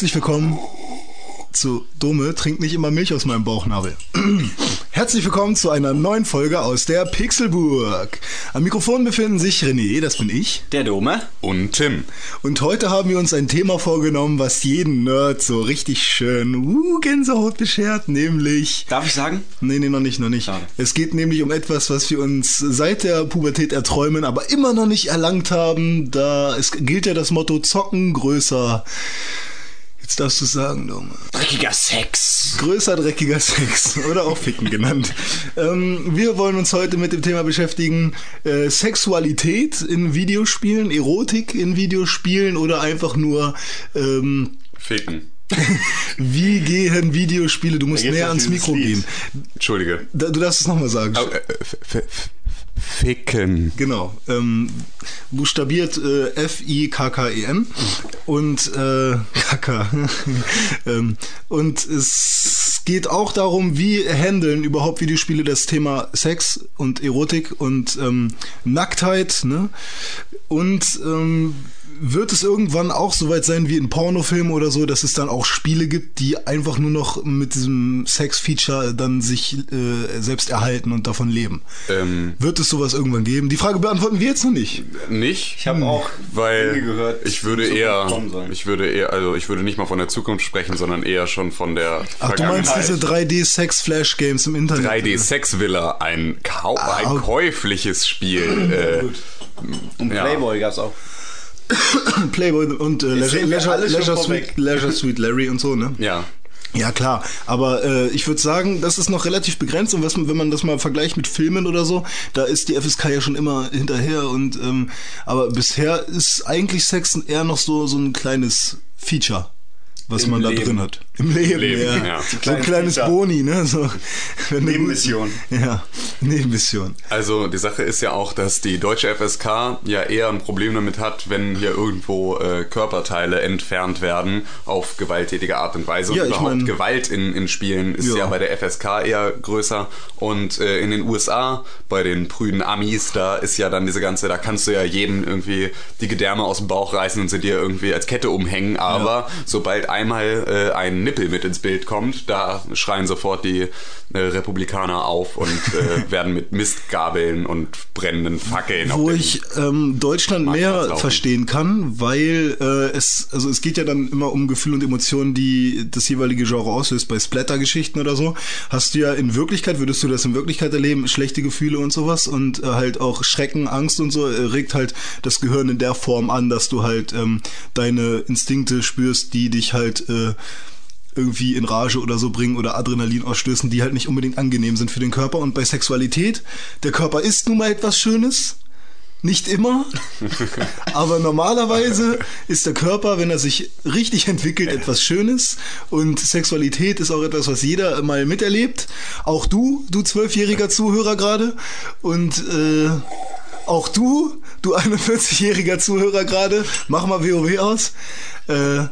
Herzlich willkommen zu Dome, trink nicht immer Milch aus meinem Bauchnabel. Herzlich willkommen zu einer neuen Folge aus der Pixelburg. Am Mikrofon befinden sich René, das bin ich. Der Dome. Und Tim. Und heute haben wir uns ein Thema vorgenommen, was jeden Nerd so richtig schön uh, Gänsehaut beschert, nämlich... Darf ich sagen? Nee, nee, noch nicht, noch nicht. Schade. Es geht nämlich um etwas, was wir uns seit der Pubertät erträumen, aber immer noch nicht erlangt haben. Da es gilt ja das Motto Zocken größer. Jetzt darfst du sagen, Dome. Dreckiger Sex. Größer, dreckiger Sex oder auch Ficken genannt. Ähm, wir wollen uns heute mit dem Thema beschäftigen, äh, Sexualität in Videospielen, Erotik in Videospielen oder einfach nur, ähm, Ficken. wie gehen Videospiele, du musst näher ans Mikro Lied. gehen. Entschuldige. Da, du darfst es nochmal sagen. Oh, äh, f- Ficken. Genau. Ähm, buchstabiert äh, F-I-K-K-E-N und äh, Kaka. ähm, und es geht auch darum, wie handeln überhaupt Videospiele das Thema Sex und Erotik und ähm, Nacktheit. Ne? Und ähm, wird es irgendwann auch soweit sein wie in Pornofilmen oder so, dass es dann auch Spiele gibt, die einfach nur noch mit diesem Sex-Feature dann sich äh, selbst erhalten und davon leben? Ähm, Wird es sowas irgendwann geben? Die Frage beantworten wir jetzt noch nicht. nicht. Ich habe auch weil gehört. ich würde eher, ich würde eher, also ich würde nicht mal von der Zukunft sprechen, sondern eher schon von der Ach, du meinst diese 3D-Sex-Flash-Games im Internet? 3D Sex Villa, ein, Kau ein Ah, käufliches Spiel. äh, Und Ja. Playboy gab's auch. Playboy und äh, Leisure, Leisure, Leisure. Sweet, Leisure Sweet Larry und so, ne? ja. Ja, klar. Aber äh, ich würde sagen, das ist noch relativ begrenzt und was, wenn man das mal vergleicht mit Filmen oder so, da ist die FSK ja schon immer hinterher und ähm, aber bisher ist eigentlich Sex eher noch so so ein kleines Feature, was Im man da Leben. drin hat. Im Leben, Leben, ja. ja. So ein kleines Feature. Boni, ne? So, Nebenmission. Ja, Nebenmission. Also die Sache ist ja auch, dass die deutsche FSK ja eher ein Problem damit hat, wenn hier irgendwo äh, Körperteile entfernt werden auf gewalttätige Art und Weise. Ja, und ich überhaupt mein- Gewalt in, in Spielen ist Ja. ja. bei der FSK eher größer. Und äh, in den USA, bei den prüden Amis, da ist ja dann diese ganze, da kannst du ja jedem irgendwie die Gedärme aus dem Bauch reißen und sie dir irgendwie als Kette umhängen. Aber sobald einmal äh, ein Nippel mit ins Bild kommt, da schreien sofort die äh, Republikaner auf und äh, werden mit Mistgabeln und brennenden Fackeln Wo ich ähm, Deutschland mehr verstehen kann, weil äh, es, also es geht ja dann immer um Gefühle und Emotionen, die das jeweilige Genre auslöst. Bei Splatter-Geschichten oder so hast du ja in Wirklichkeit, würdest du das in Wirklichkeit erleben, schlechte Gefühle und sowas und äh, halt auch Schrecken, Angst und so, äh, regt halt das Gehirn in der Form an, dass du halt ähm, deine Instinkte spürst, die dich halt äh, irgendwie in Rage oder so bringen oder Adrenalin ausstößen, die halt nicht unbedingt angenehm sind für den Körper. Und bei Sexualität, der Körper ist nun mal etwas Schönes. Nicht immer, aber normalerweise ist der Körper, wenn er sich richtig entwickelt, etwas Schönes und Sexualität ist auch etwas, was jeder mal miterlebt. Auch du, du zwölfjähriger Zuhörer gerade und äh, auch du, du 41-jähriger Zuhörer gerade, mach mal WoW aus. Äh,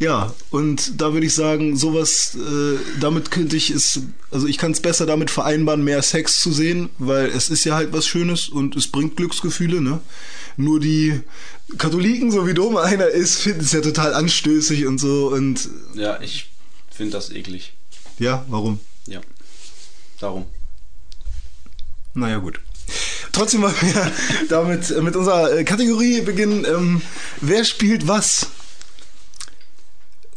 ja, und da würde ich sagen, sowas, äh, damit könnte ich es, also ich kann es besser damit vereinbaren, mehr Sex zu sehen, weil es ist ja halt was Schönes und es bringt Glücksgefühle, ne? Nur die Katholiken, so wie Dome einer ist, finden es ja total anstößig und so und Ja, ich finde das eklig. ja, warum? Ja. Darum. Naja, gut. Trotzdem wollen wir damit äh, mit unserer äh, Kategorie beginnen. Ähm, wer spielt was?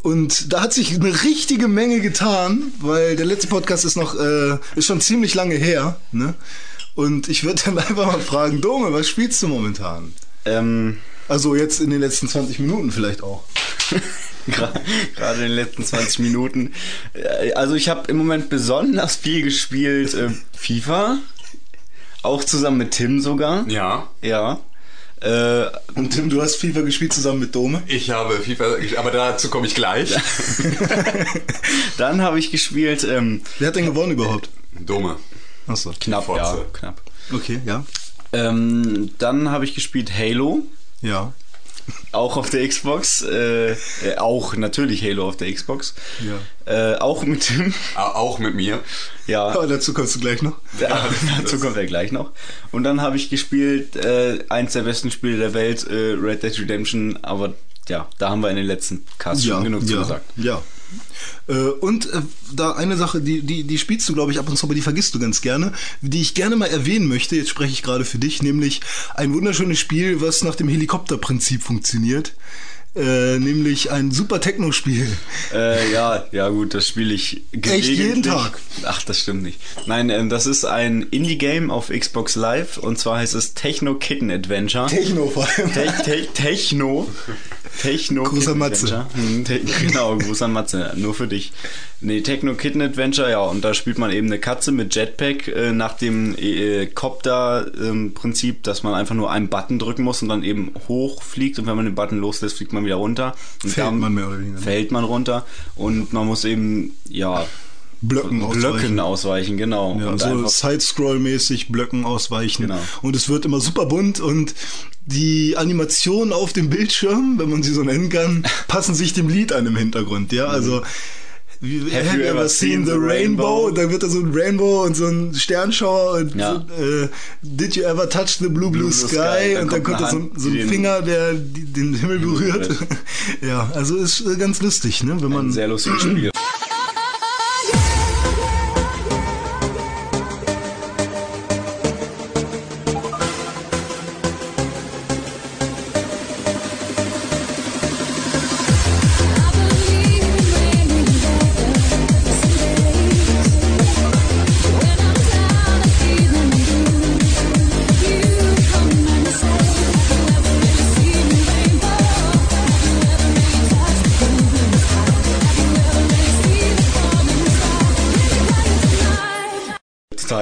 Und da hat sich eine richtige Menge getan, weil der letzte Podcast ist noch, äh, ist schon ziemlich lange her, ne? Und ich würde dann einfach mal fragen, Dome, was spielst du momentan? Ähm, Also jetzt in den letzten 20 Minuten vielleicht auch. gerade in den letzten 20 Minuten. Äh, Also ich habe im Moment besonders viel gespielt. Äh, FIFA. Auch zusammen mit Tim sogar. Ja, Ja. Äh, Und Tim, du hast FIFA gespielt zusammen mit Dome? ich habe FIFA, aber dazu komme ich gleich. dann habe ich gespielt, ähm, Wer hat denn gewonnen überhaupt? Dome. Achso. knapp, Fotze. ja, knapp. Okay, ja. Ähm, dann habe ich gespielt Halo. Ja. Auch auf der Xbox. Äh, äh, auch natürlich Halo auf der Xbox. Ja. Äh, auch mit Tim. Au- Auch mit mir. Ja. Aber dazu kommst du gleich noch. Ja, dazu kommt er gleich noch. Und dann habe ich gespielt, äh, eins der besten Spiele der Welt, äh, Red Dead Redemption, aber ja, da haben wir in den letzten Casts schon genug zu ja, gesagt. Ja. Äh, und äh, da eine Sache, die, die, die spielst du, glaube ich, ab und zu, aber die vergisst du ganz gerne, die ich gerne mal erwähnen möchte, jetzt spreche ich gerade für dich, nämlich ein wunderschönes Spiel, was nach dem Helikopterprinzip funktioniert. Äh, nämlich ein super Techno-Spiel. Äh, ja, ja gut, das spiele ich Echt jeden. Tag? Ach, das stimmt nicht. Nein, ähm, das ist ein Indie-Game auf Xbox Live und zwar heißt es Techno Kitten Adventure. Techno vor allem. Te te Techno. Techno Kitten Matze. Adventure. Hm, te genau, Gruß an Matze, nur für dich. Nee, Techno Kitten Adventure, ja, und da spielt man eben eine Katze mit Jetpack äh, nach dem äh, Copter-Prinzip, dass man einfach nur einen Button drücken muss und dann eben hochfliegt und wenn man den Button loslässt, fliegt man wieder runter. Fällt man mehr oder weniger, ne? Fällt man runter und man muss eben, ja, Blöcken ausweichen. Blöcken ausweichen, genau. Ja, und so Side-Scroll-mäßig Blöcken ausweichen. Genau. Und es wird immer super bunt und die Animationen auf dem Bildschirm, wenn man sie so nennen kann, passen sich dem Lied an im Hintergrund. Ja, also wie- Have, you ever seen the rainbow? Dann wird da so ein Rainbow und so ein Sternschauer und Ja. so, äh, Did you ever touch the blue blue, Blue, sky? sky. Dann Und dann kommt da so, so ein Finger, der den Himmel berührt. ja, also ist äh, ganz lustig, ne? Wenn man ein sehr lustiges Spiel.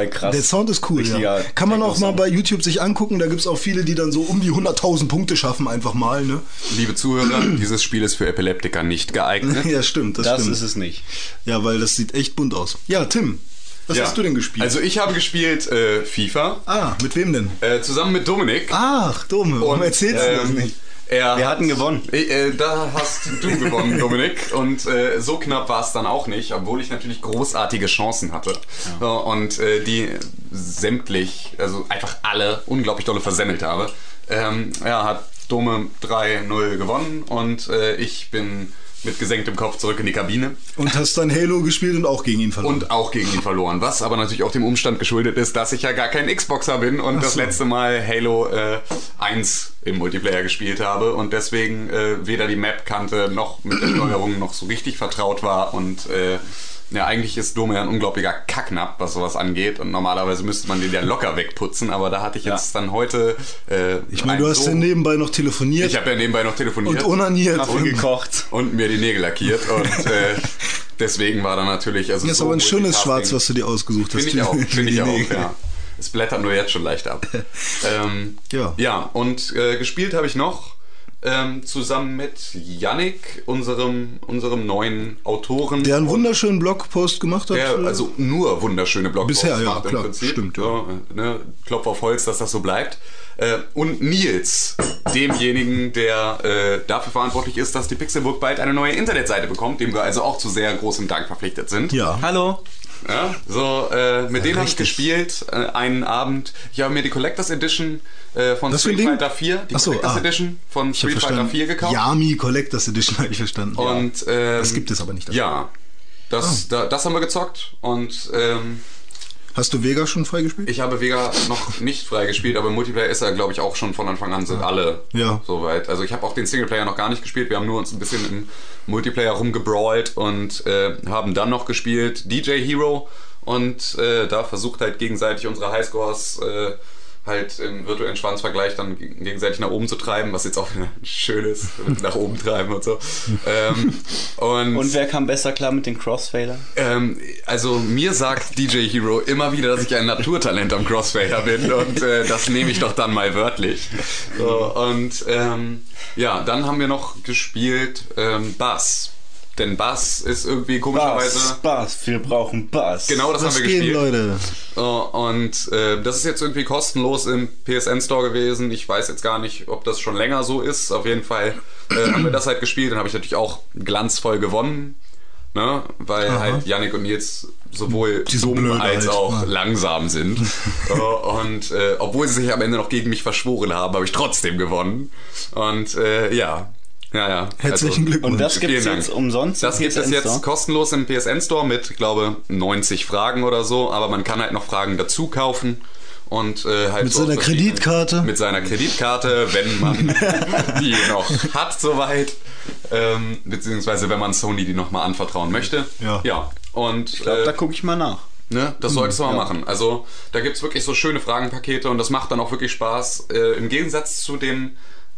Total krass. Der Sound ist cool, ja. Richtiger Kann man auch mal bei YouTube sich angucken. Da gibt's auch viele, die dann so um die 100.000 Punkte schaffen, einfach mal, ne? Liebe Zuhörer, dieses Spiel ist für Epileptiker nicht geeignet. Ja, stimmt, das, Das stimmt. ist es nicht. Ja, weil das sieht echt bunt aus. Ja, Tim, was Ja. hast du denn gespielt? Also ich habe gespielt äh, FIFA ah, mit wem denn? äh, zusammen mit Dominik. Ach, Dome, warum erzählst du das ähm, nicht? Er, Wir hatten gewonnen. Äh, äh, da hast du gewonnen, Dominik. Und äh, so knapp war es dann auch nicht, obwohl ich natürlich großartige Chancen hatte. So, und äh, die sämtlich, also einfach alle unglaublich dolle versemmelt habe. Ähm, ja, hat Dome 3-0 gewonnen und äh, ich bin mit gesenktem Kopf zurück in die Kabine Und hast dann Halo gespielt und auch gegen ihn verloren. und auch gegen ihn verloren. Was aber natürlich auch dem Umstand geschuldet ist, dass ich ja gar kein Xboxer bin und Ach das so. letzte Mal Halo äh, 1 im Multiplayer gespielt habe und deswegen äh, weder die Map kannte noch mit der Steuerung noch so richtig vertraut war und äh, ja, eigentlich ist Dome ja ein unglaublicher Kacknapp, was sowas angeht und normalerweise müsste man den ja locker wegputzen, aber da hatte ich jetzt dann heute äh, ich meine, du hast ja nebenbei noch telefoniert ich habe ja nebenbei noch telefoniert und onaniert. Kaffee Und- gekocht. und mir die Nägel lackiert und äh, deswegen war da natürlich also Das ist so aber ein schönes Schwarz, was du dir ausgesucht hast. Finde ich auch, finde ich auch, Nägel. ja. Es blättert nur jetzt schon leicht ab. ähm, Ja. Ja, und äh, gespielt habe ich noch ähm, zusammen mit Yannick, unserem, unserem neuen Autoren. Der einen wunderschönen Blogpost gemacht hat. Der also nur wunderschöne Blogposts Bisher, ja, macht im klar, Prinzip. stimmt, ja. So, äh, ne, Klopf auf Holz, dass das so bleibt. Äh, und Nils, demjenigen, der äh, dafür verantwortlich ist, dass die Pixelburg bald eine neue Internetseite bekommt, dem wir also auch zu sehr großem Dank verpflichtet sind. ja. Hallo. Ja, so, äh, mit denen habe ich gespielt, äh, einen Abend. Ich habe mir die Collectors Edition äh, von ein Street? Fighter 4, die Ach so, Collectors ah. Edition von Street Fighter verstanden. 4 gekauft. Yami Collectors Edition habe ich verstanden. Und, ähm, Das gibt es aber nicht, das Ja, das, da, das haben wir gezockt und ähm, Hast du Vega schon freigespielt? ich habe Vega noch nicht freigespielt, aber im Multiplayer ist er, glaube ich, auch schon von Anfang an sind alle Ja. soweit. Also ich habe auch den Singleplayer noch gar nicht gespielt, wir haben nur uns ein bisschen im Multiplayer rumgebrawlt und äh, haben dann noch gespielt DJ Hero und äh, da versucht halt gegenseitig unsere Highscores äh, halt im virtuellen Schwanzvergleich dann geg- gegenseitig nach oben zu treiben, was jetzt auch wieder schön ist, nach oben treiben und so. ähm, und Und wer kam besser klar mit den Crossfadern? ähm, also mir sagt DJ Hero immer wieder, dass ich ein Naturtalent am Crossfader bin und äh, das nehme ich doch dann mal wörtlich. So, und ähm, ja, dann haben wir noch gespielt ähm, Bass. Denn Bass ist irgendwie komischerweise... Bass, Bass, wir brauchen Bass. Genau das Was haben wir gespielt. Leute? Und äh, das ist jetzt irgendwie kostenlos im PSN Store gewesen. Ich weiß jetzt gar nicht, ob das schon länger so ist. Auf jeden Fall äh, haben wir das halt gespielt. Dann habe ich natürlich auch glanzvoll gewonnen. Ne? Weil Aha. halt Yannick und Nils sowohl Die sind dumm als halt. auch Ja. langsam sind. Und äh, obwohl sie sich am Ende noch gegen mich verschworen haben, habe ich trotzdem gewonnen. Und äh, ja, Ja, ja. Herzlichen Glückwunsch. Und das gibt es jetzt umsonst? Das gibt es jetzt kostenlos im PSN Store mit, ich glaube, 90 Fragen oder so, aber man kann halt noch Fragen dazu kaufen und äh, halt Mit so seiner Kreditkarte. Mit seiner Kreditkarte, wenn man die noch hat soweit, ähm, beziehungsweise wenn man Sony die nochmal anvertrauen möchte. Ja. Ja. Und Ich glaube, äh, da gucke ich mal nach. Ne, das solltest du mal machen. Also da gibt's wirklich so schöne Fragenpakete und das macht dann auch wirklich Spaß. Äh, Im Gegensatz zu dem,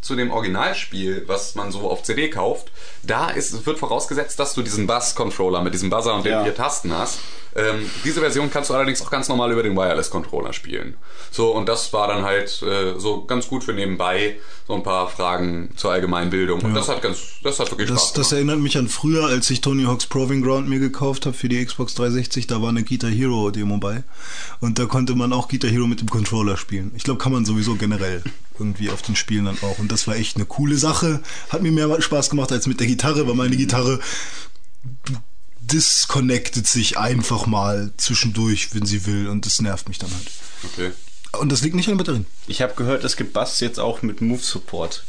zu dem Originalspiel, was man so auf CD kauft, da ist, wird vorausgesetzt, dass du diesen Bass-Controller mit diesem Buzzer und den Ja. vier Tasten hast. Ähm, diese Version kannst du allerdings auch ganz normal über den Wireless-Controller spielen. So, und das war dann halt äh, so ganz gut für nebenbei, so ein paar Fragen zur Allgemeinbildung. Und das hat ganz, das hat wirklich Das, Spaß das gemacht. erinnert mich an früher, als ich Tony Hawk's Proving Ground mir gekauft habe für die Xbox 360. Da war eine Guitar Hero Demo bei. Und da konnte man auch Guitar Hero mit dem Controller spielen. Ich glaube, kann man sowieso generell irgendwie auf den Spielen dann auch. Und das war echt eine coole Sache. Hat mir mehr Spaß gemacht als mit der Gitarre, weil meine Gitarre disconnectet sich einfach mal zwischendurch, wenn sie will. Und das nervt mich dann halt. Okay. Und das liegt nicht an den Batterien. Ich habe gehört, es gibt Bass jetzt auch mit Move-Support.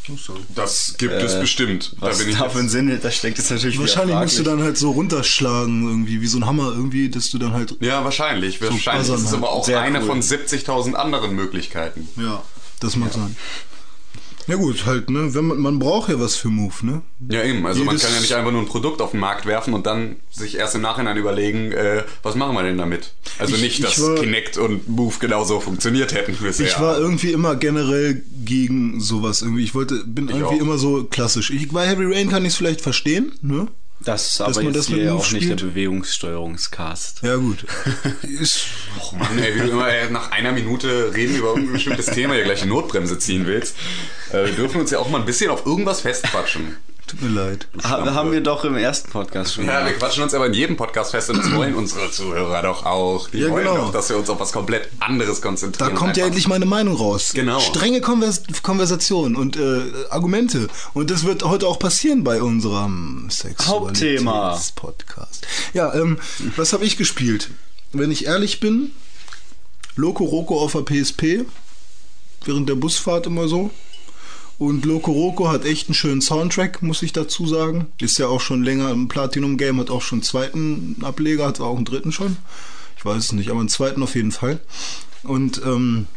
Das gibt es Äh, bestimmt. Was da bin ich da jetzt- für ein Sinn da steckt, ist natürlich Wahrscheinlich musst du dann halt so runterschlagen, irgendwie, wie so ein Hammer, irgendwie, dass du dann halt. Ja, wahrscheinlich. Wahrscheinlich buzzern ist es halt. aber auch Sehr eine cool. von 70.000 anderen Möglichkeiten. Ja, das mag sein. Ja gut, halt, ne? Wenn man, man braucht ja was für Move, ne? Ja, eben. Also man Jedes- kann ja nicht einfach nur ein Produkt auf den Markt werfen und dann sich erst im Nachhinein überlegen, äh, was machen wir denn damit? Also Ich- nicht, ich dass war- Kinect und Move genauso funktioniert hätten bisher. Ich war irgendwie immer generell gegen sowas irgendwie. Ich wollte, bin irgendwie auch. immer so klassisch. Ich, bei Heavy Rain kann ich es vielleicht verstehen, ne? Das ist aber jetzt hier auch nicht der spielt? Bewegungssteuerungscast. Ja gut. Ist, Oh Mann, ey, wie du immer ey, nach einer Minute reden über irgendein bestimmtes Thema hier gleich die Notbremse ziehen willst. Äh, wir dürfen uns ja auch mal ein bisschen auf irgendwas festquatschen. Tut mir leid. Ha, haben wir doch im ersten Podcast schon. Ja, wir gemacht. quatschen uns aber in jedem Podcast fest und das wollen unsere Zuhörer doch auch. Die Ja, wollen genau. doch, dass wir uns auf was komplett anderes Da konzentrieren. kommt ja Einfach- endlich meine Meinung raus. Genau. Strenge Konvers Konversation und äh, Argumente. Und das wird heute auch passieren bei unserem Hauptthema. Sexualitäts-Podcast. Ja, ähm, was habe ich gespielt? Wenn ich ehrlich bin, Loco Roco auf der PSP, während der Busfahrt immer so. Und Loco Roco hat echt einen schönen Soundtrack, muss ich dazu sagen. Ist ja auch schon länger im Platinum-Game, hat auch schon einen zweiten Ableger, hat auch einen dritten schon. Ich weiß es nicht, aber einen zweiten auf jeden Fall. Und ähm,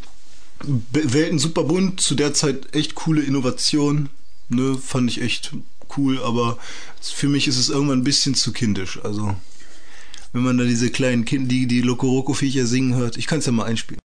Welten super bunt, zu der Zeit echt coole Innovation. Ne, fand ich echt cool, aber für mich ist es irgendwann ein bisschen zu kindisch. Also, wenn man da diese kleinen Kinder, die die Lokoroko-Viecher singen hört, ich kann es ja mal einspielen.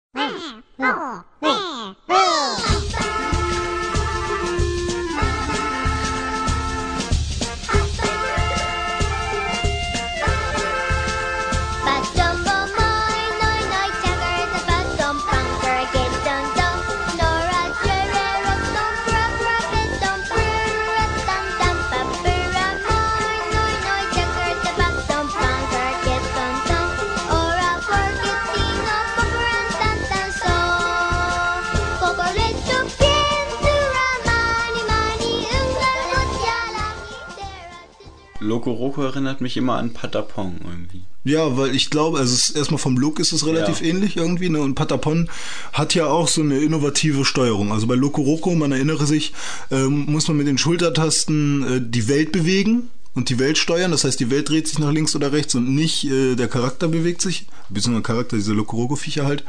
Loco Roco erinnert mich immer an Patapong irgendwie. Ja, weil ich glaube, also es, erstmal vom Look ist es relativ Ja. ähnlich irgendwie, ne? Und Patapon hat ja auch so eine innovative Steuerung. Also bei Loco Roco, man erinnere sich, ähm, muss man mit den Schultertasten äh, die Welt bewegen und die Welt steuern. Das heißt, die Welt dreht sich nach links oder rechts und nicht äh, der Charakter bewegt sich. Beziehungsweise der Charakter, diese Loco Roco-Viecher halt.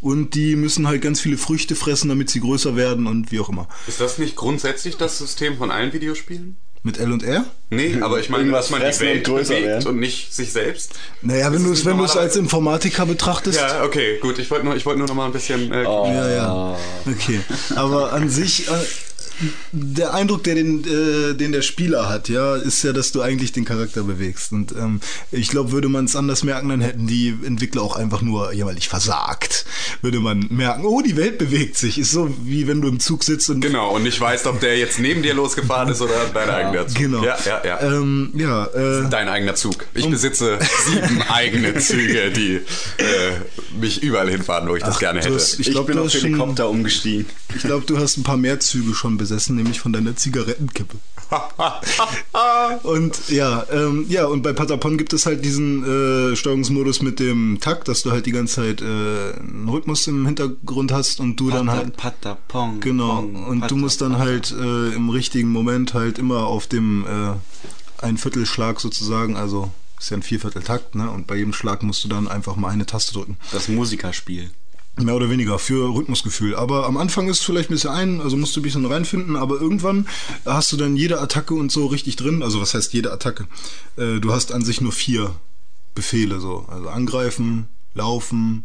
Und die müssen halt ganz viele Früchte fressen, damit sie größer werden und wie auch immer. Ist das nicht grundsätzlich das System von allen Videospielen? Mit L und R? Nee, aber ich meine, Irgendwas dass man die fressen und Welt größer bewegt werden. und nicht sich selbst. Naja, wenn du es wenn du es als Informatiker betrachtest. Ja, okay, gut. Ich wollte nur, ich wollte nur noch mal ein bisschen. Äh, Ja, ja. Okay. Aber an sich, äh, der Eindruck, der den, äh, den der Spieler hat, ja, ist ja, dass du eigentlich den Charakter bewegst. Und ähm, ich glaube, würde man es anders merken, dann hätten die Entwickler auch einfach nur jämmerlich versagt. Würde man merken, oh, die Welt bewegt sich. Ist so wie wenn du im Zug sitzt und Genau, und nicht weißt, ob der jetzt neben dir losgefahren ist oder dein eigener Zug. Genau. Ja, ja, ja. Ähm, ja, äh, Dein eigener Zug. Ich besitze sieben eigene Züge, die äh, mich überall hinfahren, wo ich das Ach, gerne du hätte. hast- Ich, Ich glaub, bin auf hast schon- Helikopter umgestiegen. ich glaube, du hast ein paar mehr Züge schon besessen, nämlich von deiner Zigarettenkippe. und ja, ähm, ja, und bei Patapon gibt es halt diesen äh, Steuerungsmodus mit dem Takt, dass du halt die ganze Zeit äh, einen Rhythmus im Hintergrund hast und du dann halt. Patta, Pong. Genau, Pong, und Patta, du musst dann halt äh, im richtigen Moment halt immer auf dem äh, ein Viertelschlag sozusagen, also ist ja ein Viervierteltakt, ne? Und bei jedem Schlag musst du dann einfach mal eine Taste drücken. Das Musikerspiel. Mehr oder weniger für Rhythmusgefühl. Aber am Anfang ist vielleicht ein bisschen ein, also musst du ein bisschen reinfinden, aber irgendwann hast du dann jede Attacke und so richtig drin. Also was heißt jede Attacke? Äh, du hast an sich nur vier Befehle so. Also angreifen, laufen,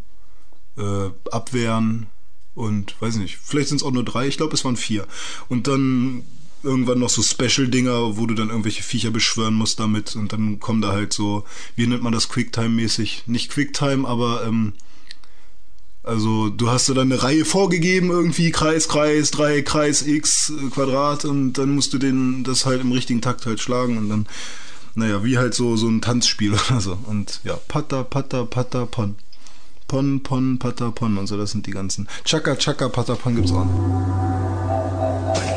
äh, abwehren und weiß nicht, vielleicht sind es auch nur drei, ich glaube es waren vier. Und dann irgendwann noch so Special-Dinger, wo du dann irgendwelche Viecher beschwören musst damit und dann kommen da halt so, wie nennt man das Quicktime-mäßig? Nicht Quicktime, aber ähm, also du hast da dann eine Reihe vorgegeben, irgendwie Kreis, Kreis, Dreieck, Kreis, X, Quadrat und dann musst du den das halt im richtigen Takt halt schlagen und dann, naja, wie halt so, so ein Tanzspiel oder so. Und ja, Patta, Patta, Patta, Pon. Pon, Pon, Patta, Pon und so, das sind die ganzen. Chaka, Chaka, Patta, Pon gibt's auch noch.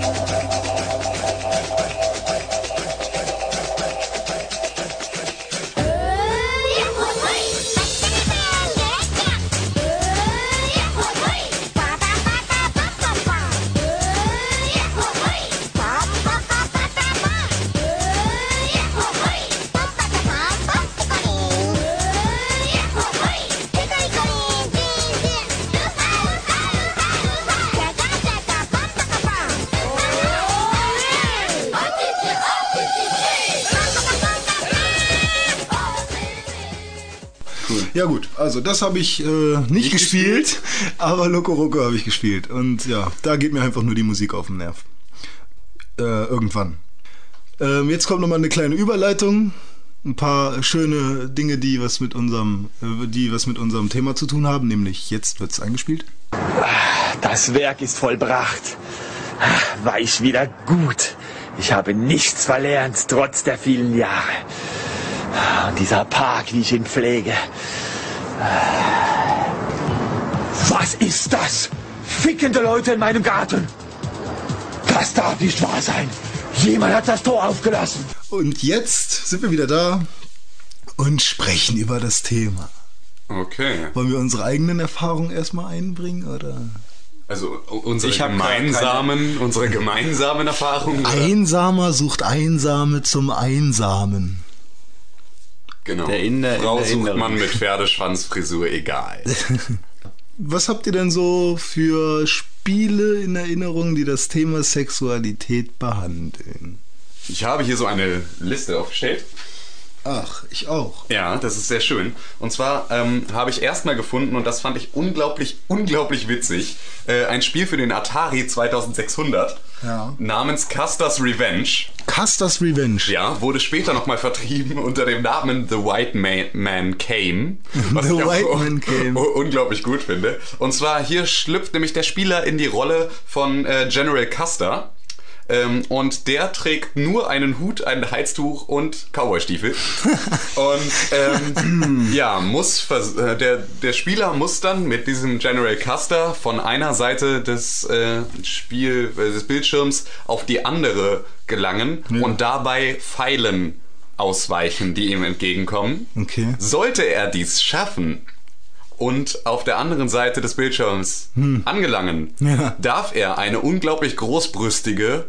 Ja gut, also das habe ich äh, nicht, gespielt, aber Loco Roco habe ich gespielt. Und ja, da geht mir einfach nur die Musik auf den Nerv. Äh, irgendwann. Ähm, jetzt kommt nochmal eine kleine Überleitung. Ein paar schöne Dinge, die was mit unserem, äh, die was mit unserem Thema zu tun haben, nämlich jetzt wird's eingespielt. Das Werk ist vollbracht. War ich wieder gut. Ich habe nichts verlernt, trotz der vielen Jahre. Und dieser Park, wie ich ihn pflege. Was ist das? Fickende Leute in meinem Garten. Das darf nicht wahr sein. Jemand hat das Tor aufgelassen. Und jetzt sind wir wieder da und sprechen über das Thema. Okay. Wollen wir unsere eigenen Erfahrungen erstmal einbringen oder? Also unsere gemeinsamen, unsere gemeinsamen Erfahrungen. Einsamer sucht Einsame zum Einsamen. Genau. Der Inder in Frau der sucht Inderin. man mit Pferdeschwanzfrisur, egal. Was habt ihr denn so für Spiele in Erinnerung, die das Thema Sexualität behandeln? Ich habe hier so eine Liste aufgestellt. Ach, ich auch. Ja, das ist sehr schön. Und zwar ähm, habe ich erstmal gefunden, und das fand ich unglaublich, unglaublich witzig, äh, ein Spiel für den Atari 2600 Ja. namens Custer's Revenge. Custer's Revenge. Ja, wurde später nochmal vertrieben unter dem Namen The White Man, Man Came. Was The ich auch White un- Man Came. un- unglaublich gut finde. Und zwar hier schlüpft nämlich der Spieler in die Rolle von äh, General Custer. Ähm, und der trägt nur einen Hut, ein Heiztuch und Cowboystiefel. und ähm, ja, muss äh, der, der Spieler muss dann mit diesem General Custer von einer Seite des äh, Spiel äh, des Bildschirms auf die andere gelangen und dabei Pfeilen ausweichen, die ihm entgegenkommen. Okay. Sollte er dies schaffen und auf der anderen Seite des Bildschirms angelangen, Ja. darf er eine unglaublich großbrüstige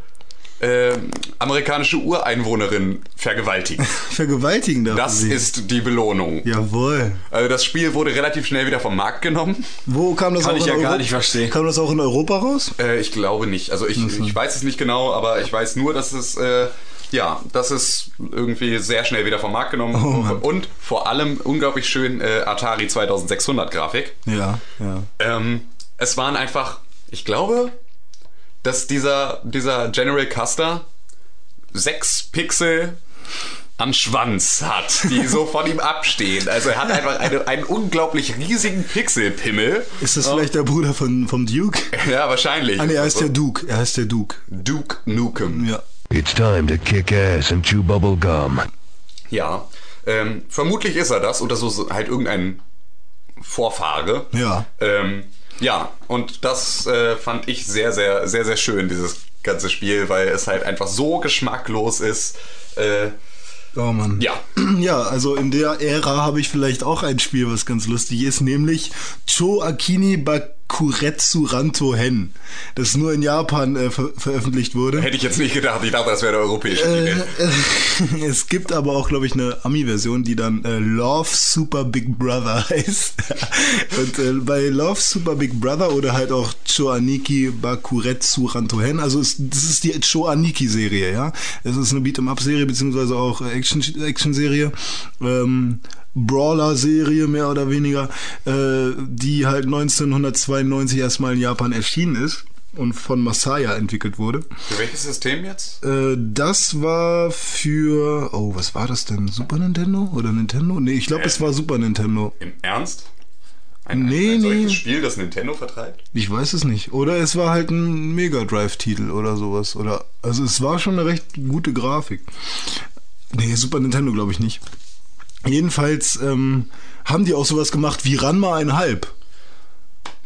äh, amerikanische Ureinwohnerin vergewaltigen. Vergewaltigen darf Das sie. ist die Belohnung. Jawohl. Also das Spiel wurde relativ schnell wieder vom Markt genommen. Wo kam das Kann auch ich in ja gar Europa? nicht verstehen. Kam das auch in Europa raus? Äh, ich glaube nicht. Also ich, ich weiß es nicht genau, aber ich weiß nur, dass es äh, ja, das ist irgendwie sehr schnell wieder vom Markt genommen Oh und vor allem unglaublich schön äh, Atari 2600 Grafik. Ja, ja. Ähm, es waren einfach, ich glaube, dass dieser, dieser General Custer sechs Pixel am Schwanz hat, die so von ihm abstehen. Also er hat einfach eine, einen unglaublich riesigen Pixelpimmel. Ist das vielleicht der Bruder von, vom Duke? Ja, wahrscheinlich. Ah, nee, er heißt der Duke. Er heißt der Duke. Duke Nukem. Ja. It's time to kick ass and chew bubble gum. Ja, ähm, vermutlich ist er das oder so so halt irgendein Vorfahre. Ja. Ähm, Ja, und das äh, fand ich sehr, sehr, sehr, sehr schön, dieses ganze Spiel, weil es halt einfach so geschmacklos ist. Äh, Oh Mann. ja, Ja, also in der Ära habe ich vielleicht auch ein Spiel, was ganz lustig ist, nämlich Cho Akini Bakuretsu Ranto Hen, das nur in Japan äh, ver veröffentlicht wurde. hätte ich jetzt nicht gedacht. Ich dachte, das wäre der europäische Äh, Titel. äh, es gibt aber auch, glaube ich, eine Ami-Version, die dann äh, Love Super Big Brother heißt. Und äh, bei Love Super Big Brother oder halt auch Choaniki Bakuretsu Rantohen, also es, das ist die Choaniki-Serie, ja. Es ist eine Beat'em-up-Serie, beziehungsweise auch äh, Action- Action-Serie. Ähm, Brawler-Serie mehr oder weniger, äh, die halt 1992 erstmal in Japan erschienen ist und von Masaya entwickelt wurde. Für welches System jetzt? Äh, das war für. Oh, was war das denn? Super Nintendo oder Nintendo? Nee, ich glaube, es war Super Nintendo. Im Ernst? Ein, Nee, ein, ein solches nee. Spiel, das Nintendo vertreibt? Ich weiß es nicht. Oder es war halt ein Mega Drive-Titel oder sowas. Oder also es war schon eine recht gute Grafik. Nee, Super Nintendo glaube ich nicht. Jedenfalls ähm, haben die auch sowas gemacht wie Ranma einhalb.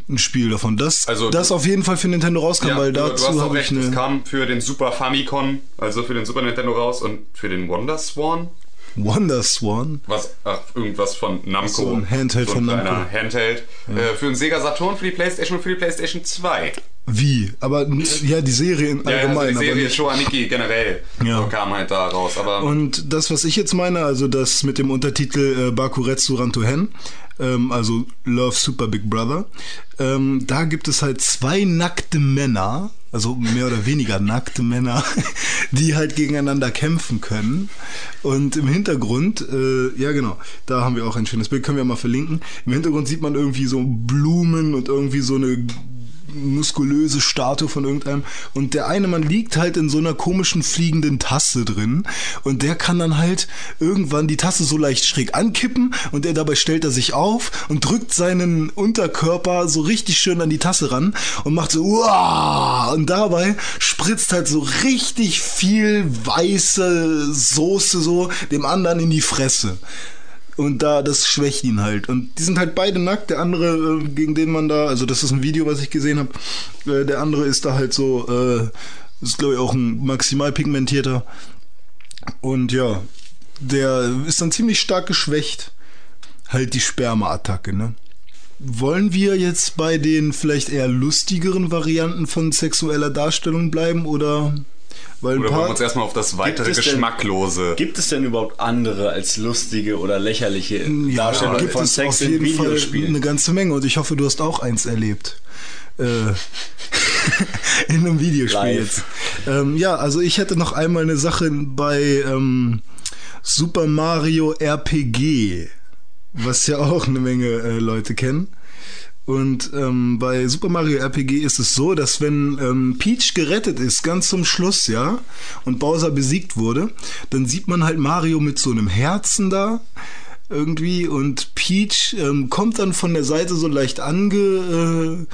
Ein Spiel davon. Das, Also- das auf jeden Fall für Nintendo rauskam, weil du hast dazu habe ich recht, es eine kam für den Super Famicom, also für den Super Nintendo raus und für den Wonder Swan, Wonder Swan. was ach, irgendwas von Namco. So ein Handheld so von ein Namco. Handheld. Äh, für den Sega Saturn, für die Playstation und für die Playstation 2. Wie? Aber ja, die Serie in Ja, ja, allgemein. also die Serie nicht. Shoaniki generell Ja. so kam halt da raus. Aber Und das, was ich jetzt meine, also das mit dem Untertitel äh, Bakuretsu Ranto Hen, ähm, also Love Super Big Brother, ähm, da gibt es halt zwei nackte Männer, also mehr oder weniger nackte Männer, die halt gegeneinander kämpfen können. Und im Hintergrund, äh, ja genau, da haben wir auch ein schönes Bild, können wir mal verlinken. Im Hintergrund sieht man irgendwie so Blumen und irgendwie so eine muskulöse Statue von irgendeinem und der eine Mann liegt halt in so einer komischen fliegenden Tasse drin und der kann dann halt irgendwann die Tasse so leicht schräg ankippen und der dabei stellt er sich auf und drückt seinen Unterkörper so richtig schön an die Tasse ran und macht so Uah! und dabei spritzt halt so richtig viel weiße Soße so dem anderen in die Fresse. Und da, das schwächt ihn halt. Und die sind halt beide nackt. Der andere, äh, gegen den man da, also das ist ein Video, was ich gesehen habe. Äh, der andere ist da halt so, äh, ist glaube ich auch ein maximal pigmentierter. Und ja, der ist dann ziemlich stark geschwächt. Halt die Sperma-Attacke, ne? Wollen wir jetzt bei den vielleicht eher lustigeren Varianten von sexueller Darstellung bleiben oder? Weil oder wollen wir uns erstmal auf das weitere denn- Geschmacklose. Gibt es denn überhaupt andere als lustige oder lächerliche Ja, Darstellungen gibt von es Sex auf in jeden Fall eine ganze Menge und ich hoffe, du hast auch eins erlebt. Äh, in einem Videospiel Live. jetzt. Ähm, ja, also ich hätte noch einmal eine Sache bei ähm, Super Mario RPG, was ja auch eine Menge äh, Leute kennen. Und ähm, bei Super Mario RPG ist es so, dass wenn ähm, Peach gerettet ist, ganz zum Schluss, ja, und Bowser besiegt wurde, dann sieht man halt Mario mit so einem Herzen da irgendwie und Peach ähm, kommt dann von der Seite so leicht angekrochen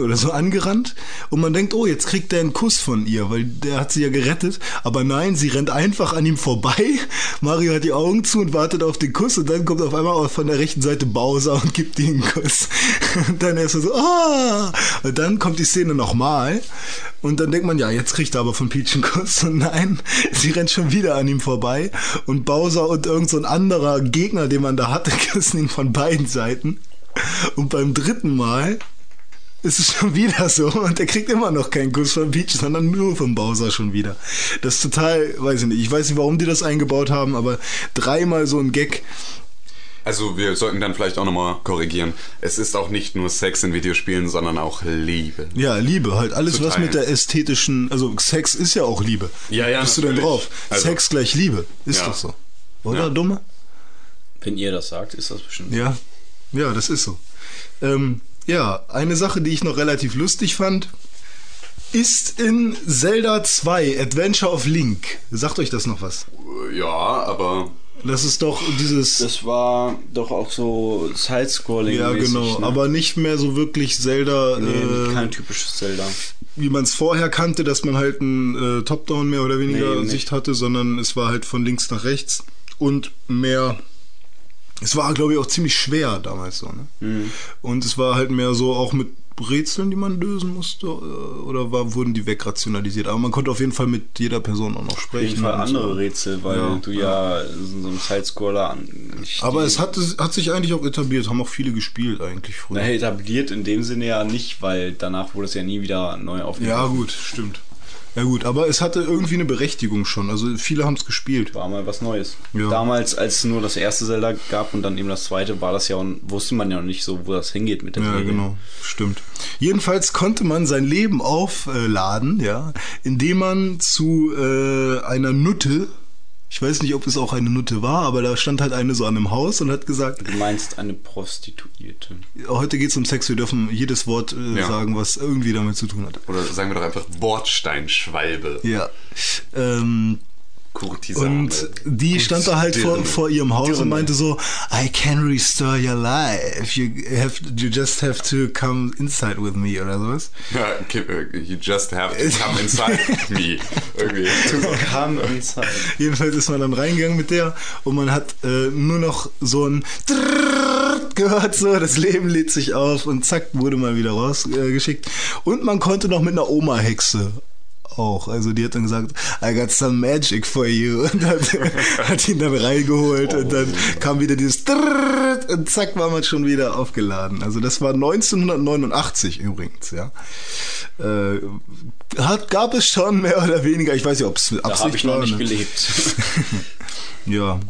oder so angerannt und man denkt, oh, jetzt kriegt der einen Kuss von ihr, weil der hat sie ja gerettet, aber nein, sie rennt einfach an ihm vorbei. Mario hat die Augen zu und wartet auf den Kuss und dann kommt auf einmal von der rechten Seite Bowser und gibt ihr einen Kuss. Und dann erst so, ah! Und dann kommt die Szene nochmal und dann denkt man, ja, jetzt kriegt er aber von Peach einen Kuss. Und nein, sie rennt schon wieder an ihm vorbei und Bowser und irgend so anderer Gegner, den man da hatte, küssen ihn von beiden Seiten. Und beim dritten Mal ist es schon wieder so und er kriegt immer noch keinen Kuss von Peach, sondern nur von Bowser schon wieder. Das ist total, weiß ich nicht, ich weiß nicht, warum die das eingebaut haben, aber dreimal so ein Gag. Also wir sollten dann vielleicht auch nochmal korrigieren. Es ist auch nicht nur Sex in Videospielen, sondern auch Liebe. Ja, Liebe, halt alles, Zu was mit der ästhetischen, also Sex ist ja auch Liebe. Ja, ja, Wie bist du denn natürlich. drauf? Also- Sex gleich Liebe, ist Ja. doch so. Oder, Ja. Dumme? Wenn ihr das sagt, ist das bestimmt. Ja, ja, das ist so. Ähm, ja, eine Sache, die ich noch relativ lustig fand, ist in Zelda 2 Adventure of Link. Sagt euch das noch was? Ja, aber Das ist doch dieses. Das war doch auch so Sidescrolling. ja, genau, ne? aber nicht mehr so wirklich Zelda, nee, äh, kein typisches Zelda. wie man es vorher kannte, dass man halt ein äh, Top-Down mehr oder weniger Nee, nicht. Sicht hatte, sondern es war halt von links nach rechts und mehr es war, glaube ich, auch ziemlich schwer damals so, ne? Mhm. Und es war halt mehr so auch mit Rätseln, die man lösen musste, äh, oder war, wurden die wegrationalisiert? Aber man konnte auf jeden Fall mit jeder Person auch noch Auf sprechen. jeden Fall andere so. Rätsel, weil Ja, du ja, so ein Sidescroller an. Aber es hat, es hat sich eigentlich auch etabliert, haben auch viele gespielt eigentlich früher. Na, etabliert in dem Sinne ja nicht, weil danach wurde es ja nie wieder neu aufgegriffen. Ja, gut, stimmt. Ja gut, aber es hatte irgendwie eine Berechtigung schon. Also viele haben es gespielt. War mal was Neues. Ja. Damals, als es nur das erste Zelda gab und dann eben das zweite, war das ja, und wusste man ja noch nicht so, wo das hingeht mit der Ja, Serie. genau, stimmt. Jedenfalls konnte man sein Leben aufladen, ja, indem man zu äh, einer Nutte, ich weiß nicht, ob es auch eine Nutte war, aber da stand halt eine so an einem Haus und hat gesagt, Du meinst eine Prostituierte. heute geht's um Sex, wir dürfen jedes Wort äh, Ja. sagen, was irgendwie damit zu tun hat. Oder sagen wir doch einfach Bordsteinschwalbe. Ja. Ähm, Kurtisane. Und die stand da halt vor, vor ihrem Haus Dirne. und meinte so, I can restore your life. You have, you just have to come inside with me oder sowas. Ja, äh, you just have to come inside me. Irgendwie. Kam inside. Jedenfalls ist man dann reingegangen mit der und man hat äh, nur noch so ein gehört, so das Leben lädt sich auf und zack, wurde mal wieder rausgeschickt. Äh, und man konnte noch mit einer Oma-Hexe auch. Also die hat dann gesagt, I got some magic for you. Und hat, hat ihn dann reingeholt und dann kam wieder dieses Trrrrt und zack war man schon wieder aufgeladen. Also das war 1989 übrigens, ja. Äh, hat, gab es schon mehr oder weniger, ich weiß nicht, ob es Da Absicht habe ich noch nicht ne? gelebt. Ja.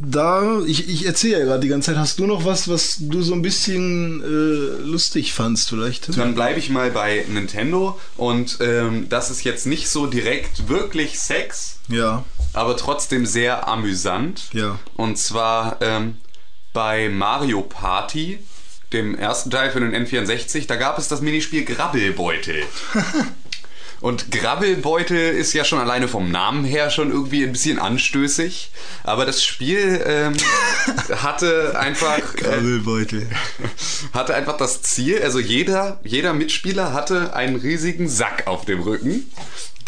Da, ich, ich erzähle ja gerade die ganze Zeit, hast du noch was, was du so ein bisschen äh, lustig fandst vielleicht? Dann bleibe ich mal bei Nintendo und ähm, das ist jetzt nicht so direkt wirklich Sex, Ja. aber trotzdem sehr amüsant. Ja. Und zwar ähm, bei Mario Party, dem ersten Teil für den N64, da gab es das Minispiel Grabbelbeutel. Und Grabbelbeutel ist ja schon alleine vom Namen her schon irgendwie ein bisschen anstößig. Aber das Spiel ähm, hatte einfach. Äh, Grabbelbeutel. hatte einfach das Ziel, also jeder, jeder Mitspieler hatte einen riesigen Sack auf dem Rücken.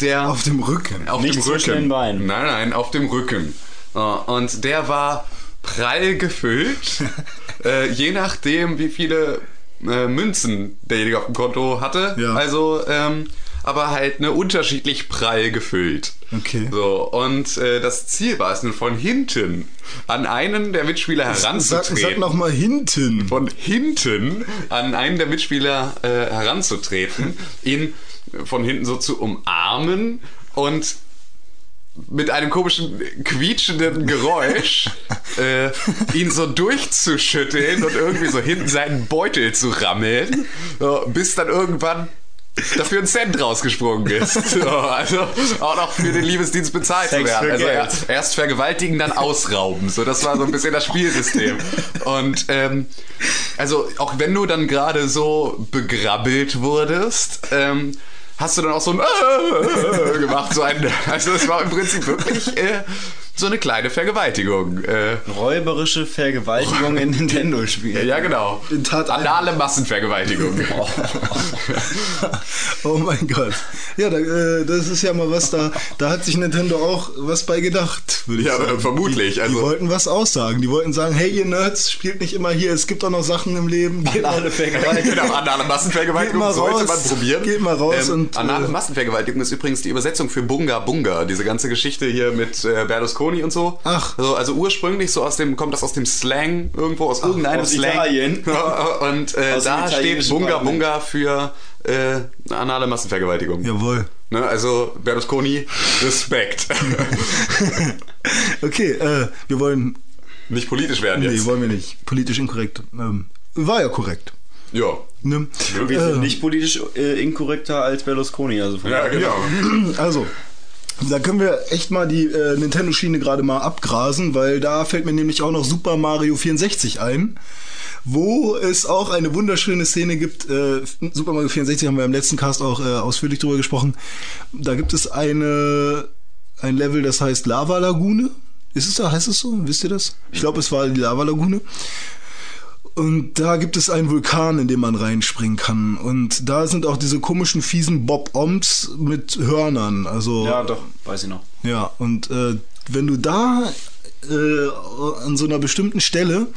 Der Auf dem Rücken. auf Nicht dem Rücken. den Beinen. Nein, nein, auf dem Rücken. Äh, Und der war prall gefüllt, äh, je nachdem, wie viele äh, Münzen derjenige auf dem Konto hatte. Ja. Also, ähm, aber halt ne, unterschiedlich prall gefüllt. Okay. So, und äh, das Ziel war es nun von hinten an einen der Mitspieler Sag, heranzutreten sag noch mal hinten. von hinten an einen der Mitspieler äh, heranzutreten, ihn von hinten so zu umarmen und mit einem komischen quietschenden Geräusch äh, ihn so durchzuschütteln und irgendwie so hinten seinen Beutel zu rammeln, so, bis dann irgendwann dafür ein Cent rausgesprungen ist. So, also auch noch für den Liebesdienst bezahlt zu werden. Also er, erst vergewaltigen, dann ausrauben. So, das war so ein bisschen das Spielsystem. Und ähm, also auch wenn du dann gerade so begrabbelt wurdest, ähm, hast du dann auch so ein äh, gemacht. So ein, also es war im Prinzip wirklich äh, so eine kleine Vergewaltigung. Äh, Räuberische Vergewaltigung in Nintendo-Spielen. ja, genau. In Tat ein- Anale Massenvergewaltigung. Oh mein Gott. Ja, da, äh, das ist ja mal was da. Da hat sich Nintendo auch was bei gedacht, würde ich Ja, sagen. äh, vermutlich, Die, also- die wollten was aussagen. Die wollten sagen, hey ihr Nerds, spielt nicht immer hier. Es gibt auch noch Sachen im Leben. Geht Anale Vergewaltigung. Genau, anale Massenvergewaltigung mal sollte raus, man probieren. geht mal raus und, Anale äh, Massenvergewaltigung ist übrigens die Übersetzung für Bunga Bunga. Diese ganze Geschichte hier mit äh, Berlusconi und so. Ach. So, also ursprünglich so aus dem, kommt das aus dem Slang, irgendwo aus irgendeinem aus Slang. Italien. und äh, da steht Bunga Parlament. Bunga für äh, anale Massenvergewaltigung. Jawohl. Ne, also Berlusconi, Respekt. Okay, äh, wir wollen. Nicht politisch werden Nee, jetzt. wollen wir nicht. Politisch inkorrekt. Ähm, war ja korrekt. ja. Ne? Wir Äh, sind nicht politisch äh, inkorrekter als Berlusconi. Also von Ja, daher- genau. Also, da können wir echt mal die äh, Nintendo-Schiene gerade mal abgrasen, weil da fällt mir nämlich auch noch Super Mario 64 ein, wo es auch eine wunderschöne Szene gibt. Äh, Super Mario 64 haben wir im letzten Cast auch äh, ausführlich drüber gesprochen. Da gibt es eine ein Level, das heißt Lava Lagune. Ist es da? Heißt es so? Wisst ihr das? Ich glaube, es war die Lava Lagune. Und da gibt es einen Vulkan, in den man reinspringen kann. Und da sind auch diese komischen, fiesen Bob-Oms mit Hörnern. Also, Ja, doch, weiß ich noch. ja, und äh, wenn du da äh, an so einer bestimmten Stelle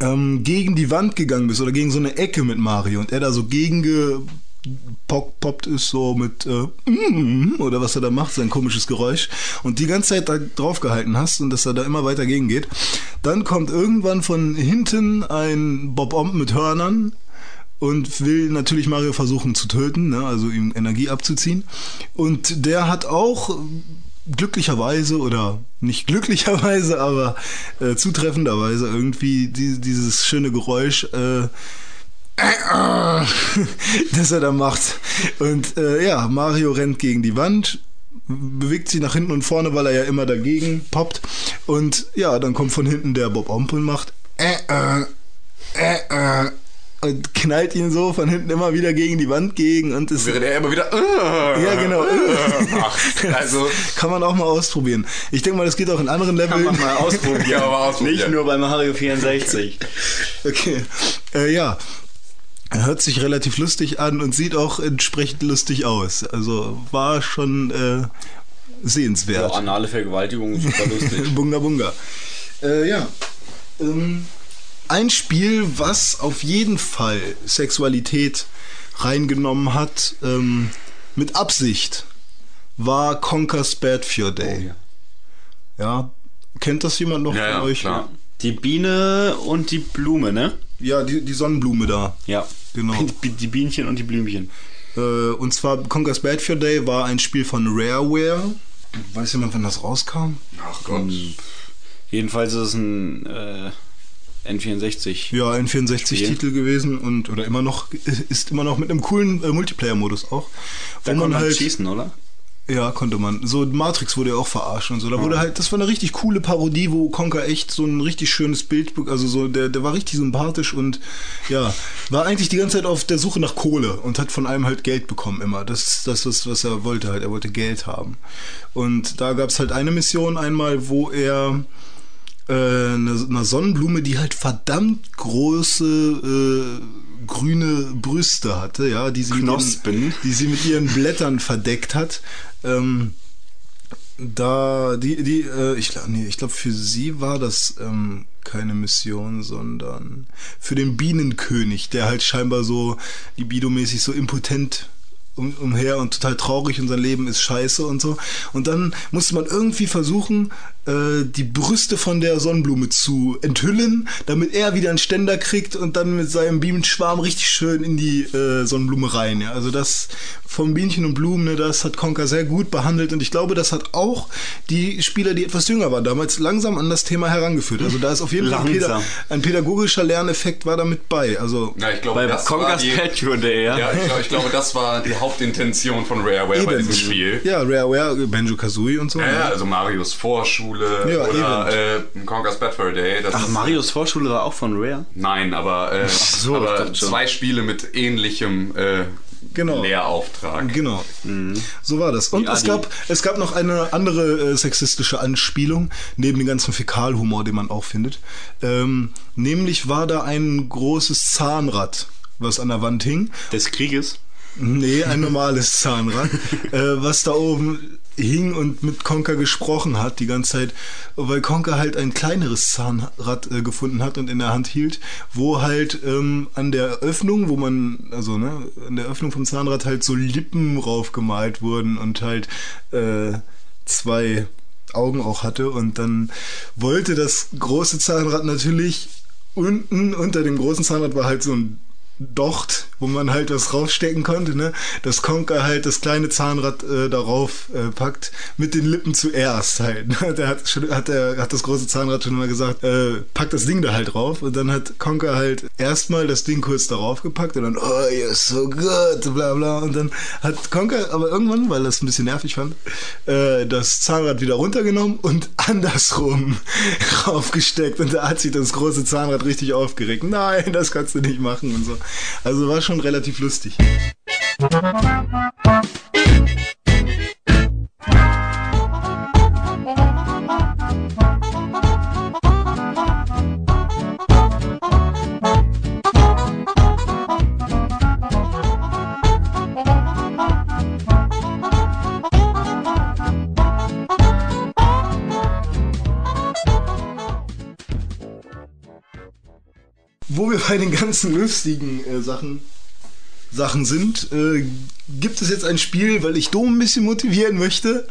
ähm, gegen die Wand gegangen bist oder gegen so eine Ecke mit Mario und er da so gegen poppt ist so mit äh, mm, oder was er da macht, sein komisches Geräusch und die ganze Zeit da drauf gehalten hast und dass er da immer weiter gegen geht, dann kommt irgendwann von hinten ein Bob Omb mit Hörnern und will natürlich Mario versuchen zu töten, ne, also ihm Energie abzuziehen. Und der hat auch glücklicherweise oder nicht glücklicherweise, aber äh, zutreffenderweise irgendwie die, dieses schöne Geräusch, äh, das er da macht. Und äh, ja, Mario rennt gegen die Wand, bewegt sich nach hinten und vorne, weil er ja immer dagegen poppt. Und ja, dann kommt von hinten der Bob Omp und macht äh, äh, äh, äh, und knallt ihn so von hinten immer wieder gegen die Wand gegen und es Während er immer wieder. äh, ja genau äh, macht. Also, kann man auch mal ausprobieren. Ich denke mal, das geht auch in anderen Leveln. Kann man mal ausprobieren. Ja, aber ausprobieren. Nicht nur bei Mario 64. Okay. Äh, ja. Er hört sich relativ lustig an und sieht auch entsprechend lustig aus. Also war schon äh, Ja, sehenswert. anale Vergewaltigung, super lustig. bunga bunga. Äh, ja. Ähm, ein Spiel, was auf jeden Fall Sexualität reingenommen hat, ähm, mit Absicht, war Conker's Bad Fur Day. ja. kennt das jemand noch Ja, ja, von euch? klar. Die Biene und die Blume, ne? Ja, die, die Sonnenblume da. Ja. Genau. Die, Bienchen und die Blümchen. Äh, und zwar Conker's Bad Fur Day war ein Spiel von Rareware. Weiß jemand, wann das rauskam? ach Gott. Jedenfalls ist es ein äh, N64. Ja, ein Spiel. 64-Titel gewesen und oder immer noch ist immer noch mit einem coolen äh, Multiplayer-Modus auch. Da kann man man halt schießen, oder? Ja, konnte man. So Matrix wurde ja auch verarscht und so. Da wurde halt, das war eine richtig coole Parodie, wo Conker echt so ein richtig schönes Bild, also so, der, der war richtig sympathisch und ja, war eigentlich die ganze Zeit auf der Suche nach Kohle und hat von einem halt Geld bekommen immer. Das das ist, was er wollte halt. Er wollte Geld haben. Und da gab's halt eine Mission einmal, wo er äh, eine, eine Sonnenblume, die halt verdammt große äh, grüne Brüste hatte, ja, die sie, mit Knospen. ihren, die sie mit ihren Blättern verdeckt hat. Ähm, da die die äh, ich glaube nee, ich glaube für sie war das ähm, keine Mission, sondern für den Bienenkönig, der halt scheinbar so libidomäßig so impotent um, umher und total traurig und sein Leben ist scheiße und so. Und dann musste man irgendwie versuchen, äh, die Brüste von der Sonnenblume zu enthüllen, damit er wieder einen Ständer kriegt und dann mit seinem Bienenschwarm richtig schön in die äh, Sonnenblume rein. Ja. Also das vom Bienchen und Blumen, ne, das hat Conker sehr gut behandelt und ich glaube, das hat auch die Spieler, die etwas jünger waren, damals langsam an das Thema herangeführt. Also da ist auf jeden Fall ein, Päda ein pädagogischer Lerneffekt war damit bei. Also Ja, ich glaube, Bei das war Conker's die, Pet Your Day, ja? Ja, ich glaube, ich glaube, das war die Hauptintention von Rareware bei Eben. diesem Spiel. Ja, Rareware, Banjo Kazooie und so. Ja, ne? ja, also Marios Vorschule Ja, oder äh, Conker's Bad Fur Day. Das Ach, Marios Vorschule war auch von Rare? Nein, aber, äh, so, aber zwei Spiele mit ähnlichem äh, Genau. Lehrauftrag. Genau. So war das. Und Die es Adi. gab, es gab noch eine andere äh, sexistische Anspielung, neben dem ganzen Fäkalhumor, den man auch findet. Ähm, nämlich war da ein großes Zahnrad, was an der Wand hing. Des Krieges? Nee, ein normales Zahnrad, äh, was da oben hing und mit Conker gesprochen hat die ganze Zeit, weil Conker halt ein kleineres Zahnrad äh, gefunden hat und in der Hand hielt, wo halt ähm, an der Öffnung, wo man, also ne, an der Öffnung vom Zahnrad halt so Lippen raufgemalt wurden und halt äh, zwei Augen auch hatte. Und dann wollte das große Zahnrad natürlich unten unter dem großen Zahnrad war halt so ein Docht, wo man halt was raufstecken konnte, ne? Dass Conker halt das kleine Zahnrad äh, darauf äh, packt, mit den Lippen zuerst halt. ne? Der hat schon, hat der, hat das große Zahnrad schon mal gesagt, äh, pack das Ding da halt drauf. Und dann hat Conker halt erstmal das Ding kurz darauf gepackt und dann, oh, you're so good, bla bla. Und dann hat Conker aber irgendwann, weil das ein bisschen nervig fand, äh, das Zahnrad wieder runtergenommen und andersrum raufgesteckt. Und da hat sich das große Zahnrad richtig aufgeregt. Nein, das kannst du nicht machen und so. Also war schon relativ lustig. Wo wir bei den ganzen lustigen äh, Sachen, Sachen sind, äh, gibt es jetzt ein Spiel, weil ich Dom ein bisschen motivieren möchte,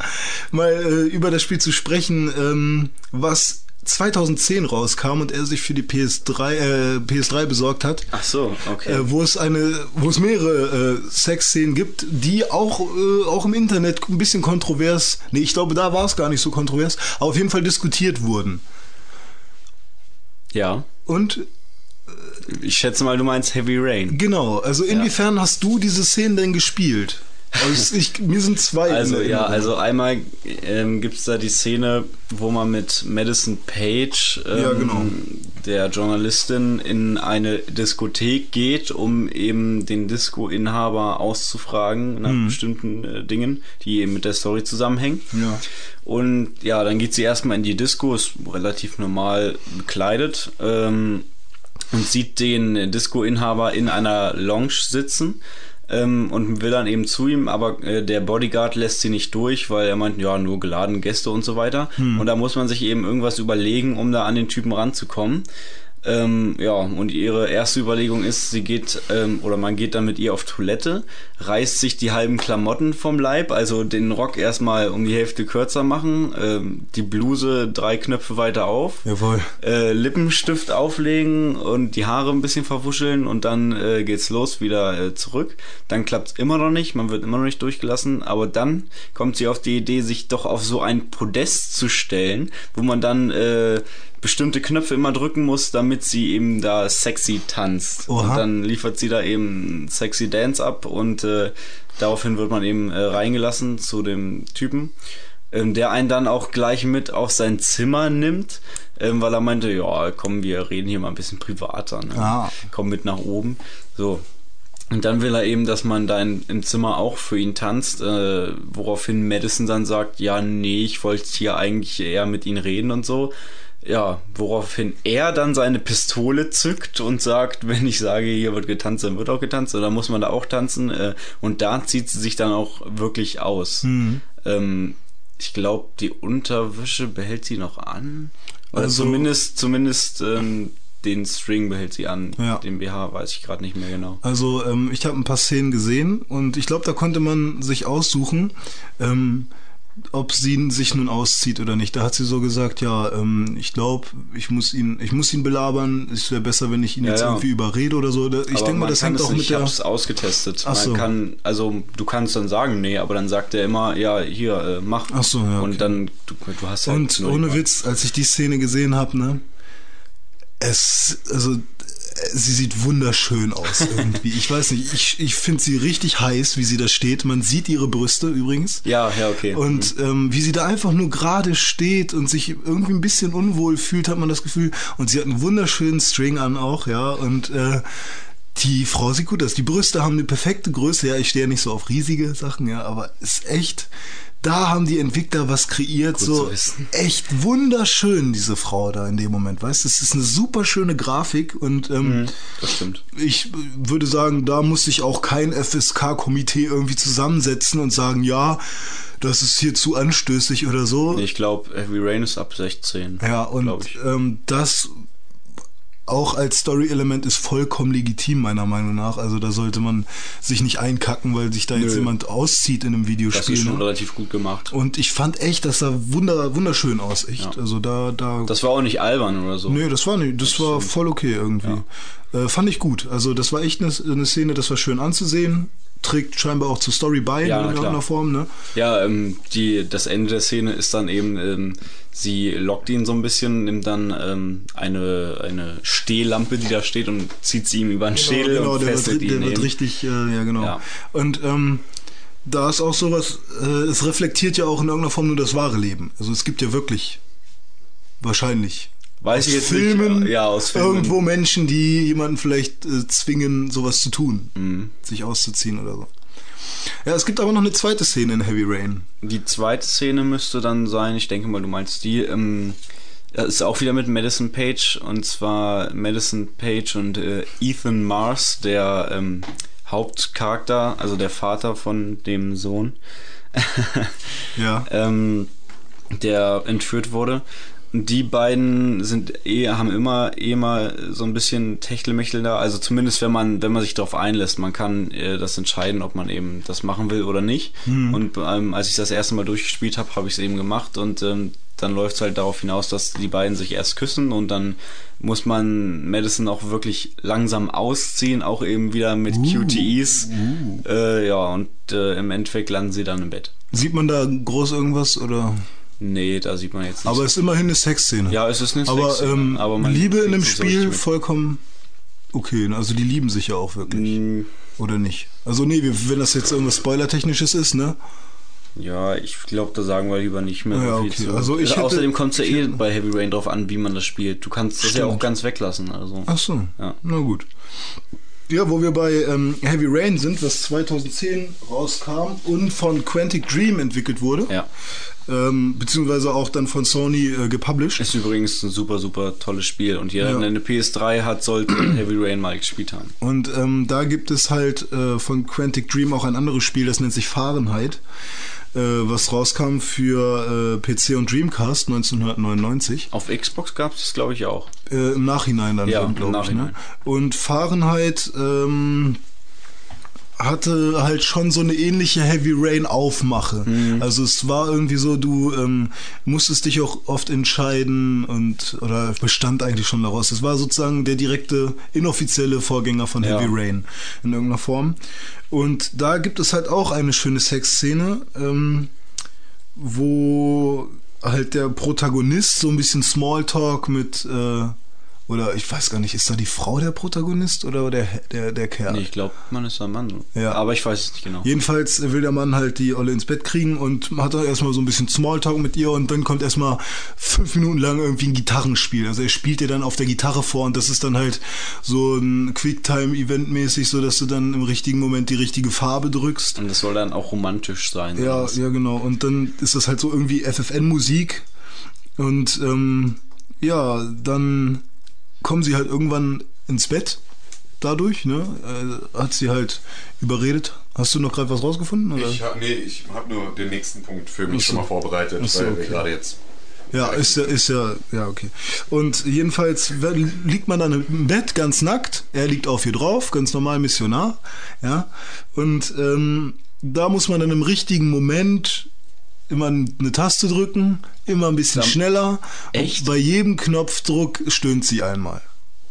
mal äh, über das Spiel zu sprechen, ähm, was 2010 rauskam und er sich für die PS3, äh, PS3 besorgt hat. Ach so, okay. Äh, wo es eine, wo es mehrere äh, Sexszenen gibt, die auch auch im Internet ein bisschen kontrovers, nee, ich glaube, da war es gar nicht so kontrovers, aber auf jeden Fall diskutiert wurden. ja. Und Ich schätze mal, du meinst Heavy Rain. genau, also inwiefern hast du diese Szenen denn gespielt? Also ich, mir sind zwei. Also ja, also einmal ähm, gibt es da die Szene, wo man mit Madison Page, ähm, Ja, genau. der Journalistin, in eine Diskothek geht, um eben den Disco-Inhaber auszufragen nach Mhm. bestimmten äh, Dingen, die eben mit der Story zusammenhängen. Ja. Und ja, dann geht sie erstmal in die Disco, ist relativ normal bekleidet ähm, und sieht den Disco-Inhaber in einer Lounge sitzen ähm, und will dann eben zu ihm, aber äh, der Bodyguard lässt sie nicht durch, weil er meint, ja, nur geladene Gäste und so weiter. Und da muss man sich eben irgendwas überlegen, um da an den Typen ranzukommen. Ähm, ja, und ihre erste Überlegung ist, sie geht, ähm, oder man geht dann mit ihr auf Toilette, reißt sich die halben Klamotten vom Leib, also den Rock erstmal um die Hälfte kürzer machen, ähm, die Bluse drei Knöpfe weiter auf, Jawohl. äh, Lippenstift auflegen und die Haare ein bisschen verwuscheln und dann äh, geht's los, wieder äh, zurück. Dann klappt's immer noch nicht, man wird immer noch nicht durchgelassen, aber dann kommt sie auf die Idee, sich doch auf so ein Podest zu stellen, wo man dann äh, bestimmte Knöpfe immer drücken muss, damit sie eben da sexy tanzt. Oha. Und dann liefert sie da eben sexy Dance ab und äh, daraufhin wird man eben äh, reingelassen zu dem Typen ähm, der einen dann auch gleich mit auf sein Zimmer nimmt, ähm, weil er meinte, ja, komm, wir reden hier mal ein bisschen privater, ne? Ah. komm mit nach oben. So. Und dann will er eben, dass man da in, im Zimmer auch für ihn tanzt, äh, woraufhin Madison dann sagt, ja, nee, ich wollte hier eigentlich eher mit ihm reden und so. Ja, woraufhin er dann seine Pistole zückt und sagt, wenn ich sage, hier wird getanzt, dann wird auch getanzt, oder muss man da auch tanzen. Äh, und da zieht sie sich dann auch wirklich aus. Ähm, ich glaube, die Unterwäsche behält sie noch an. Oder Also- zumindest, zumindest ähm, den String behält sie an. Ja. Den BH weiß ich gerade nicht mehr genau. Also ähm, ich habe ein paar Szenen gesehen und ich glaube, da konnte man sich aussuchen, ähm, ob sie sich nun auszieht oder nicht. Da hat sie so gesagt, ja, ähm, ich glaube, ich muss ihn, ich muss ihn belabern. Es wäre besser, wenn ich ihn Ja, jetzt ja. irgendwie überrede oder so. Ich denke mal, das hängt es auch nicht, mit der. Ich hab's ausgetestet. Ach man so. kann, also du kannst dann sagen, nee, aber dann sagt er immer, ja, hier, äh, mach. Ach so, ja, okay. Und dann, du, du hast halt Und ohne. Witz, als ich die Szene gesehen habe, ne, es, also, sie sieht wunderschön aus irgendwie. ich weiß nicht, ich, ich finde sie richtig heiß, wie sie da steht. Man sieht ihre Brüste übrigens. Ja, ja, okay. Und ähm, wie sie da einfach nur gerade steht und sich irgendwie ein bisschen unwohl fühlt, hat man das Gefühl. Und sie hat einen wunderschönen String an auch, ja. Und äh, die Frau sieht gut aus. Die Brüste haben eine perfekte Größe. Ja, ich stehe ja nicht so auf riesige Sachen, ja, aber ist echt. Da haben die Entwickler was kreiert, Gut so echt wunderschön, diese Frau da in dem Moment, weißt du? Es ist eine super schöne Grafik und ähm, das stimmt. ich würde sagen, da muss sich auch kein FSK-Komitee irgendwie zusammensetzen und sagen, ja, das ist hier zu anstößig oder so. Ich glaube, Heavy Rain ist ab 16. ja, und ähm, das auch als Story-Element ist vollkommen legitim, meiner Meinung nach. Also da sollte man sich nicht einkacken, weil sich da jetzt Nö. jemand auszieht in einem Das Videospiel. ist schon ne? relativ gut gemacht. Und ich fand echt, das sah wunder, wunderschön aus, echt. Ja. Also da, da. Das war auch nicht albern oder so. Nee, das war nicht, das war stimmt. voll okay irgendwie. Äh, fand ich gut. Also das war echt eine, eine Szene, das war schön anzusehen. Trägt scheinbar auch zur Story bei Ja, in irgendeiner Form, ne? Ja, ähm, die, das Ende der Szene ist dann eben, ähm, sie lockt ihn so ein bisschen, nimmt dann ähm, eine, eine Stehlampe, die da steht und zieht sie ihm über den Schädel genau, und der, wird, fesselt der ihn wird eben. richtig, äh, ja genau. Ja. Und ähm, da ist auch sowas, äh, es reflektiert ja auch in irgendeiner Form nur das wahre Leben. Also es gibt ja wirklich, wahrscheinlich, Weiß ich aus jetzt Filmen, nicht. Ja, aus Filmen. irgendwo Menschen, die jemanden vielleicht äh, zwingen, sowas zu tun, Mhm. sich auszuziehen oder so. Ja, es gibt aber noch eine zweite Szene in Heavy Rain. Die zweite Szene müsste dann sein, ich denke mal, du meinst die, ähm, das ist auch wieder mit Madison Page und zwar Madison Page und äh, Ethan Mars, der ähm, Hauptcharakter, also der Vater von dem Sohn, Ja. ähm, der entführt wurde. Die beiden sind eh, haben immer eh mal so ein bisschen Techtelmechtel da. Also zumindest wenn man, wenn man sich darauf einlässt, man kann äh, das entscheiden, ob man eben das machen will oder nicht. Und ähm, als ich das erste Mal durchgespielt habe, habe ich es eben gemacht und ähm, dann läuft es halt darauf hinaus, dass die beiden sich erst küssen und dann muss man Madison auch wirklich langsam ausziehen, auch eben wieder mit QTEs. Äh, ja, und äh, im Endeffekt landen sie dann im Bett. Sieht man da groß irgendwas oder? Nee, da sieht man jetzt nicht. Aber es ist immerhin eine Sexszene. ja, es ist eine aber, Sexszene, ähm, aber Liebe in einem so Spiel vollkommen okay. Also die lieben sich ja auch wirklich. Mm, Oder nicht? Also nee, wenn das jetzt irgendwas Spoilertechnisches ist, ne? Ja, ich glaube, da sagen wir lieber nicht mehr Ja, okay. zu. Also ich hätte- Außerdem kommt es ja eh bei Heavy Rain drauf an, wie man das spielt. Du kannst das ja auch Stimmt. ganz weglassen. Also. Ach so. Ja. Na gut. Ja, wo wir bei ähm, Heavy Rain sind, was 2010 rauskam und von Quantic Dream entwickelt wurde. Ja. Ähm, beziehungsweise auch dann von Sony äh, gepublished. Ist übrigens ein super, super tolles Spiel. Und jeder, Ja. der eine PS3 hat, sollte Heavy Rain mal gespielt haben. Und ähm, da gibt es halt äh, von Quantic Dream auch ein anderes Spiel, das nennt sich Fahrenheit, äh, was rauskam für äh, PC und Dreamcast 1999. Auf Xbox gab es das, glaube ich, auch. Äh, Im Nachhinein dann, Ja, glaube ich. Ne? Und Fahrenheit ähm, hatte halt schon so eine ähnliche Heavy Rain Aufmache. Mhm. Also es war irgendwie so, du ähm, musstest dich auch oft entscheiden und oder bestand eigentlich schon daraus. Es war sozusagen der direkte inoffizielle Vorgänger von Ja. Heavy Rain in irgendeiner Form. Und da gibt es halt auch eine schöne Sexszene, ähm, wo halt der Protagonist so ein bisschen Smalltalk mit äh, oder ich weiß gar nicht, ist da die Frau der Protagonist oder der der der Kerl? Nee, ich glaube, man ist ein Mann. Ja. Aber ich weiß es nicht genau. Jedenfalls will der Mann halt die Olle ins Bett kriegen und hat dann erstmal so ein bisschen Smalltalk mit ihr und dann kommt erstmal fünf Minuten lang irgendwie ein Gitarrenspiel. Also er spielt ihr dann auf der Gitarre vor und das ist dann halt so ein Quicktime-Event mäßig, so dass du dann im richtigen Moment die richtige Farbe drückst. Und das soll dann auch romantisch sein. Ja, ja, genau. Und dann ist das halt so irgendwie FFN-Musik. Und ähm, ja, dann kommen sie halt irgendwann ins Bett dadurch, ne? Äh, hat sie halt überredet. Hast du noch gerade was rausgefunden? Oder? Ich habe nee, ich hab nur den nächsten Punkt für mich schon mal vorbereitet, weil wir okay. gerade jetzt. Ja, ist ja, ist ja, ja, okay. Und jedenfalls liegt man dann im Bett ganz nackt. Er liegt auf ihr drauf, ganz normal Missionar, ja. Und ähm, da muss man dann im richtigen Moment immer eine Taste drücken, immer ein bisschen Dann- schneller. Echt? Und bei jedem Knopfdruck stöhnt sie einmal.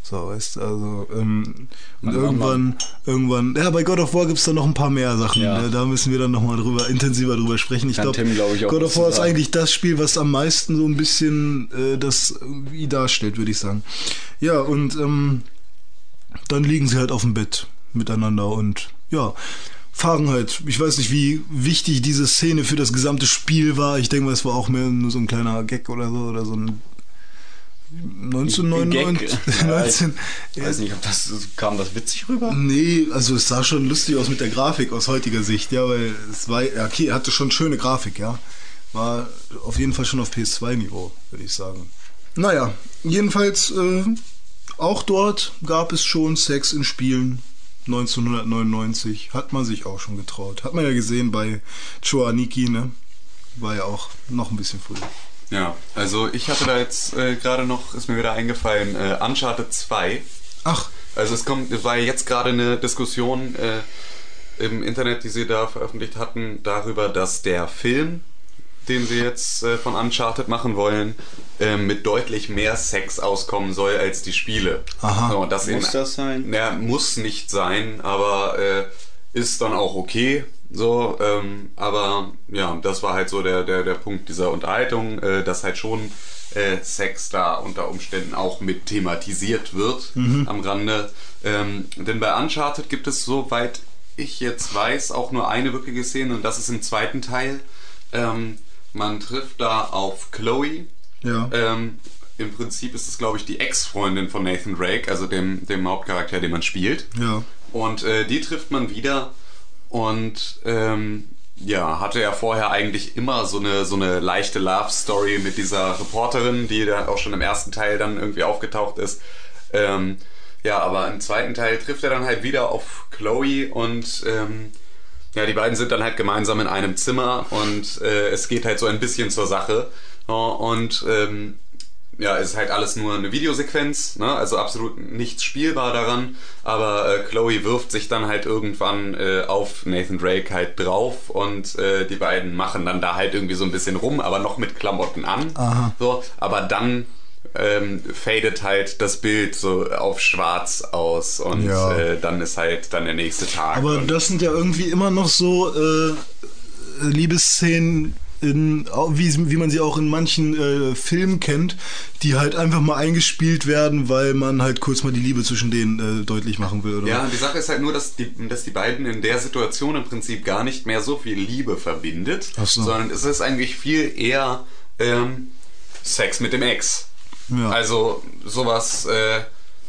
So, weißt du, also, ähm, und irgendwann, irgendwann, ja, bei God of War gibt's da noch ein paar mehr Sachen. Ja. Da, da müssen wir dann nochmal drüber, intensiver drüber sprechen. Ich glaube, glaub God of War ist eigentlich das Spiel, was am meisten so ein bisschen äh, das irgendwie darstellt, würde ich sagen. Ja, und ähm, dann liegen sie halt auf dem Bett miteinander und ja, fahren halt. Ich weiß nicht, wie wichtig diese Szene für das gesamte Spiel war. Ich denke mal, es war auch mehr nur so ein kleiner Gag oder so oder so ein 1999. Gag. Ja, 19, Ich weiß nicht, ob das kam das witzig rüber? Nee, also es sah schon lustig aus mit der Grafik aus heutiger Sicht, ja, weil es war, ja, okay, hatte schon schöne Grafik, ja. War auf jeden Fall schon auf PS2-Niveau, würde ich sagen. Naja, jedenfalls, äh, auch dort gab es schon Sex in Spielen. 1999 hat man sich auch schon getraut. Hat man ja gesehen bei Choaniki, ne? War ja auch noch ein bisschen früher. Ja, also ich hatte da jetzt äh, gerade noch, ist mir wieder eingefallen, äh, Uncharted 2. Ach, Also es kommt, es war jetzt gerade eine Diskussion äh, im Internet, die sie da veröffentlicht hatten, darüber, dass der Film, den sie jetzt äh, von Uncharted machen wollen, äh, mit deutlich mehr Sex auskommen soll als die Spiele. Aha. So, das Muss in, das sein? Ja, muss nicht sein, aber äh, ist dann auch okay. So, ähm, aber ja, das war halt so der, der, der Punkt dieser Unterhaltung, äh, dass halt schon äh, Sex da unter Umständen auch mit thematisiert wird am Rande. Ähm, denn bei Uncharted gibt es, soweit ich jetzt weiß, auch nur eine wirkliche Szene und das ist im zweiten Teil. Ähm, man trifft da auf Chloe, ja. ähm, Im Prinzip ist es, glaube ich, die Ex-Freundin von Nathan Drake, also dem, dem Hauptcharakter, den man spielt. Ja. Und äh, die trifft man wieder und ähm, ja, hatte ja vorher eigentlich immer so eine, so eine leichte Love-Story mit dieser Reporterin, die da auch schon im ersten Teil dann irgendwie aufgetaucht ist. Ähm, ja, aber im zweiten Teil trifft er dann halt wieder auf Chloe und ähm, ja, die beiden sind dann halt gemeinsam in einem Zimmer und äh, es geht halt so ein bisschen zur Sache. Ja, und ähm, ja, ist halt alles nur eine Videosequenz, ne? also absolut nichts spielbar daran, aber äh, Chloe wirft sich dann halt irgendwann äh, auf Nathan Drake halt drauf und äh, die beiden machen dann da halt irgendwie so ein bisschen rum, aber noch mit Klamotten an. Aha. So, aber dann ähm, fadet halt das Bild so auf schwarz aus und Ja. äh, dann ist halt dann der nächste Tag. Aber das sind ja irgendwie immer noch so äh, Liebesszenen, in, wie, wie man sie auch in manchen äh, Filmen kennt, die halt einfach mal eingespielt werden, weil man halt kurz mal die Liebe zwischen denen äh, deutlich machen will. Oder? Ja, die Sache ist halt nur, dass die, dass die beiden in der Situation im Prinzip gar nicht mehr so viel Liebe verbindet, so. sondern es ist eigentlich viel eher ähm, Sex mit dem Ex. Ja. Also sowas, äh,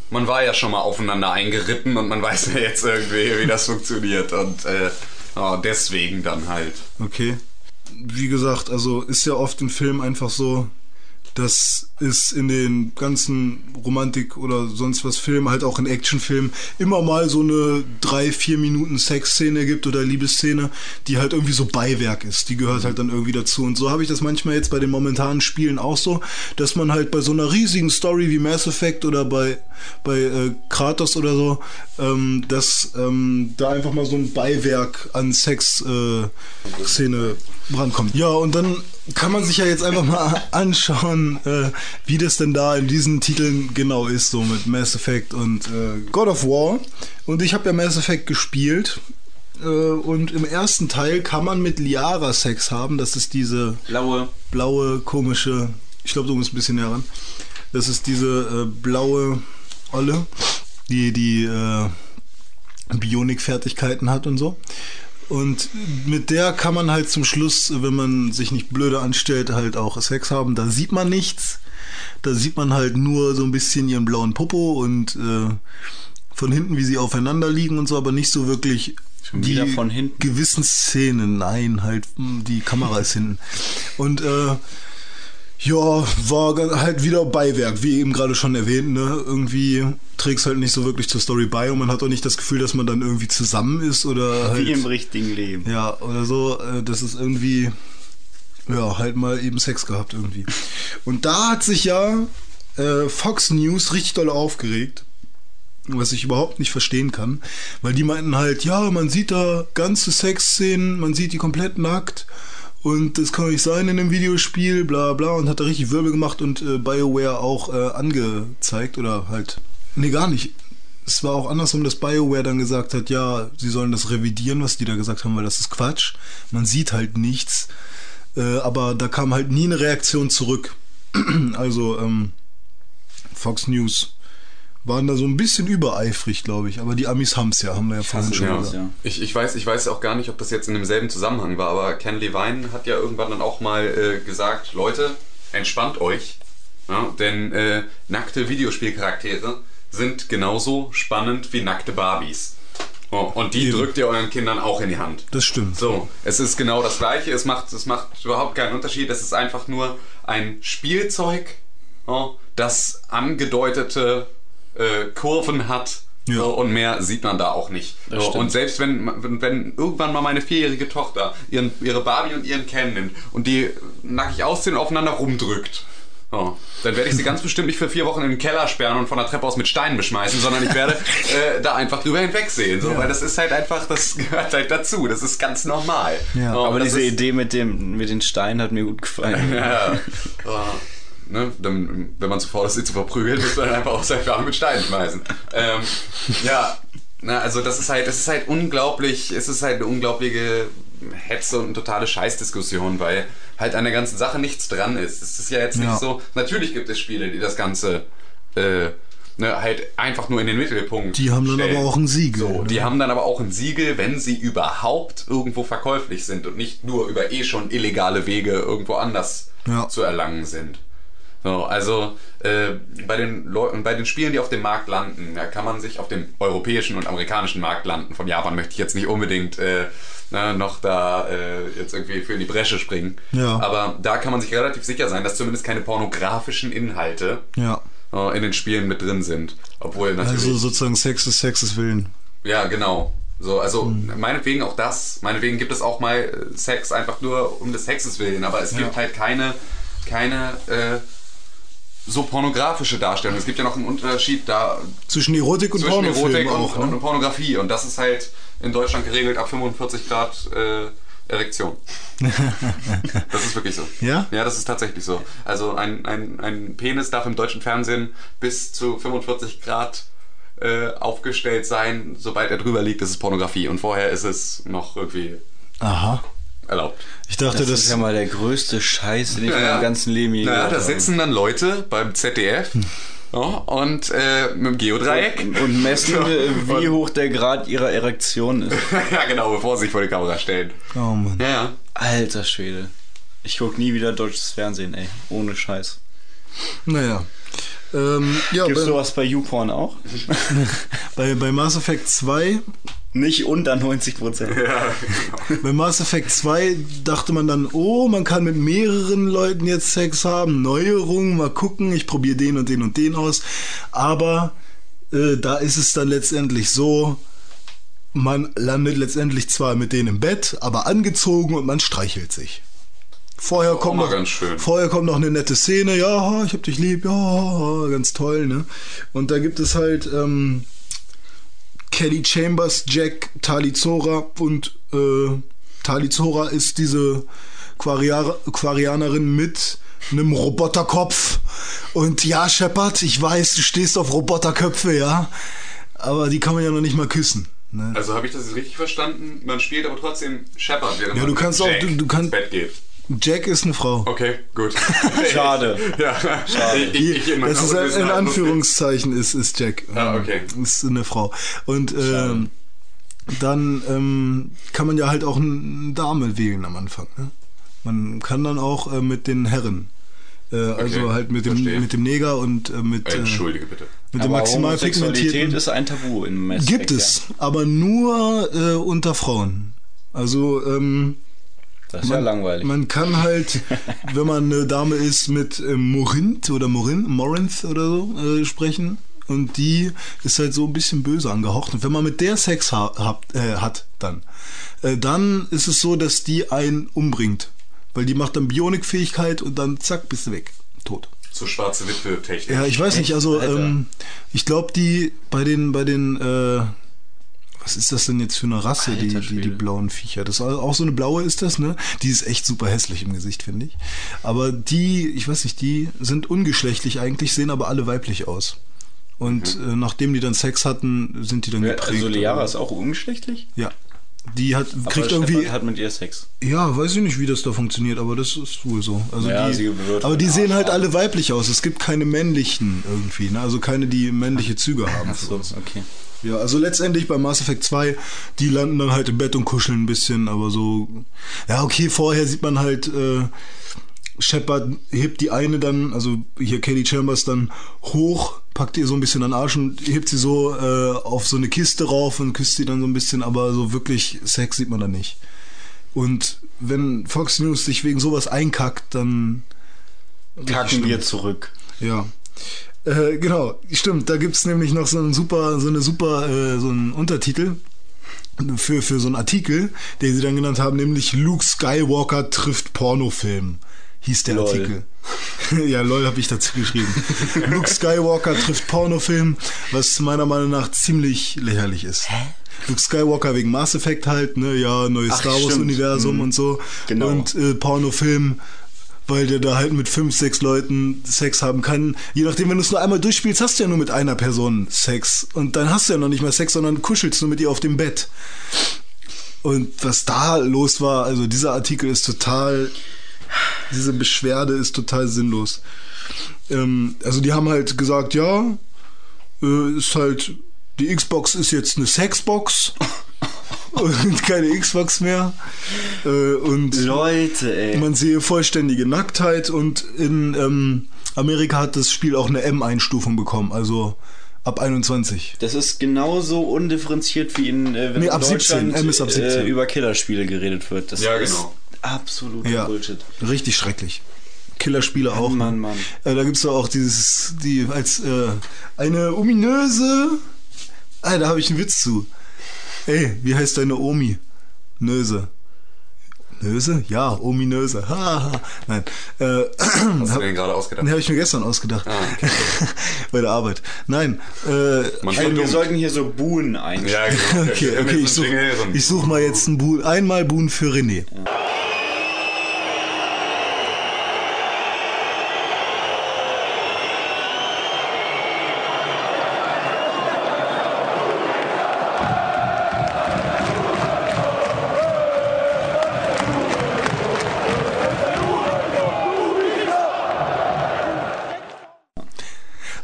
man war ja schon mal aufeinander eingeritten und man weiß ja jetzt irgendwie, wie das funktioniert und äh, ja, deswegen dann halt. Okay. Wie gesagt, also ist ja oft im Film einfach so, dass es in den ganzen Romantik oder sonst was Filmen, halt auch in Actionfilmen, immer mal so eine drei, vier Minuten Sexszene gibt oder Liebesszene, die halt irgendwie so Beiwerk ist. Die gehört halt dann irgendwie dazu. Und so habe ich das manchmal jetzt bei den momentanen Spielen auch so, dass man halt bei so einer riesigen Story wie Mass Effect oder bei, bei äh, Kratos oder so, ähm, dass ähm, da einfach mal so ein Beiwerk an Sex-Szene äh, rankommt. Ja, und dann kann man sich ja jetzt einfach mal anschauen, äh, wie das denn da in diesen Titeln genau ist, so mit Mass Effect und äh, God of War. Und ich habe ja Mass Effect gespielt. Äh, und im ersten Teil kann man mit Liara Sex haben. Das ist diese Blaue. blaue, komische. Ich glaube, du musst ein bisschen näher ran. Das ist diese äh, blaue Olle, die die äh, Bionik-Fertigkeiten hat und so. Und mit der kann man halt zum Schluss, wenn man sich nicht blöde anstellt, halt auch Sex haben. Da sieht man nichts. Da sieht man halt nur so ein bisschen ihren blauen Popo und äh, von hinten, wie sie aufeinander liegen und so, aber nicht so wirklich die von hinten. gewissen Szenen. Nein, halt mh, die Kamera ist hinten. Und äh, ja, war halt wieder Beiwerk, wie eben gerade schon erwähnt, ne? Irgendwie trägst halt nicht so wirklich zur Story bei und man hat auch nicht das Gefühl, dass man dann irgendwie zusammen ist oder halt. Wie im richtigen Leben. Ja, oder so, äh, das ist irgendwie, ja, halt mal eben Sex gehabt irgendwie. Und da hat sich ja äh, Fox News richtig doll aufgeregt, was ich überhaupt nicht verstehen kann, weil die meinten halt, ja, man sieht da ganze Sexszenen, man sieht die komplett nackt und das kann nicht sein in einem Videospiel, bla bla, und hat da richtig Wirbel gemacht und äh, BioWare auch äh, angezeigt oder halt, nee, gar nicht. Es war auch andersrum, dass BioWare dann gesagt hat, ja, sie sollen das revidieren, was die da gesagt haben, weil das ist Quatsch. Man sieht halt nichts. Äh, aber da kam halt nie eine Reaktion zurück. also, ähm, Fox News waren da so ein bisschen übereifrig, glaube ich. Aber die Amis haben's ja, haben wir ja vorhin schon gesagt. Ja. Ich, ich, weiß, ich weiß auch gar nicht, ob das jetzt in demselben Zusammenhang war, aber Ken Levine hat ja irgendwann dann auch mal äh, gesagt, Leute, entspannt euch, ja, denn äh, nackte Videospielcharaktere sind genauso spannend wie nackte Barbies. Oh, und die Eben. drückt ihr euren Kindern auch in die Hand. Das stimmt. So, es ist genau das gleiche, es macht, es macht überhaupt keinen Unterschied, es ist einfach nur ein Spielzeug, oh, das angedeutete äh, Kurven hat Ja. so, und mehr sieht man da auch nicht. So, und selbst wenn, wenn, wenn irgendwann mal meine vierjährige Tochter ihren, ihre Barbie und ihren Ken nimmt und die nackig ausziehen und aufeinander rumdrückt, so, dann werde ich sie ganz bestimmt nicht für vier Wochen in den Keller sperren und von der Treppe aus mit Steinen beschmeißen, sondern ich werde äh, da einfach drüber hinwegsehen. So, Ja. Weil das ist halt einfach, das gehört halt dazu. Das ist ganz normal. Ja. So, Aber diese ist, Idee mit dem mit den Steinen hat mir gut gefallen. Ja. Ja. Ne, dann, wenn man zu faul ist, sie zu verprügeln, muss man einfach auf seine Arme mit Steinen schmeißen. Ähm, ja, na, also das ist halt, das ist halt unglaublich, es ist halt eine unglaubliche Hetze und totale Scheißdiskussion, weil halt an der ganzen Sache nichts dran ist. Es ist ja jetzt nicht Ja. so, natürlich gibt es Spiele, die das Ganze äh, ne, halt einfach nur in den Mittelpunkt Die haben dann stellen. aber auch ein Siegel. So, ne? die haben dann aber auch ein Siegel, wenn sie überhaupt irgendwo verkäuflich sind und nicht nur über eh schon illegale Wege irgendwo anders Ja. zu erlangen sind. So, also äh, bei, den Leuten, bei den Spielen, die auf dem Markt landen, da kann man sich auf dem europäischen und amerikanischen Markt landen. Von Japan möchte ich jetzt nicht unbedingt äh, na, noch da äh, jetzt irgendwie für in die Bresche springen. Ja. Aber da kann man sich relativ sicher sein, dass zumindest keine pornografischen Inhalte Ja. äh, in den Spielen mit drin sind. Obwohl natürlich. Also sozusagen Sex ist Sexes Willen. Ja, genau. So, also meinetwegen auch das. Meinetwegen gibt es auch mal äh, Sex einfach nur um des Sexes willen, aber es gibt Ja. halt keine, keine, äh, so pornografische Darstellungen. Es gibt ja noch einen Unterschied da Zwischen Erotik und zwischen Pornofilm Erotik und, auch. Ne? und Pornografie. Und das ist halt in Deutschland geregelt ab 45 Grad äh, Erektion. das ist wirklich so. Ja? Ja, das ist tatsächlich so. Also ein, ein, ein Penis darf im deutschen Fernsehen bis zu 45 Grad äh, aufgestellt sein. Sobald er drüber liegt, ist es Pornografie. Und vorher ist es noch irgendwie Aha. Erlaubt. Ich dachte, Das, das, ist ja mal der größte Scheiß, den ich in meinem ganzen Leben je Naja, gehört da sitzen dann Leute beim ZDF Hm. ja, und äh, mit dem Geodreieck. Und messen, äh, wie hoch der Grad ihrer Erektion ist. ja, genau, bevor sie sich vor die Kamera stellen. oh Mann. Ja, ja. Alter Schwede. Ich guck nie wieder deutsches Fernsehen, ey. Ohne Scheiß. Naja. Ähm, ja, Gibt's bei, sowas bei YouPorn auch? bei, bei Mass Effect 2 Nicht unter 90 Prozent. Bei Mass Effect 2 dachte man dann, oh, man kann mit mehreren Leuten jetzt Sex haben, Neuerungen, mal gucken, ich probiere den und den und den aus. Aber äh, da ist es dann letztendlich so, man landet letztendlich zwar mit denen im Bett, aber angezogen und man streichelt sich. Vorher kommt, noch, ganz schön. vorher kommt noch eine nette Szene, ja, ich hab dich lieb, ja, ganz toll, ne? Und da gibt es halt ähm, Kelly Chambers, Jack Talizora und äh, Talizora ist diese Quariar Quarianerin mit einem Roboterkopf. Und ja, Shepard, ich weiß, du stehst auf Roboterköpfe, ja. Aber die kann man ja noch nicht mal küssen. Ne? Also habe ich das jetzt richtig verstanden? Man spielt aber trotzdem Shepard, während Ja, man du kannst mit auch- Jack du- du kannst- ins Bett geht. Jack ist eine Frau. Okay, gut. Schade. ja, schade. Ich, ich in meiner Es ist in Unwissenheit wusste- Anführungszeichen ist, ist Jack. Ah, Ähm, okay. Ist eine Frau. Und ähm, dann ähm, kann man ja halt auch eine Dame wählen am Anfang. Ne? Man kann dann auch äh, mit den Herren. Äh, Also halt mit dem, verstehe. mit dem Neger und äh, mit, Äh, Entschuldige bitte. mit dem Aber maximal Homosexualität pigmentierten. ist ein Tabu in Mass Gibt es, aber nur äh, unter Frauen. Also ähm. Das ist ja langweilig. Man kann halt, wenn man eine Dame ist, mit äh, Morinth oder Morin, Morinth oder so äh, sprechen. Und die ist halt so ein bisschen böse angehaucht. Und wenn man mit der Sex ha hab, äh, hat, dann, äh, dann ist es so, dass die einen umbringt. Weil die macht dann Bionikfähigkeit und dann zack, bist du weg. Tot. So schwarze Witwe-Technik. Ja, ich weiß nicht, also ähm, ich glaube, die bei den, bei den, äh, was ist das denn jetzt für eine Rasse, die, die, die blauen Viecher? Das ist auch so eine blaue ist das, ne? Die ist echt super hässlich im Gesicht, finde ich. Aber die, ich weiß nicht, die sind ungeschlechtlich eigentlich, sehen aber alle weiblich aus. Und äh, nachdem die dann Sex hatten, sind die dann Ja, geprägt. also Liara ist auch ungeschlechtlich? Ja. Die hat, Aber kriegt Shepard irgendwie, hat mit ihr Sex. ja, weiß ich nicht, wie das da funktioniert, aber das ist wohl so. Also Ja, die, aber die sehen halt alle weiblich aus. Es gibt keine männlichen irgendwie, ne? also keine, die männliche Züge haben. Ach so, okay. Ja, also letztendlich bei Mass Effect 2, die landen dann halt im Bett und kuscheln ein bisschen, aber so. Ja, okay, vorher sieht man halt, äh, Shepard hebt die eine dann, also hier Kelly Chambers dann hoch, packt ihr so ein bisschen an den Arsch und hebt sie so äh, auf so eine Kiste rauf und küsst sie dann so ein bisschen, aber so wirklich Sex sieht man da nicht. Und wenn Fox News sich wegen sowas einkackt, dann. Kacken wir zurück. Ja. Äh, genau, stimmt. Da gibt's nämlich noch so einen super, so eine super, äh, so einen Untertitel für, für so einen Artikel, den sie dann genannt haben, nämlich Luke Skywalker trifft Pornofilm. Hieß der Lol. Artikel. ja, lol habe ich dazu geschrieben. Luke Skywalker trifft Pornofilm, was meiner Meinung nach ziemlich lächerlich ist. Luke Skywalker wegen Mass Effect halt, ne, ja, neues Ach, Star Wars. Universum Mhm. und so. Genau. Und äh, Pornofilm, weil der da halt mit fünf, sechs Leuten Sex haben kann. Je nachdem, wenn du es nur einmal durchspielst, hast du ja nur mit einer Person Sex. Und dann hast du ja noch nicht mal Sex, sondern kuschelst nur mit ihr auf dem Bett. Und was da los war, also dieser Artikel ist total, diese Beschwerde ist total sinnlos. Ähm, also die haben halt gesagt, ja, äh, ist halt, die Xbox ist jetzt eine Sexbox und keine Xbox mehr. Äh, und Leute, ey. man sehe vollständige Nacktheit und in ähm, Amerika hat das Spiel auch eine M-Einstufung bekommen, also ab 21. Das ist genauso undifferenziert wie in, äh, wenn Nee, in ab 17, Deutschland M ist ab 17. Äh, über Killerspiele geredet wird. Das Ja, ist genau. absoluter Ja, Bullshit. richtig schrecklich. Killerspiele auch. Mann? Mann. Äh, da gibt's doch auch dieses, die als äh, eine ominöse. Ah, da habe ich einen Witz zu. Ey, wie heißt deine Omi? Nöse. Nöse? Ja, ominöse. Ha, ha. Nein. Äh, Hast du den gerade ausgedacht? Den habe ich mir gestern ausgedacht. Ah, okay. Bei der Arbeit. Nein. Äh, wird wir sollten hier so Buhnen einstellen. Ja, genau. okay, okay, so ich suche such mal jetzt ein Buhn, einmal Buhn für René.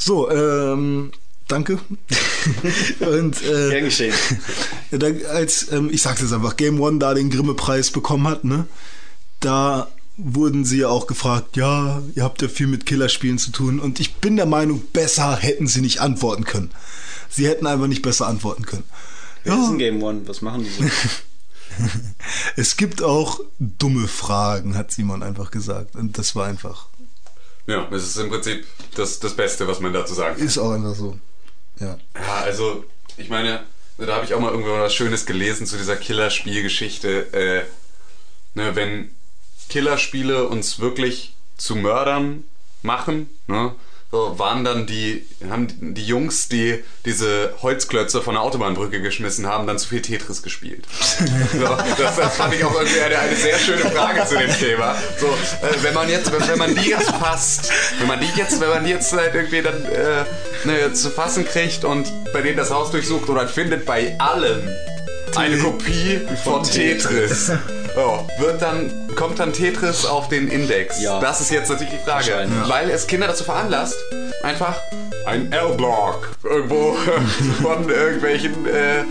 So, ähm, danke. Und äh, Gern geschehen. als, ähm, ich sag's jetzt einfach, Game One da den Grimme-Preis bekommen hat, ne, da wurden sie ja auch gefragt, ja, ihr habt ja viel mit Killerspielen zu tun und ich bin der Meinung, besser hätten sie nicht antworten können. Sie hätten einfach nicht besser antworten können. Wer ist Ja, ein Game One? Was machen die so? es gibt auch dumme Fragen, hat Simon einfach gesagt. Und das war einfach, Ja, das ist im Prinzip das, das Beste, was man dazu sagen kann. ist auch einfach so. Ja. Ja, also, ich meine, da habe ich auch mal irgendwo was Schönes gelesen zu dieser Killerspielgeschichte. Äh, ne, wenn Killerspiele uns wirklich zu Mördern machen, ne, waren dann die, haben die Jungs, die diese Holzklötze von der Autobahnbrücke geschmissen haben, dann zu viel Tetris gespielt. so, das, das fand ich auch irgendwie eine, eine sehr schöne Frage zu dem Thema. So, äh, wenn man jetzt, wenn, wenn man die jetzt fasst, wenn man die jetzt, wenn man die jetzt halt irgendwie dann äh, ne, zu fassen kriegt und bei denen das Haus durchsucht oder findet bei allen eine Kopie von Tetris. Oh, wird dann, kommt dann Tetris auf den Index? Ja. Das ist jetzt natürlich die Frage. Wahrscheinlich. Weil es Kinder dazu veranlasst, einfach ein L-Block irgendwo von irgendwelchen, äh,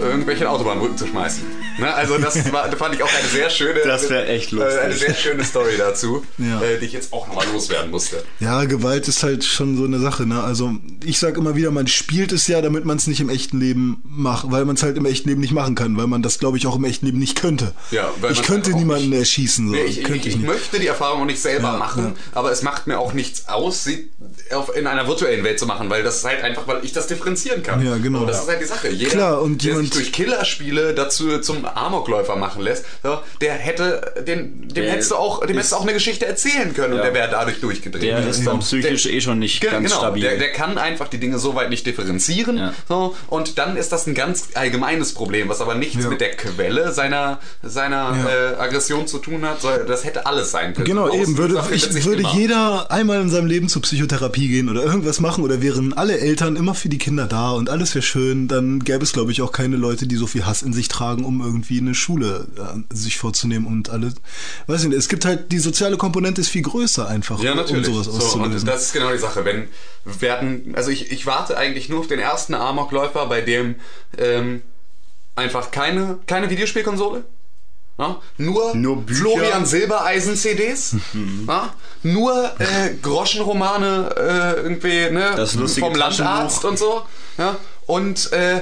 irgendwelchen Autobahnbrücken zu schmeißen. Ne? Also das war, fand ich auch eine sehr schöne, Das echt lustig. Äh, eine sehr schöne Story dazu, Ja. äh, die ich jetzt auch nochmal loswerden musste. Ja, Gewalt ist halt schon so eine Sache, ne? Also ich sag immer wieder, man spielt es ja, damit man es nicht im echten Leben macht, weil man es halt im echten Leben nicht machen kann, weil man das, glaube ich, auch im echten Leben nicht könnte. Ja, ich könnte auch niemanden nicht- erschießen, so. Nee, ich, ich, ich, möchte die Erfahrung auch nicht selber Ja, machen, aber es macht mir auch nichts aus, sie auf, in einer virtuellen Welt zu machen, weil das ist halt einfach, weil ich das differenzieren kann. Ja, genau. So, das ist halt die Sache. Jeder, Klar, und der sich durch Killerspiele dazu zum Amokläufer machen lässt, so, der hätte, den, dem Der hättest du auch, dem ist- hättest du auch eine Geschichte erzählen können und Ja. der wäre dadurch durchgedreht. Der ist dann psychisch eh schon nicht Ge- ganz genau, stabil. Der, der kann einfach die Dinge so weit nicht differenzieren. Ja. So, und dann ist das ein ganz allgemeines Problem, was aber nichts Ja. mit der Quelle seiner, seiner Ja. äh, Aggression zu tun hat. So, Das hätte alles sein können. Genau, eben. Würde, ich, würde immer. jeder einmal in seinem Leben zur Psychotherapie gehen oder irgendwas machen oder wären alle Eltern immer für die Kinder da und alles wäre schön, dann gäbe es, glaube ich, auch keine Leute, die so viel Hass in sich tragen, um irgendwie eine Schule äh, sich vorzunehmen und alles. Weiß ich nicht, es gibt halt, die soziale Komponente ist viel größer einfach, Ja, um natürlich. sowas so, und das ist genau die Sache. Wenn werden, also ich, ich warte eigentlich nur auf den ersten Amokläufer, bei dem ähm, einfach keine, keine Videospielkonsole. Ja, nur, Nur. Florian Silbereisen-CDs. nur äh, Groschenromane äh, irgendwie ne, vom Landarzt und so. Ja, und äh,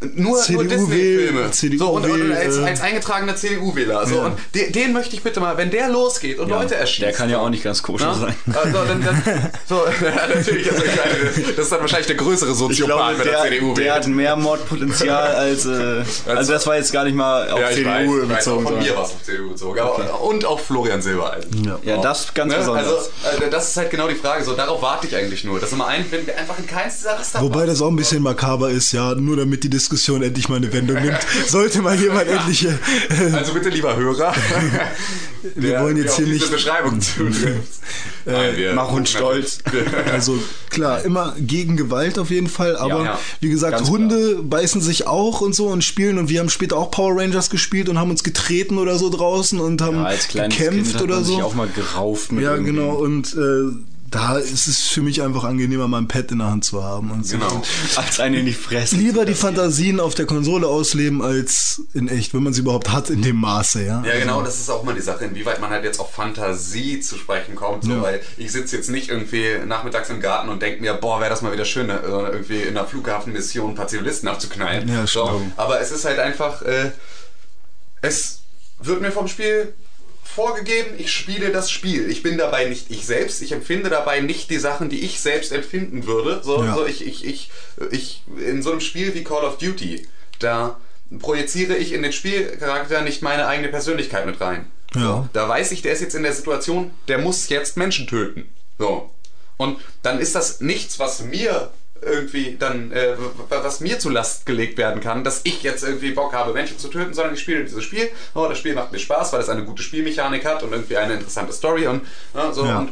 nur, nur CDU Disney-Filme. CDU So, und, und als, äh, als eingetragener CDU-Wähler. So, Ja. und den, den möchte ich bitte mal, wenn der losgeht und Leute erschießt. der kann ja auch nicht ganz koscher Na? sein. Also, dann, dann, so, ja, natürlich, also, das ist dann wahrscheinlich der größere Soziopath, wenn der der, CDU der hat wählt. mehr Mordpotenzial als. Äh, also, das war jetzt gar nicht mal auf Ja, CDU weiß, ich weiß, auch bezogen. von mir war es auf CDU bezogen. Aber, Und auf Florian Silbereisen. ja. Ja, das ganz Ne? besonders. Also, äh, das ist halt genau die Frage. So, darauf warte ich eigentlich nur. Dass immer ein, wenn wir einfach in keins dieser Raster Wobei das auch ein bisschen makaber ist, ja, nur damit die Diskussion endlich mal eine Wendung nimmt, sollte mal jemand endlich, äh, Also bitte, lieber Hörer. wir der- wollen jetzt hier nicht, Beschreibung wir- mach uns stolz. Also klar, immer gegen Gewalt auf jeden Fall, aber Ja, ja. wie gesagt, Ganz Hunde beißen sich auch und so und spielen und wir haben später auch Power Rangers gespielt und haben uns getreten oder so draußen und haben ja, gekämpft kind oder so. sich auch mal gerauft mit ja, genau und äh, da ist es für mich einfach angenehmer, mal ein Pad in der Hand zu haben und so. Genau. Als eine in die Fresse. Lieber die Fantasien auf der Konsole ausleben als in echt, wenn man sie überhaupt hat in dem Maße, ja. Ja, genau, das ist auch mal die Sache, inwieweit man halt jetzt auf Fantasie zu sprechen kommt. So, Ja. Weil ich sitze jetzt nicht irgendwie nachmittags im Garten und denke mir, boah, wäre das mal wieder schön, äh, irgendwie in einer Flughafenmission ein paar Zivilisten abzuknallen. Ja, so, aber es ist halt einfach, äh, es wird mir vom Spiel vorgegeben, ich spiele das Spiel. Ich bin dabei nicht ich selbst, ich empfinde dabei nicht die Sachen, die ich selbst empfinden würde. So, Ja. so ich, ich, ich, ich, in so einem Spiel wie Call of Duty, da projiziere ich in den Spielcharakter nicht meine eigene Persönlichkeit mit rein. Ja. So, da weiß ich, der ist jetzt in der Situation, der muss jetzt Menschen töten. So. Und dann ist das nichts, was mir irgendwie dann, äh, was mir zu Last gelegt werden kann, dass ich jetzt irgendwie Bock habe, Menschen zu töten, sondern ich spiele dieses Spiel. Oh, das Spiel macht mir Spaß, weil es eine gute Spielmechanik hat und irgendwie eine interessante Story und ja, so. Ja. Und,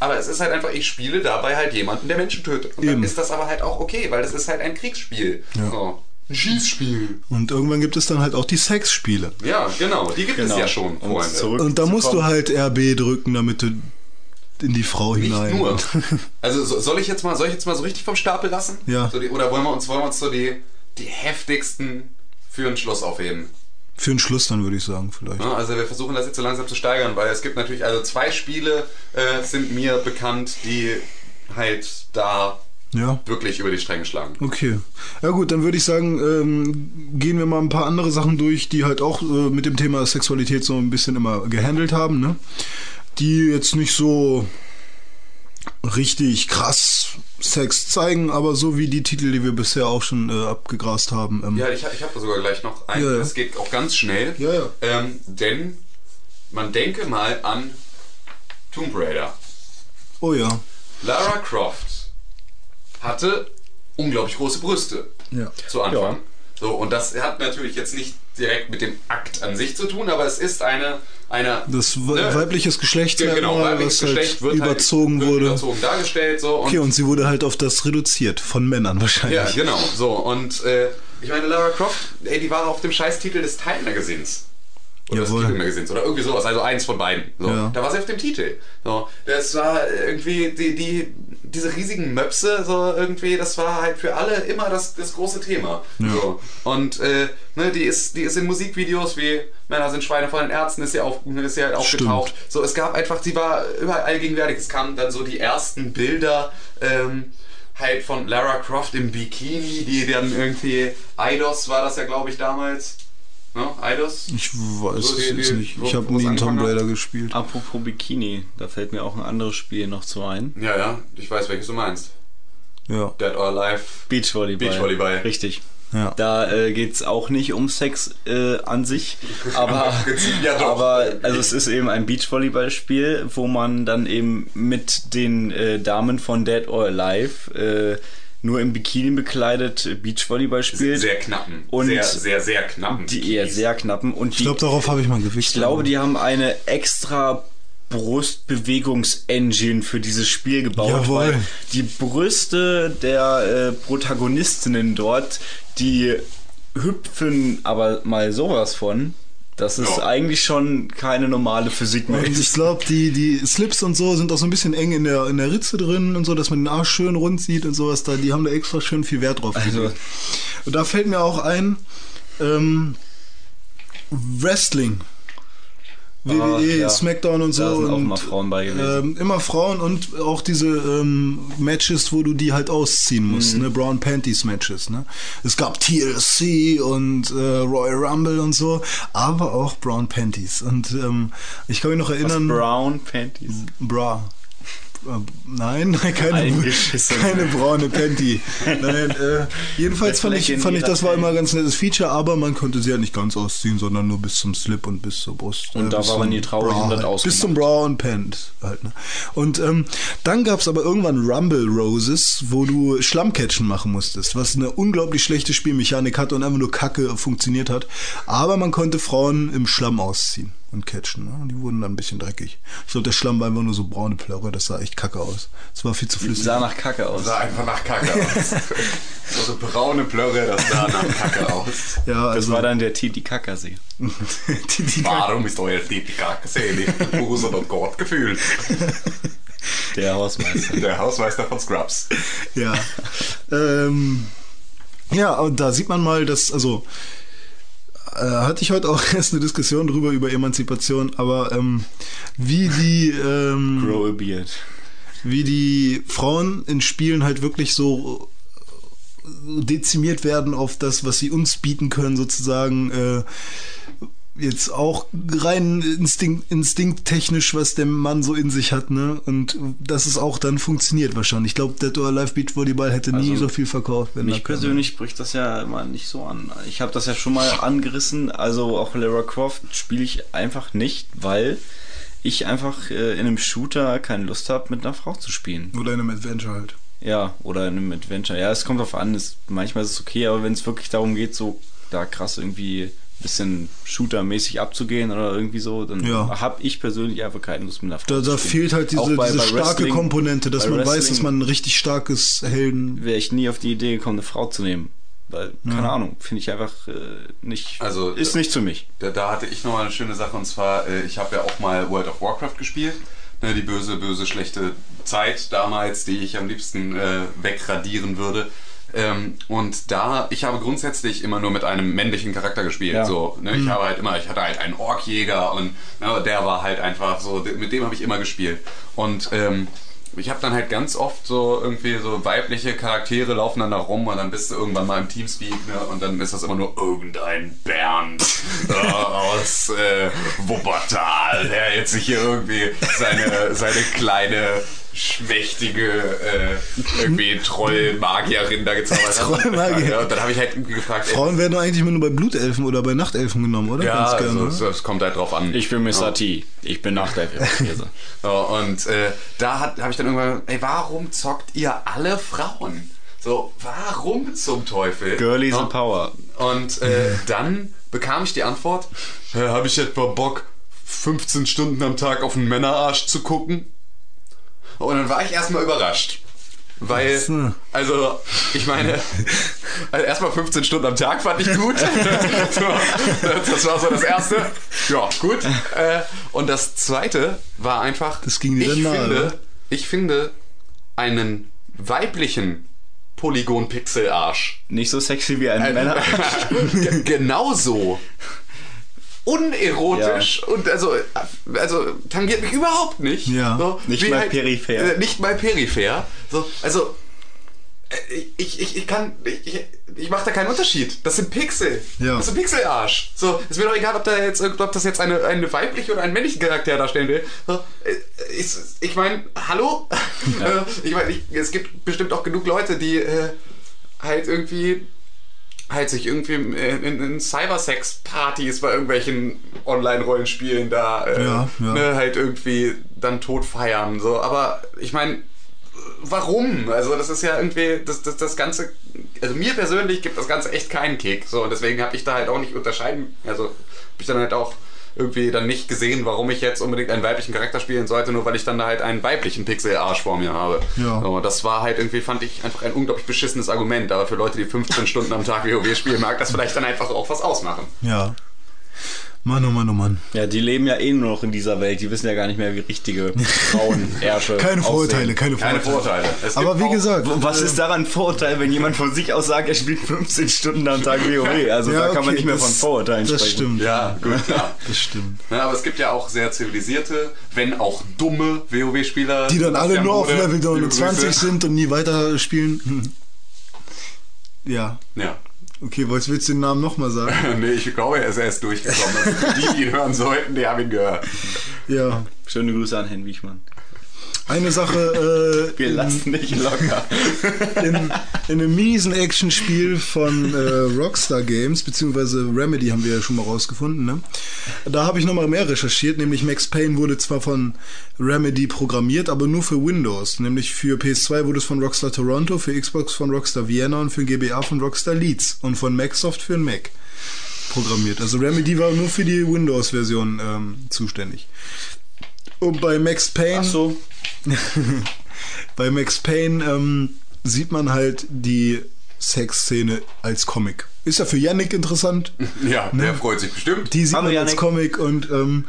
aber es ist halt einfach, ich spiele dabei halt jemanden, der Menschen tötet. Und Eben. dann ist das aber halt auch okay, weil das ist halt ein Kriegsspiel. So. Ein Schießspiel. Und irgendwann gibt es dann halt auch die Sexspiele. Ja, genau, die gibt Genau. es ja schon, Freunde. zurück- Und da musst du kommen. halt RB drücken, damit du in die Frau Nicht hinein. nur. Also so- soll ich jetzt mal, soll ich jetzt mal so richtig vom Stapel lassen? Ja. So die, oder wollen wir uns, wollen wir uns so die, die heftigsten für einen Schluss aufheben? Für den Schluss dann würde ich sagen, vielleicht. Ja, also wir versuchen das jetzt so langsam zu steigern, weil es gibt natürlich, also zwei Spiele äh, sind mir bekannt, die halt da Ja. wirklich über die Stränge schlagen. Okay. Ja gut, dann würde ich sagen, ähm, gehen wir mal ein paar andere Sachen durch, die halt auch äh, mit dem Thema Sexualität so ein bisschen immer gehandelt haben, ne? Die jetzt nicht so richtig krass Sex zeigen, aber so wie die Titel, die wir bisher auch schon äh, abgegrast haben. Ähm, Ja, ich, ich habe da sogar gleich noch einen. Ja, ja. Das geht auch ganz schnell. Ja, ja. Ähm, denn man denke mal an Tomb Raider. Oh ja. Lara Croft hatte unglaublich große Brüste Ja. zu Anfang. Ja. So, und das hat natürlich jetzt nicht direkt mit dem Akt an sich zu tun, aber es ist eine, eine Das ne? weibliches Geschlecht, Ge- genau, weibliches was halt Geschlecht wird überzogen halt, wurde. überzogen dargestellt so und Okay, und sie wurde halt auf das reduziert, von Männern wahrscheinlich. ja, genau, so und äh, ich meine Lara Croft, ey, die war auf dem Scheißtitel des Time Magazins. Oder Jawohl. des Titel Magazins oder irgendwie sowas, also eins von beiden. So. Ja. Da war sie auf dem Titel. So. Das war irgendwie die, die, diese riesigen Möpse, so irgendwie, das war halt für alle immer das, das große Thema. So. Und äh, ne, die, ist, die ist in Musikvideos wie Männer sind Schweine von den Ärzten, ist ja, auf, ist ja aufgetaucht. So, es gab einfach, sie war überall gegenwärtig. Es kamen dann so die ersten Bilder. Ähm, halt von Lara Croft im Bikini, die dann irgendwie Eidos war das ja, glaube ich, damals. Ne? Eidos? Ich weiß So, die- es jetzt die- nicht. wo- Ich habe nie einen Tomb hat? Raider gespielt. Apropos Bikini, da fällt mir auch ein anderes Spiel noch zu ein. Ja, ja, ich weiß, welches du meinst. Ja. Dead or Alive. Beachvolleyball. Beachvolleyball. Richtig. Ja. Da äh, geht es auch nicht um Sex äh, an sich, aber, ja doch. aber also es ist eben ein Beachvolleyballspiel, wo man dann eben mit den äh, Damen von Dead or Alive äh, nur im Bikini bekleidet Beachvolleyball spielt. Sehr knappen. Und sehr, sehr, sehr knappen. die eher sehr knappen und Ich glaube, darauf habe ich mal Gewicht. ich glaube, die haben eine extra Brustbewegungsengine für dieses Spiel gebaut, Jawohl. weil die Brüste der äh, Protagonistinnen dort, die hüpfen aber mal sowas von. Das ist Ja. eigentlich schon keine normale Physik mehr. Und ich glaube, die, die Slips und so sind auch so ein bisschen eng in der, in der Ritze drin und so, dass man den Arsch schön rund sieht und sowas. Da, die haben da extra schön viel Wert drauf. Also- und da fällt mir auch ein, ähm, Wrestling. WWE, Ah. Smackdown und so. Da sind auch und, mal Frauen bei gewesen. Ähm, immer Frauen und auch diese ähm, Matches, wo du die halt ausziehen musst, Mhm. ne? Brown Panties Matches, ne? Es gab TLC und äh, Royal Rumble und so, aber auch Brown Panties. Und ähm, ich kann mich noch Was, erinnern. Brown Panties. Bra. Äh, Nein, keine, keine braune Panty. Nein, äh, jedenfalls fand ich, fand ich, das war immer ein ganz nettes Feature, aber man konnte sie halt nicht ganz ausziehen, sondern nur bis zum Slip und bis zur Brust. Und äh, da war man nie traurig Bra und hat ausgemacht. Bis zum Bra und Pant halt. Ne? Und ähm, dann gab es aber irgendwann Rumble Roses, wo du Schlammcatchen machen musstest, was eine unglaublich schlechte Spielmechanik hatte und einfach nur Kacke funktioniert hat. Aber man konnte Frauen im Schlamm ausziehen und catchen. Ne? Und die wurden dann ein bisschen dreckig. Ich glaube, der Schlamm war einfach nur so braune Plörre, das sah echt kacke aus. Das war viel zu flüssig. Sah nach Kacke aus. sah einfach nach Kacke aus. also braune Plörre, das sah nach Kacke aus. ja, Das also war dann der Titicacasee. die Warum ist euer Titi Kacke selig? Busen und Gott gefühlt. Der Hausmeister. Der Hausmeister von Scrubs. Ja. ähm, ja, und da sieht man mal, dass, also, äh, hatte ich heute auch erst eine Diskussion drüber, über Emanzipation, aber ähm, wie die, ähm, Grow a beard. wie die Frauen in Spielen halt wirklich so dezimiert werden auf das, was sie uns bieten können, sozusagen, äh, jetzt auch rein instinkt, instinkttechnisch, was der Mann so in sich hat, ne? Und dass es auch dann funktioniert wahrscheinlich. Ich glaube, Dead or Alive Beach Volleyball hätte nie Also, so viel verkauft. Wenn Mich persönlich spricht das ja immer nicht so an. Ich habe das ja schon mal angerissen. Also auch Lara Croft spiele ich einfach nicht, weil ich einfach äh, in einem Shooter keine Lust habe, mit einer Frau zu spielen. Oder in einem Adventure halt. Ja, oder in einem Adventure. Ja, es kommt drauf an. Es, manchmal ist es okay, aber wenn es wirklich darum geht, so da krass irgendwie bisschen Shooter-mäßig abzugehen oder irgendwie so, dann Ja. habe ich persönlich einfach keine Lust mit einer Frau Da, da fehlt halt diese, bei- diese bei starke Wrestling- Komponente, dass man weiß, dass Wrestling- man ein richtig starkes Helden. wäre ich nie auf die Idee gekommen, eine Frau zu nehmen. Weil, keine Ahnung, finde ich einfach äh, nicht. Also, ist äh, nicht für mich. Da, da hatte ich nochmal eine schöne Sache und zwar, äh, ich habe ja auch mal World of Warcraft gespielt. Ne, die böse, böse, schlechte Zeit damals, die ich am liebsten äh, wegradieren würde. Ähm, und da, ich habe grundsätzlich immer nur mit einem männlichen Charakter gespielt. Ja. So, ne? Ich habe halt immer, ich hatte halt einen Orkjäger und ne, der war halt einfach so, mit dem habe ich immer gespielt. Und ähm, ich habe dann halt ganz oft so irgendwie so weibliche Charaktere laufen dann da rum und dann bist du irgendwann mal im Teamspeak ne, und dann ist das immer nur irgendein Bernd äh, aus äh, Wuppertal, der jetzt sich hier irgendwie seine, seine kleine schmächtige äh, irgendwie Trollmagierin da gezaubert hat. Trollmagier. Ja, und dann habe ich halt irgendwie gefragt, ey, Frauen werden doch eigentlich immer nur bei Blutelfen oder bei Nachtelfen genommen, oder? ja, Ganz gerne, also, oder? es, es kommt halt drauf an. Ich bin Mr. T. Ich bin nach der Käse. So, und äh, da habe ich dann irgendwann, ey, warum zockt ihr alle Frauen? So, warum zum Teufel? Girlies Ja. and Power. Und äh, dann bekam ich die Antwort, äh, habe ich etwa Bock, 15 Stunden am Tag auf einen Männerarsch zu gucken? Und dann war ich erstmal überrascht. Weil, so. also, ich meine, also erstmal 15 Stunden am Tag fand ich gut. das war so das Erste. Ja, gut. Äh, und das Zweite war einfach, Das ging ich, nahe, finde, oder? ich finde einen weiblichen Polygon-Pixel-Arsch Nicht so sexy wie ein Männer. Ge- genauso unerotisch und also also tangiert mich überhaupt nicht. Ja. so, Nicht mal peripher. Äh, nicht mal peripher. So, also äh, ich, ich, ich kann ich, ich, mache da keinen Unterschied. Das sind Pixel. Ja. Das ist ein Pixelarsch. So, ist mir doch egal, ob da jetzt ob das jetzt eine, eine weibliche oder einen männlichen Charakter darstellen will. So, äh, ich ich meine, hallo? Äh, ich meine, es gibt bestimmt auch genug Leute, die äh, halt irgendwie halt sich irgendwie in, in, in Cybersex-Partys bei irgendwelchen Online-Rollenspielen da äh, Ja, ja. Ne, halt irgendwie dann tot feiern. So, aber ich meine, warum? Also das ist ja irgendwie, das, das, das Ganze, also mir persönlich gibt das Ganze echt keinen Kick. So, und deswegen habe ich da halt auch nicht unterscheiden, also habe ich dann halt auch irgendwie dann nicht gesehen, warum ich jetzt unbedingt einen weiblichen Charakter spielen sollte, nur weil ich dann da halt einen weiblichen Pixel-Arsch vor mir habe. Ja. So, das war halt irgendwie, fand ich einfach ein unglaublich beschissenes Argument. Aber für Leute, die 15 Stunden am Tag WoW spielen, mag das vielleicht dann einfach auch was ausmachen. Ja. Mann, oh Mann, oh Mann. Ja, die leben ja eh nur noch in dieser Welt. Die wissen ja gar nicht mehr, wie richtige Frauenärsche Keine Vorurteile, keine Keine Vorurteile. Vorteile. Es Aber wie auch- gesagt, Was ist daran ein Vorurteil, wenn jemand von sich aus sagt, er spielt 15 Stunden am Tag WoW? Also Ja, da kann man okay, nicht mehr das- von Vorurteilen Das sprechen. stimmt. Ja, gut, klar. Das stimmt. Ja, aber es gibt ja auch sehr zivilisierte, wenn auch dumme WoW-Spieler. Die dann alle nur auf Level liebe 29 Grüße. sind und nie weiterspielen. Hm. Ja. Ja. Okay, wolltest willst du den Namen nochmal sagen? nee, ich glaube, er ist erst durchgekommen. Also die, die ihn hören sollten, die haben ihn gehört. Ja. Schöne Grüße an Herrn Wiechmann. Eine Sache, äh, Wir lassen dich locker. in, in einem miesen Actionspiel von äh, Rockstar Games, beziehungsweise Remedy haben wir ja schon mal rausgefunden, ne? Da habe ich nochmal mehr recherchiert, nämlich Max Payne wurde zwar von Remedy programmiert, aber nur für Windows. Nämlich für PS2 wurde es von Rockstar Toronto, für Xbox von Rockstar Vienna und für GBA von Rockstar Leeds und von Microsoft für den Mac programmiert. Also Remedy war nur für die Windows-Version ähm, zuständig. Und bei Max Payne Ach so. bei Max Payne ähm, sieht man halt die Sexszene als Comic. Ist ja für Yannick interessant. Ja, der freut sich bestimmt. Die sieht Hallo, man als Yannick. Comic und ähm,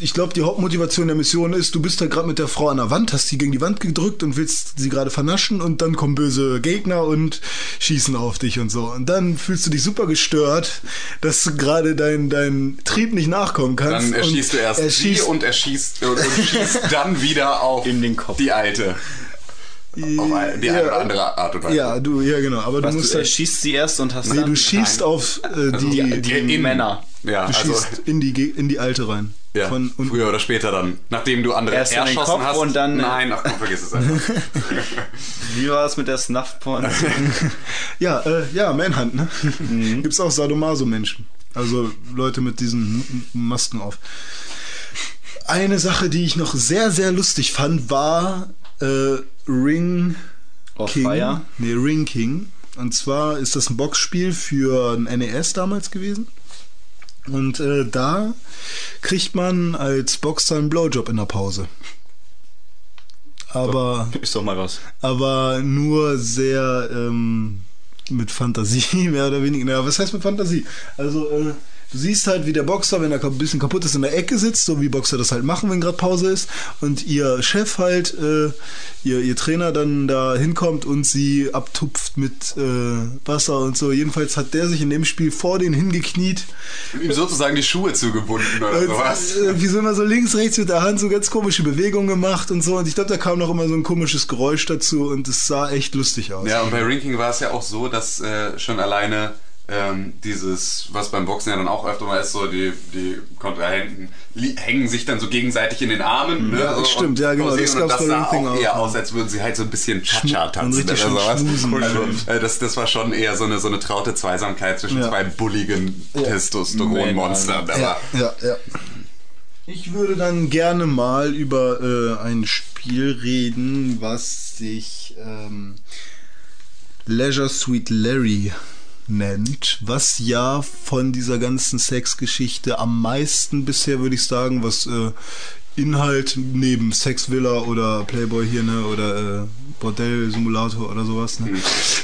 ich glaube, die Hauptmotivation der Mission ist, du bist da gerade mit der Frau an der Wand, hast sie gegen die Wand gedrückt und willst sie gerade vernaschen und dann kommen böse Gegner und schießen auf dich und so. Und dann fühlst du dich super gestört, dass du gerade dein, dein Trieb nicht nachkommen kannst. Dann erschießt du erst erschießt, sie und erschießt und, und schießt dann wieder auf In den Kopf. die alte. Auf ein- die eine oder andere Art und Weise. Ja, du, ja genau, aber Was, du du musst halt, erschießt sie erst und hast nee, dann... du schießt auf äh, die, die in- Männer. Ja, du also schießt in die in die alte rein. Ja, Von, und, früher oder später dann. Nachdem du andere Erst in den erschossen Kopf hast. und dann- Nein, ach komm, vergiss es einfach. Wie war es mit der Snuff-Porn? Ja, äh, ja, Manhunt, ne? Mhm. Gibt's auch Sadomaso-Menschen. Also Leute mit diesen Masken auf. Eine Sache, die ich noch sehr, sehr lustig fand, war äh, Ring Of King. Fire? Nee, Ring King. Und zwar ist das ein Boxspiel für ein NES damals gewesen. Und äh, da kriegt man als Boxer einen Blowjob in der Pause. Aber Ist doch mal was. aber nur sehr ähm, mit Fantasie, mehr oder weniger. Naja, was heißt mit Fantasie? Also, äh, du siehst halt, wie der Boxer, wenn er ein bisschen kaputt ist, in der Ecke sitzt, so wie Boxer das halt machen, wenn gerade Pause ist, und ihr Chef halt, äh, ihr, ihr Trainer dann da hinkommt und sie abtupft mit äh, Wasser und so. Jedenfalls hat der sich in dem Spiel vor den hingekniet Und ihm sozusagen die Schuhe zugebunden oder sowas. äh, wie so immer so links, rechts mit der Hand so ganz komische Bewegungen gemacht und so. Und ich glaube, da kam noch immer so ein komisches Geräusch dazu und es sah echt lustig aus. Ja, und bei Rinking war es ja auch so, dass äh, schon alleine ähm, dieses, was beim Boxen ja dann auch öfter mal ist, so die, die Kontrahenten hängen sich dann so gegenseitig in den Armen. Ne? Ja, so, stimmt, ja, genau, das und das sah auch eher ja. aus, als würden sie halt so ein bisschen Cha-Cha tanzen oder sowas. Also, äh, das, das war schon eher so eine, so eine traute Zweisamkeit zwischen Ja. zwei bulligen Testosteronmonstern. Aber Ja, ja, ja. Ich würde dann gerne mal über äh, ein Spiel reden, was sich ähm, Leisure Suite Larry nennt, was ja von dieser ganzen Sexgeschichte am meisten bisher, würde ich sagen, was äh, Inhalt neben Sex Villa oder Playboy hier, ne, oder äh, Bordell Simulator oder sowas, ne,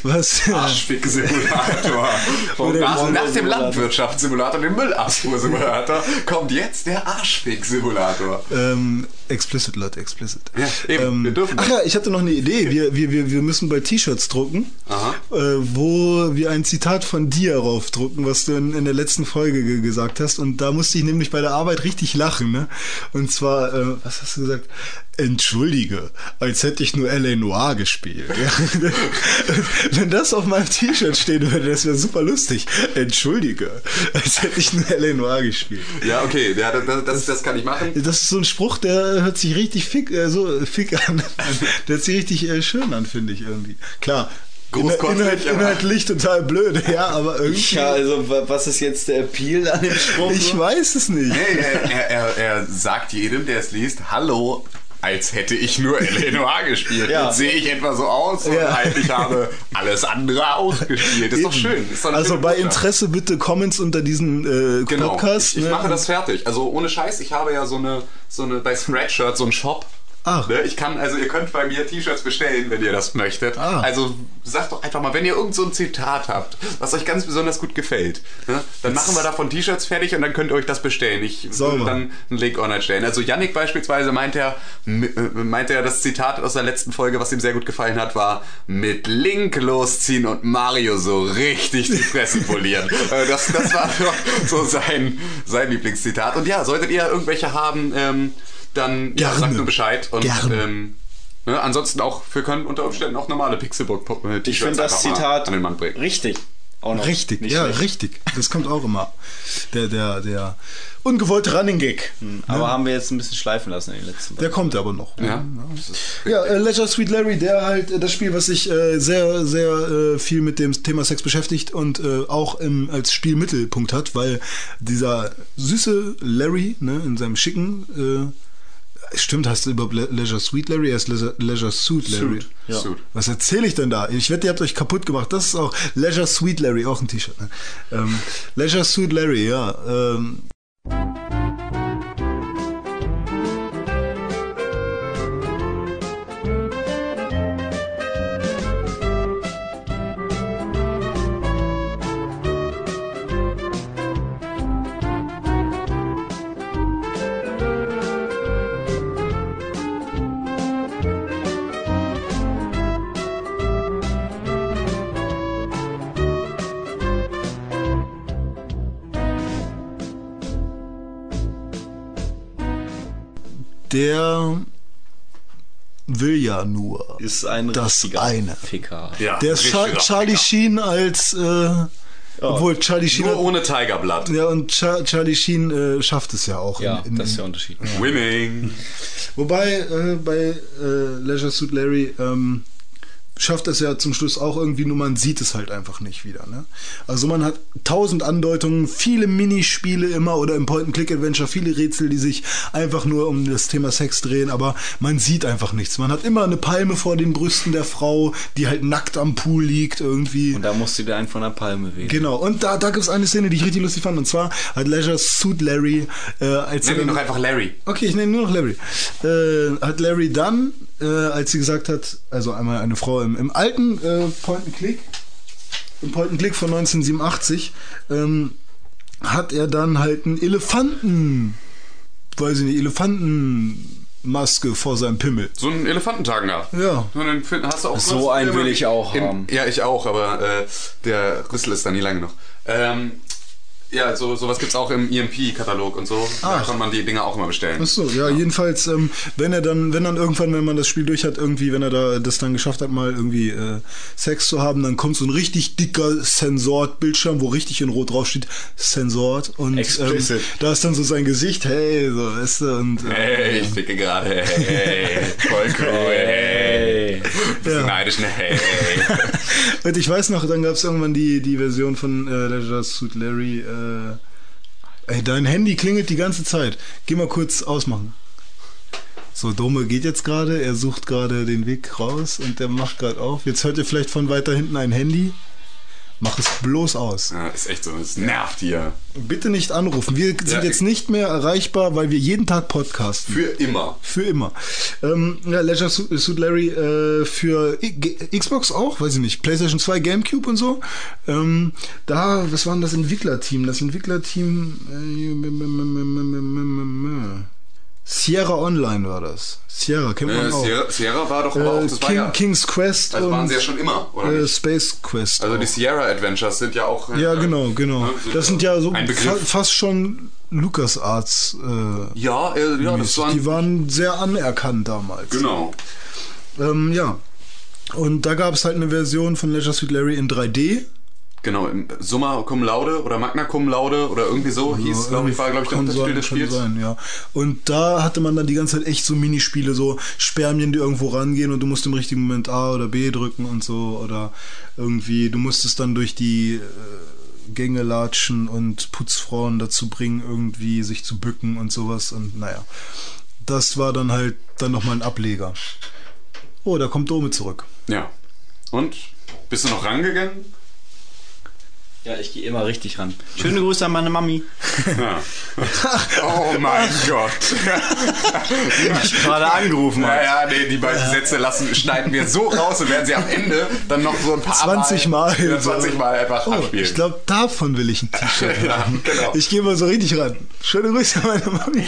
was Arschfick-Simulator. Nach, nach dem Landwirtschaftssimulator, dem Müllabfuhr-Simulator, kommt jetzt der Arschfick-Simulator. Ähm, explicit, Leute, explicit. Ja, eben, wir dürfen ach ja, ich hatte noch eine Idee. Wir, wir, wir, wir müssen bei T-Shirts drucken, äh, wo wir ein Zitat von dir raufdrucken, was du in, in der letzten Folge ge gesagt hast. Und da musste ich nämlich bei der Arbeit richtig lachen. Ne? Und zwar, äh, was hast du gesagt? Entschuldige, als hätte ich nur L.A. Noir gespielt. Ja. Wenn das auf meinem T-Shirt stehen würde, das wäre super lustig. Entschuldige, als hätte ich nur L.A. Noir gespielt. Ja, okay, ja, das, das, das kann ich machen. Das ist so ein Spruch, der hört sich richtig fick, äh, so fick an. Der hört sich richtig äh, schön an, finde ich irgendwie. Klar. Großkotzig, Inhalt, inhaltlich total blöd, ja, aber irgendwie. Ja, also wa- was ist jetzt der Appeal an dem Spruch? ich weiß es nicht. Nee, er, er, er, sagt jedem, der es liest, hallo, als hätte ich nur Eleanor gespielt. Ja. Sehe ich etwa so aus und Ja. halt, ich habe alles andere auch gespielt. Ist doch schön. Ist doch Also bei. Interesse bitte Comments unter diesen äh, Genau. Podcast. ich, ich ne? mache das fertig. Also ohne Scheiß, ich habe ja so eine, so eine bei Spreadshirt so einen Shop. Ach. Ne? Ich kann, also ihr könnt bei mir T-Shirts bestellen, wenn ihr das möchtet. Ah. Also sagt doch einfach mal, wenn ihr irgend so ein Zitat habt, was euch ganz besonders gut gefällt, ne? dann machen wir davon T-Shirts fertig und dann könnt ihr euch das bestellen. Ich würde dann einen Link online stellen. Also Yannick beispielsweise meint er, äh, meint er, das Zitat aus der letzten Folge, was ihm sehr gut gefallen hat, war mit Link losziehen und Mario so richtig die Fresse polieren. Äh, das, das war so so sein, sein Lieblingszitat. Und ja, solltet ihr irgendwelche haben, ähm, dann ja, Gerne. sagt nur Bescheid. Und Gerne. ähm, ne, ansonsten auch, wir können unter Umständen auch normale Pixelbook-T-Shirts Ich finde das Zitat an den Mann bringen. richtig. Auch noch. Richtig, Nicht ja, schlecht. richtig. Das kommt auch immer. Der, der, der ungewollte Running Gag. Aber haben wir jetzt ein bisschen schleifen lassen in den letzten Der kommt aber noch. Ja. Ja, äh, Leisure Sweet Larry, der halt äh, das Spiel, was sich äh, sehr, sehr äh, viel mit dem Thema Sex beschäftigt und äh, auch im, als Spielmittelpunkt hat, weil dieser süße Larry ne, in seinem schicken, äh, stimmt, heißt er überhaupt Le Leisure Sweet Larry? Er ist Leisure, Leisure Suit Larry. Suit, ja. Suit. Was erzähle ich denn da? Ich wette, ihr habt euch kaputt gemacht. Das ist auch Leisure Sweet Larry, auch ein T-Shirt. Ne? Ähm, Leisure Suit Larry, ja. Ähm, der will ja nur Ist ein das richtiger eine. Ficker. Ja, Der ist Char Charlie Ficker. Sheen als, äh, obwohl Charlie Sheen, Nur hat, ohne Tigerblatt. ja und Char Charlie Sheen äh, schafft es ja auch. Ja, in, in, das ist der Unterschied. Winning. Wobei äh, bei äh, Leisure Suit Larry ähm, schafft es ja zum Schluss auch irgendwie, nur man sieht es halt einfach nicht wieder. Ne? Also man hat tausend Andeutungen, viele Minispiele immer oder im Point-and-Click-Adventure, viele Rätsel, die sich einfach nur um das Thema Sex drehen, aber man sieht einfach nichts. Man hat immer eine Palme vor den Brüsten der Frau, die halt nackt am Pool liegt irgendwie. Und da musst du dir einen von der Palme wählen. Genau, und da, da gibt es eine Szene, die ich richtig lustig fand, und zwar hat Leisure Suit Larry, äh, als Nenn ihn doch einfach Larry. Okay, ich nenne nur noch Larry. Äh, hat Larry dann, äh, als sie gesagt hat, also einmal eine Frau im, im alten äh, Point and Click, im Point and Click von 1987, ähm, hat er dann halt einen Elefanten, weiß ich nicht, Elefantenmaske vor seinem Pimmel. So einen Elefantentagen da. Ja. Und dann find- hast du auch So einen will ich auch haben. Ja, ich auch, aber äh, der Rüssel ist da nie lang genug. Ähm, ja, so, sowas gibt's auch im EMP-Katalog und so. Da Ach. kann man die Dinger auch immer bestellen. Ach so, ja, jedenfalls, ähm, wenn er dann, wenn dann irgendwann, wenn man das Spiel durch hat, irgendwie, wenn er da das dann geschafft hat, mal irgendwie äh, Sex zu haben, dann kommt so ein richtig dicker Sensort-Bildschirm, wo richtig in Rot draufsteht, Sensort und ähm, da ist dann so sein Gesicht, hey, so, weißt du, und äh, Hey, ich ficke gerade. Hey, voll cool. Hey. Bisschen Ja. neidisch, ne? Hey. und ich weiß noch, dann gab es irgendwann die, die Version von äh, Leisure Suit Larry, äh, ey, dein Handy klingelt die ganze Zeit. Geh mal kurz ausmachen. So, Dome geht jetzt gerade, er sucht gerade den Weg raus und der macht gerade auf. Jetzt hört ihr vielleicht von weiter hinten ein Handy. Mach es bloß aus. Ja, ist echt so, es nervt hier. Bitte nicht anrufen. Wir sind Ja, jetzt nicht mehr erreichbar, weil wir jeden Tag podcasten. Für immer. Für immer. Ähm, ja, Leisure Suit Suit Larry äh, für I- Xbox auch, weiß ich nicht. PlayStation 2, GameCube und so. Ähm, da, was war denn das Entwicklerteam? Das Entwicklerteam äh, Sierra Online war das. Sierra, kennt man Äh, auch. Sierra, Sierra war doch aber auch, Äh, das war King, ja, King's Quest also waren sie ja schon immer, oder äh? Space Quest. Also die auch. Sierra Adventures sind ja auch... äh, ja, genau, genau. ne, Das sind ja so fa fast schon LucasArts. Äh, Ja, äh, ja, das waren... die waren sehr anerkannt damals. Genau. Ähm, ja. Und da gab es halt eine Version von Leisure Suit Larry in 3D. Genau, im Summa Cum Laude oder Magna Cum Laude oder irgendwie so hieß, glaube ich, war, glaube ich, der Untertitel sein, des Spiels. Sein, ja. Und da hatte man dann die ganze Zeit echt so Minispiele, so Spermien, die irgendwo rangehen und du musst im richtigen Moment A oder B drücken und so. Oder irgendwie, du musstest dann durch die äh, Gänge latschen und Putzfrauen dazu bringen, irgendwie sich zu bücken und sowas. Und naja, das war dann halt dann nochmal ein Ableger. Oh, da kommt Dome zurück. Ja. Und? Bist du noch rangegangen? Ja, ich gehe immer richtig ran. Schöne Grüße an meine Mami. Ja. oh mein Gott. Die gerade angerufen hat. Naja, nee, die beiden Sätze lassen, schneiden wir so raus und werden sie am Ende dann noch so ein paar 20 Mal. Ja, 20 Mal einfach Oh, abspielen. ich glaube, davon will ich ein T-Shirt Ja, haben. genau. Ich gehe mal so richtig ran. Schöne Grüße an meine Mami.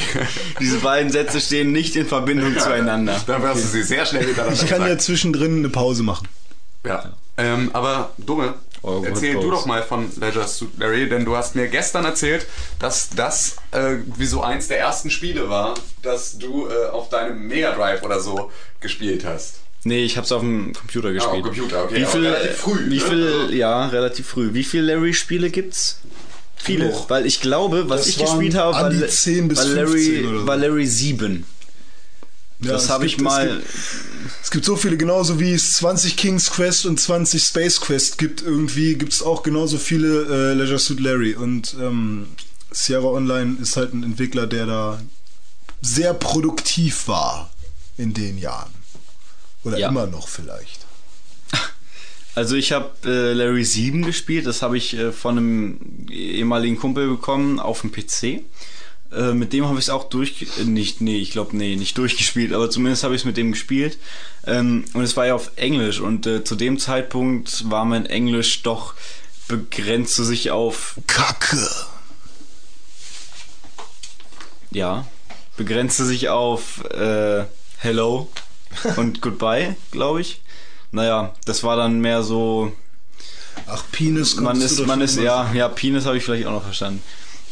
Diese beiden Sätze stehen nicht in Verbindung zueinander. Dann wirst du sie sehr schnell hintereinander Ich kann ja gesagt. zwischendrin eine Pause machen. Ja. Ähm, aber Dumme, Oh, erzähl what du doch mal von Leisure Suit Larry, denn du hast mir gestern erzählt, dass das äh, wie so eins der ersten Spiele war, das du äh, auf deinem Mega Drive oder so gespielt hast. Nee, ich hab's auf dem Computer gespielt. auf Computer, okay, Wie viel, relativ früh, Wie ne? viel, ja, relativ früh. Wie viele Larry-Spiele gibt's? Viele. Genug. Weil ich glaube, was Das ich gespielt habe, war, an die La- 10 bis war 15 Larry, oder so. war Larry 7. Ja, das habe ich gibt- mal. Es gibt, so viele, genauso wie es 20 King's Quest und 20 Space Quest gibt, irgendwie gibt es auch genauso viele äh, Leisure Suit Larry. Und ähm, Sierra Online ist halt ein Entwickler, der da sehr produktiv war in den Jahren. Oder Ja. immer noch vielleicht. Also ich habe äh, Larry 7 gespielt, das habe ich äh, von einem ehemaligen Kumpel bekommen auf dem PC. Äh, mit dem habe ich es auch durch äh, nicht nee ich glaube nee nicht durchgespielt aber zumindest habe ich es mit dem gespielt ähm, und es war ja auf Englisch und äh, zu dem Zeitpunkt war mein Englisch doch begrenzte sich auf Kacke. ja begrenzte sich auf äh, Hello und Goodbye glaube ich naja das war dann mehr so Ach, Penis. man ist, man ist, ja, ja, Penis habe ich vielleicht auch noch verstanden.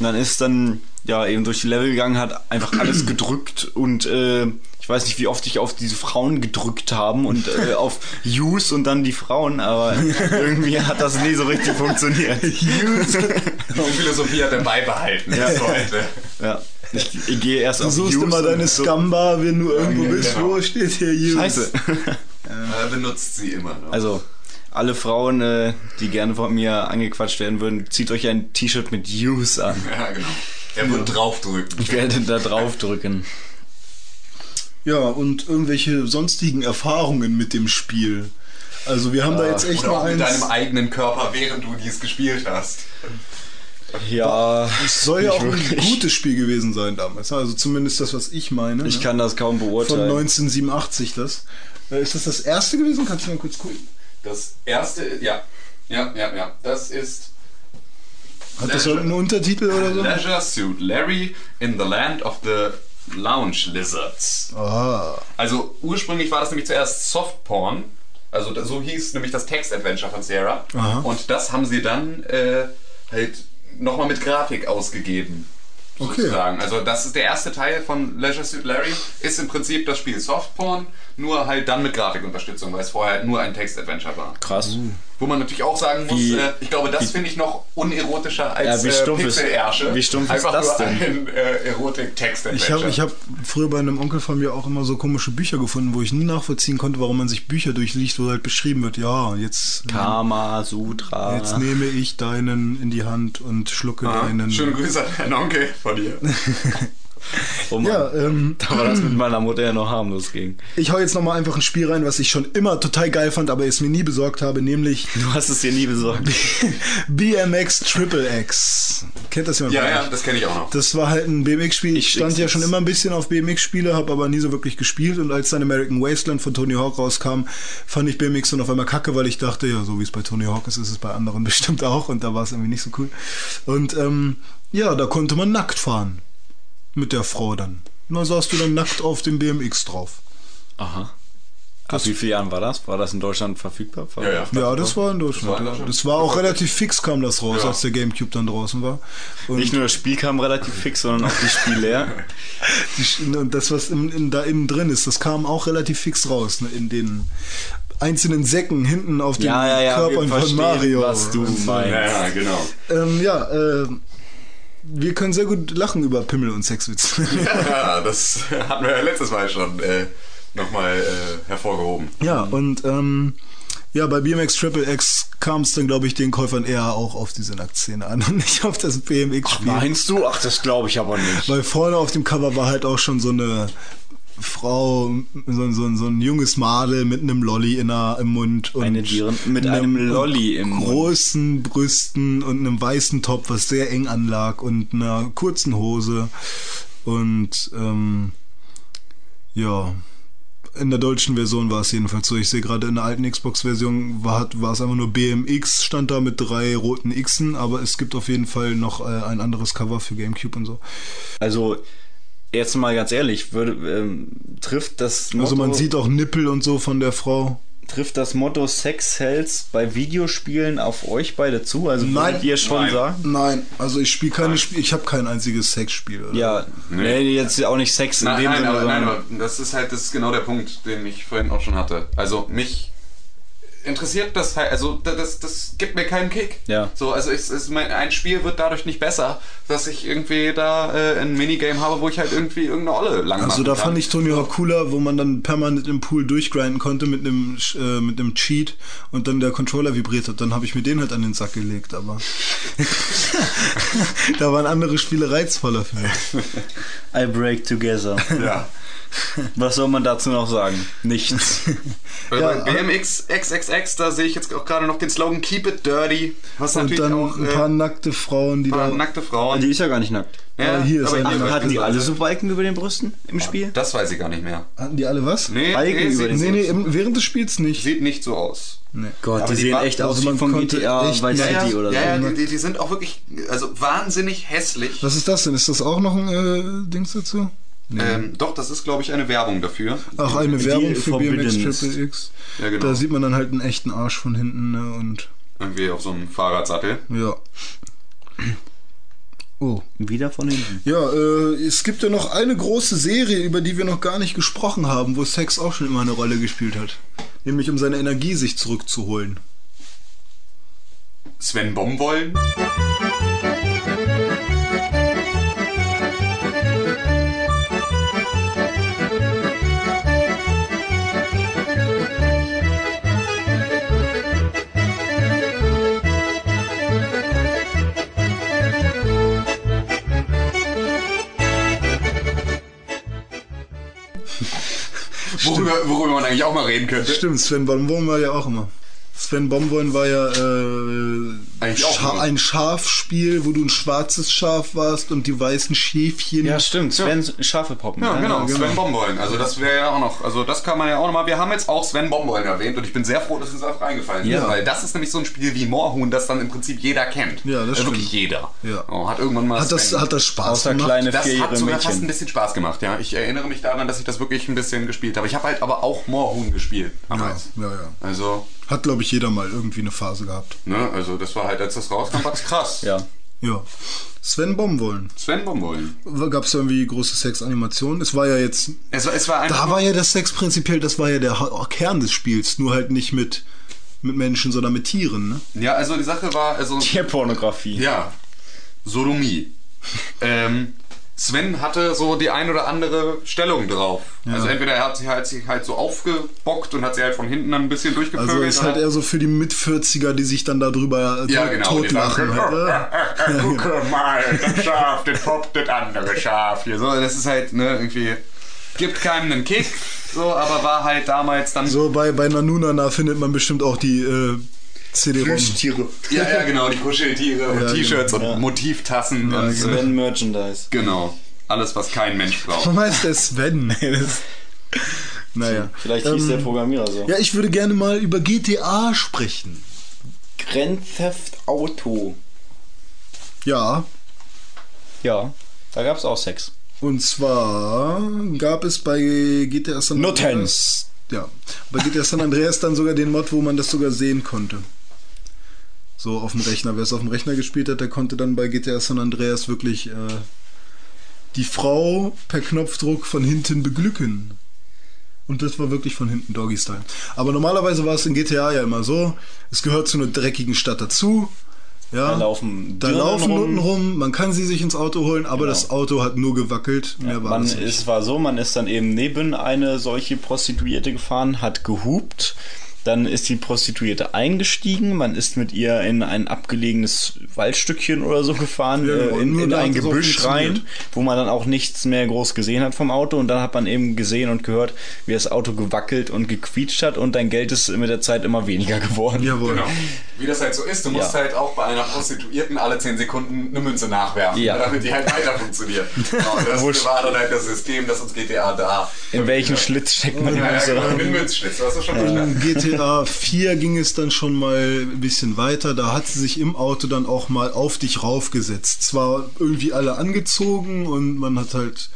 Und dann ist dann ja eben durch die Level gegangen, hat einfach alles gedrückt und äh, ich weiß nicht, wie oft ich auf diese Frauen gedrückt haben und äh, auf Use und dann die Frauen, aber irgendwie hat das nie so richtig funktioniert. Die Philosophie hat er beibehalten Ja. bis heute. ja. Ich, ich gehe erst Du auf suchst Use immer deine so- Scamba, wenn du irgendwo ja, bist. genau. Wo steht hier Use? Scheiße. Er benutzt sie immer noch. Also, alle Frauen, äh, die gerne von mir angequatscht werden würden, zieht euch ein T-Shirt mit Use an. ja, genau. Er wird draufdrücken. Ich werde da drauf drücken. Ja, und irgendwelche sonstigen Erfahrungen mit dem Spiel. Also wir haben da jetzt echt Oder auch mal mit eins. deinem eigenen Körper, während du dies gespielt hast. Ja, Es soll ja auch ein wirklich. gutes Spiel gewesen sein damals. Also zumindest das, was ich meine. Ich ne? kann das kaum Von beurteilen. 1987 das. Äh, Ist das das erste gewesen? Kannst du mal kurz gucken? Das erste, ja. Ja, ja, ja. Das ist Hat das irgendeinen Untertitel oder so? Leisure Suit Larry in the Land of the Lounge Lizards. Ah. Also ursprünglich war das nämlich zuerst Softporn. Also da- so hieß nämlich das Text-Adventure von Sierra. Aha. Und das haben sie dann äh, halt nochmal mit Grafik ausgegeben. Okay. Sozusagen. Also das ist der erste Teil von Leisure Suit Larry. Ist im Prinzip das Spiel Softporn, nur halt dann mit Grafikunterstützung, weil es vorher nur ein Text-Adventure war. Krass. Wo man natürlich auch sagen muss, Wie- äh, ich glaube, das finde ich noch unerotischer als Ja, wie äh, stumpf ist- Pixel-Ärsche. wie stumpf ist Einfach das nur denn? ein äh, Erotik-Text-Adventure. Ich habe ich hab früher bei einem Onkel von mir auch immer so komische Bücher gefunden, wo ich nie nachvollziehen konnte, warum man sich Bücher durchliest, wo halt beschrieben wird, ja, jetzt, Kama Sutra. jetzt nehme ich deinen in die Hand und schlucke Ah, deinen. Schöne Grüße an Herrn Onkel von dir. Oh Mann. Ja, ähm, Da war das mit meiner Mutter ja noch harmlos ging. ich hau jetzt nochmal einfach ein Spiel rein, was ich schon immer total geil fand, aber es mir nie besorgt habe, nämlich Du hast es dir nie besorgt. BMX Triple X. Kennt das jemand? Ja, ja, das kenne ich auch noch. Das war halt ein BMX-Spiel. Ich Ich stand ja schon immer ein bisschen auf BMX-Spiele, habe aber nie so wirklich gespielt. Und als dann American Wasteland von Tony Hawk rauskam, fand ich BMX dann auf einmal kacke, weil ich dachte, ja, so wie es bei Tony Hawk ist, ist es bei anderen bestimmt auch. Und da war es irgendwie nicht so cool. Und ähm, ja, da konnte man nackt fahren. Mit der Frau dann. Und da saßt du dann nackt auf dem BMX drauf. Aha. Ab wie vielen Jahren war das? War das in Deutschland verfügbar? Ja, ja. Ja, das war in Deutschland. Das war in ja. Deutschland. Das war auch relativ fix, kam das raus, Ja. als der Gamecube dann draußen war. Und Nicht nur das Spiel kam relativ fix, sondern auch die Spiele. Die Und das, was in, in, da innen drin ist, das kam auch relativ fix raus, ne, in den einzelnen Säcken hinten auf den Ja, ja, ja, Körpern von Mario. was du meinst. Ja, genau. Ähm, ja, äh, wir können sehr gut lachen über Pimmel und Sexwitze. Ja, das hatten wir ja letztes Mal schon äh, nochmal äh, hervorgehoben. ja, und ähm, ja, bei BMX Triple X kam es dann, glaube ich, den Käufern eher auch auf diese Nacktszene an und nicht auf das BMX-Spiel. Meinst du? Ach, das glaube ich aber nicht. Weil vorne auf dem Cover war halt auch schon so eine Frau, so, so, so ein junges Madel mit einem Lolli in der, im Mund. Und Eine Dieren- mit einem Lolli im Mund. Großen Brüsten und einem weißen Top, was sehr eng anlag und einer kurzen Hose. Und ähm, ja, in der deutschen Version war es jedenfalls so. Ich sehe gerade in der alten Xbox-Version war, war es einfach nur BMX, stand da mit drei roten Xen, aber es gibt auf jeden Fall noch äh, ein anderes Cover für GameCube und so. Also, jetzt mal ganz ehrlich, würde, ähm, trifft das Motto, Also man sieht auch Nippel und so von der Frau. trifft das Motto Sex Hells bei Videospielen auf euch beide zu? Also Nein. ihr schon Nein. sagen? Nein, also ich spiele keine Spiele, ich habe kein einziges Sexspiel. Oder? Ja, nee. Nee. jetzt auch nicht Sex in Nein, dem nein, Sinne, aber, nein, aber das ist halt das ist genau der Punkt, den ich vorhin auch schon hatte. Also mich interessiert das halt, also da- das, das gibt mir keinen Kick. Ja. So, also es, es, mein, ein Spiel wird dadurch nicht besser, dass ich irgendwie da äh, ein Minigame habe, wo ich halt irgendwie irgendeine Olle lang Also da fand ich Tony Hawk cooler, wo man dann permanent im Pool durchgrinden konnte mit einem äh, mit einem Cheat und dann der Controller vibriert hat. Dann habe ich mir den halt an den Sack gelegt, aber da waren andere Spiele reizvoller für mich. I break together. Ja. Was soll man dazu noch sagen? Nichts. Weil Ja, bei BMX XXX, da sehe ich jetzt auch gerade noch den Slogan Keep it dirty, was Und natürlich dann auch ein äh, paar nackte Frauen, die paar da nackte Frauen. Die ist ja gar nicht nackt. ja, hier ist aber eine- Hatten die alle so Balken über den Brüsten im Spiel? Das weiß ich gar nicht mehr. hatten die alle was? Nee, Balken nee, über den Nee, nee, im, während des Spiels nicht. sieht nicht so aus. Nee. Gott, Aber die die sehen echt also aus wie man von GTA echt Vice Ja, City oder so. ja, ja die, die sind auch wirklich, also wahnsinnig hässlich. Was ist das denn? Ist das auch noch ein äh, Dings dazu? Ähm, doch, das ist, glaube ich, eine Werbung dafür. Ach, eine Die Werbung für BMX. Triple X. Ja, genau. Da sieht man dann halt einen echten Arsch von hinten ne? und Irgendwie auf so einem Fahrradsattel. Ja. Oh. Wieder von hinten. Ja, äh, es gibt ja noch eine große Serie, über die wir noch gar nicht gesprochen haben, wo Sex auch schon immer eine Rolle gespielt hat. Nämlich um seine Energie sich zurückzuholen. Sven Bombollen? Worüber, worüber man eigentlich auch mal reden könnte. Stimmt, Sven Bonbon war ja auch immer. Sven Bonbon war ja äh, Auch Scha ein Schafspiel, wo du ein schwarzes Schaf warst und die weißen Schäfchen. Ja, stimmt. Sven Schafe poppen. Ja, genau, genau. Sven Bombollen. Also das wäre ja auch noch, also das kann man ja auch nochmal, wir haben jetzt auch Sven Bombollen erwähnt und ich bin sehr froh, dass uns das reingefallen Ja. ist, weil das ist nämlich so ein Spiel wie Moorhuhn, das dann im Prinzip jeder kennt. Ja, das Also stimmt. Wirklich jeder. Ja. Oh, hat irgendwann mal Hat das, Sven- hat das Spaß Außer gemacht? kleine das hat sogar fast ein Mädchen. bisschen Spaß gemacht, ja. Ich erinnere mich daran, dass ich das wirklich ein bisschen gespielt habe. Ich habe halt aber auch Moorhuhn gespielt Ja, damals. ja, ja. Also, Hat, glaube ich, jeder mal irgendwie eine Phase gehabt. ne, also das war halt, als das rauskam, war das krass. Ja. Ja. Sven Bombollen. Sven Bombollen. Gab es irgendwie große Sexanimationen? Es war ja jetzt. Es war, es war einfach Da war ja das Sex prinzipiell, das war ja der Kern des Spiels, nur halt nicht mit, mit Menschen, sondern mit Tieren, ne? Ja, also die Sache war, also Tierpornografie. Ja, Sodomie. ähm, Sven hatte so die ein oder andere Stellung drauf. Also entweder er hat sie halt, sich halt so aufgebockt und hat sie halt von hinten dann ein bisschen durchgevögelt. Also ist halt eher so für die Mit-40er, die sich dann darüber äh, ja, genau. totlachen. Halt, äh. Guck mal, das Schaf, das poppt das andere Schaf hier. So, das ist halt, ne, irgendwie, gibt keinem einen Kick, so, aber war halt damals dann... So bei, bei Nanunana findet man bestimmt auch die äh, CD-ROM. Plüschtiere. Ja, ja, genau, die Kuscheltiere und Ja, T-Shirts genau. und Motivtassen und äh, Sven Merchandise. genau. Alles, was kein Mensch braucht. Warum heißt der Sven? Naja. Vielleicht hieß Ähm, der Programmierer so. Ja, ich würde gerne mal über GTA sprechen. Grand Theft Auto. Ja, Ja, da gab's auch Sex. und zwar gab es bei GTA San. Andreas. Ja, bei GTA San Andreas dann sogar den Mod, wo man das sogar sehen konnte. So auf dem Rechner. Wer es auf dem Rechner gespielt hat, der konnte dann bei GTA San Andreas wirklich äh, die Frau per Knopfdruck von hinten beglücken. Und das war wirklich von hinten Doggy-Style. Aber normalerweise war es in GTA ja immer so, es gehört zu einer dreckigen Stadt dazu. Ja, Da laufen da laufen rum. Nutten rum, man kann sie sich ins Auto holen, aber Genau. das Auto hat nur gewackelt. Mehr war Man es nicht. es war so, man ist dann eben neben eine solche Prostituierte gefahren, hat gehupt, dann ist die Prostituierte eingestiegen, man ist mit ihr in ein abgelegenes Waldstückchen oder so gefahren, Ja, äh, in, in ein Gebüsch rein, wo man dann auch nichts mehr groß gesehen hat vom Auto und dann hat man eben gesehen und gehört, wie das Auto gewackelt und gequietscht hat und dein Geld ist mit der Zeit immer weniger geworden. Jawohl. Genau. Wie das halt so ist, du musst Ja. halt auch bei einer Prostituierten alle 10 Sekunden eine Münze nachwerfen, Ja. damit die halt weiter funktioniert. Genau, das war dann halt das System, das uns GTA da. In welchen Schlitz steckt man die Ja, ja, Münze genau, rein? in den Münzschlitz, du hast das schon verstanden. GTA 4 ging es dann schon mal ein bisschen weiter. Da hat sie sich im Auto dann auch mal auf dich raufgesetzt. Zwar irgendwie alle angezogen und man hat halt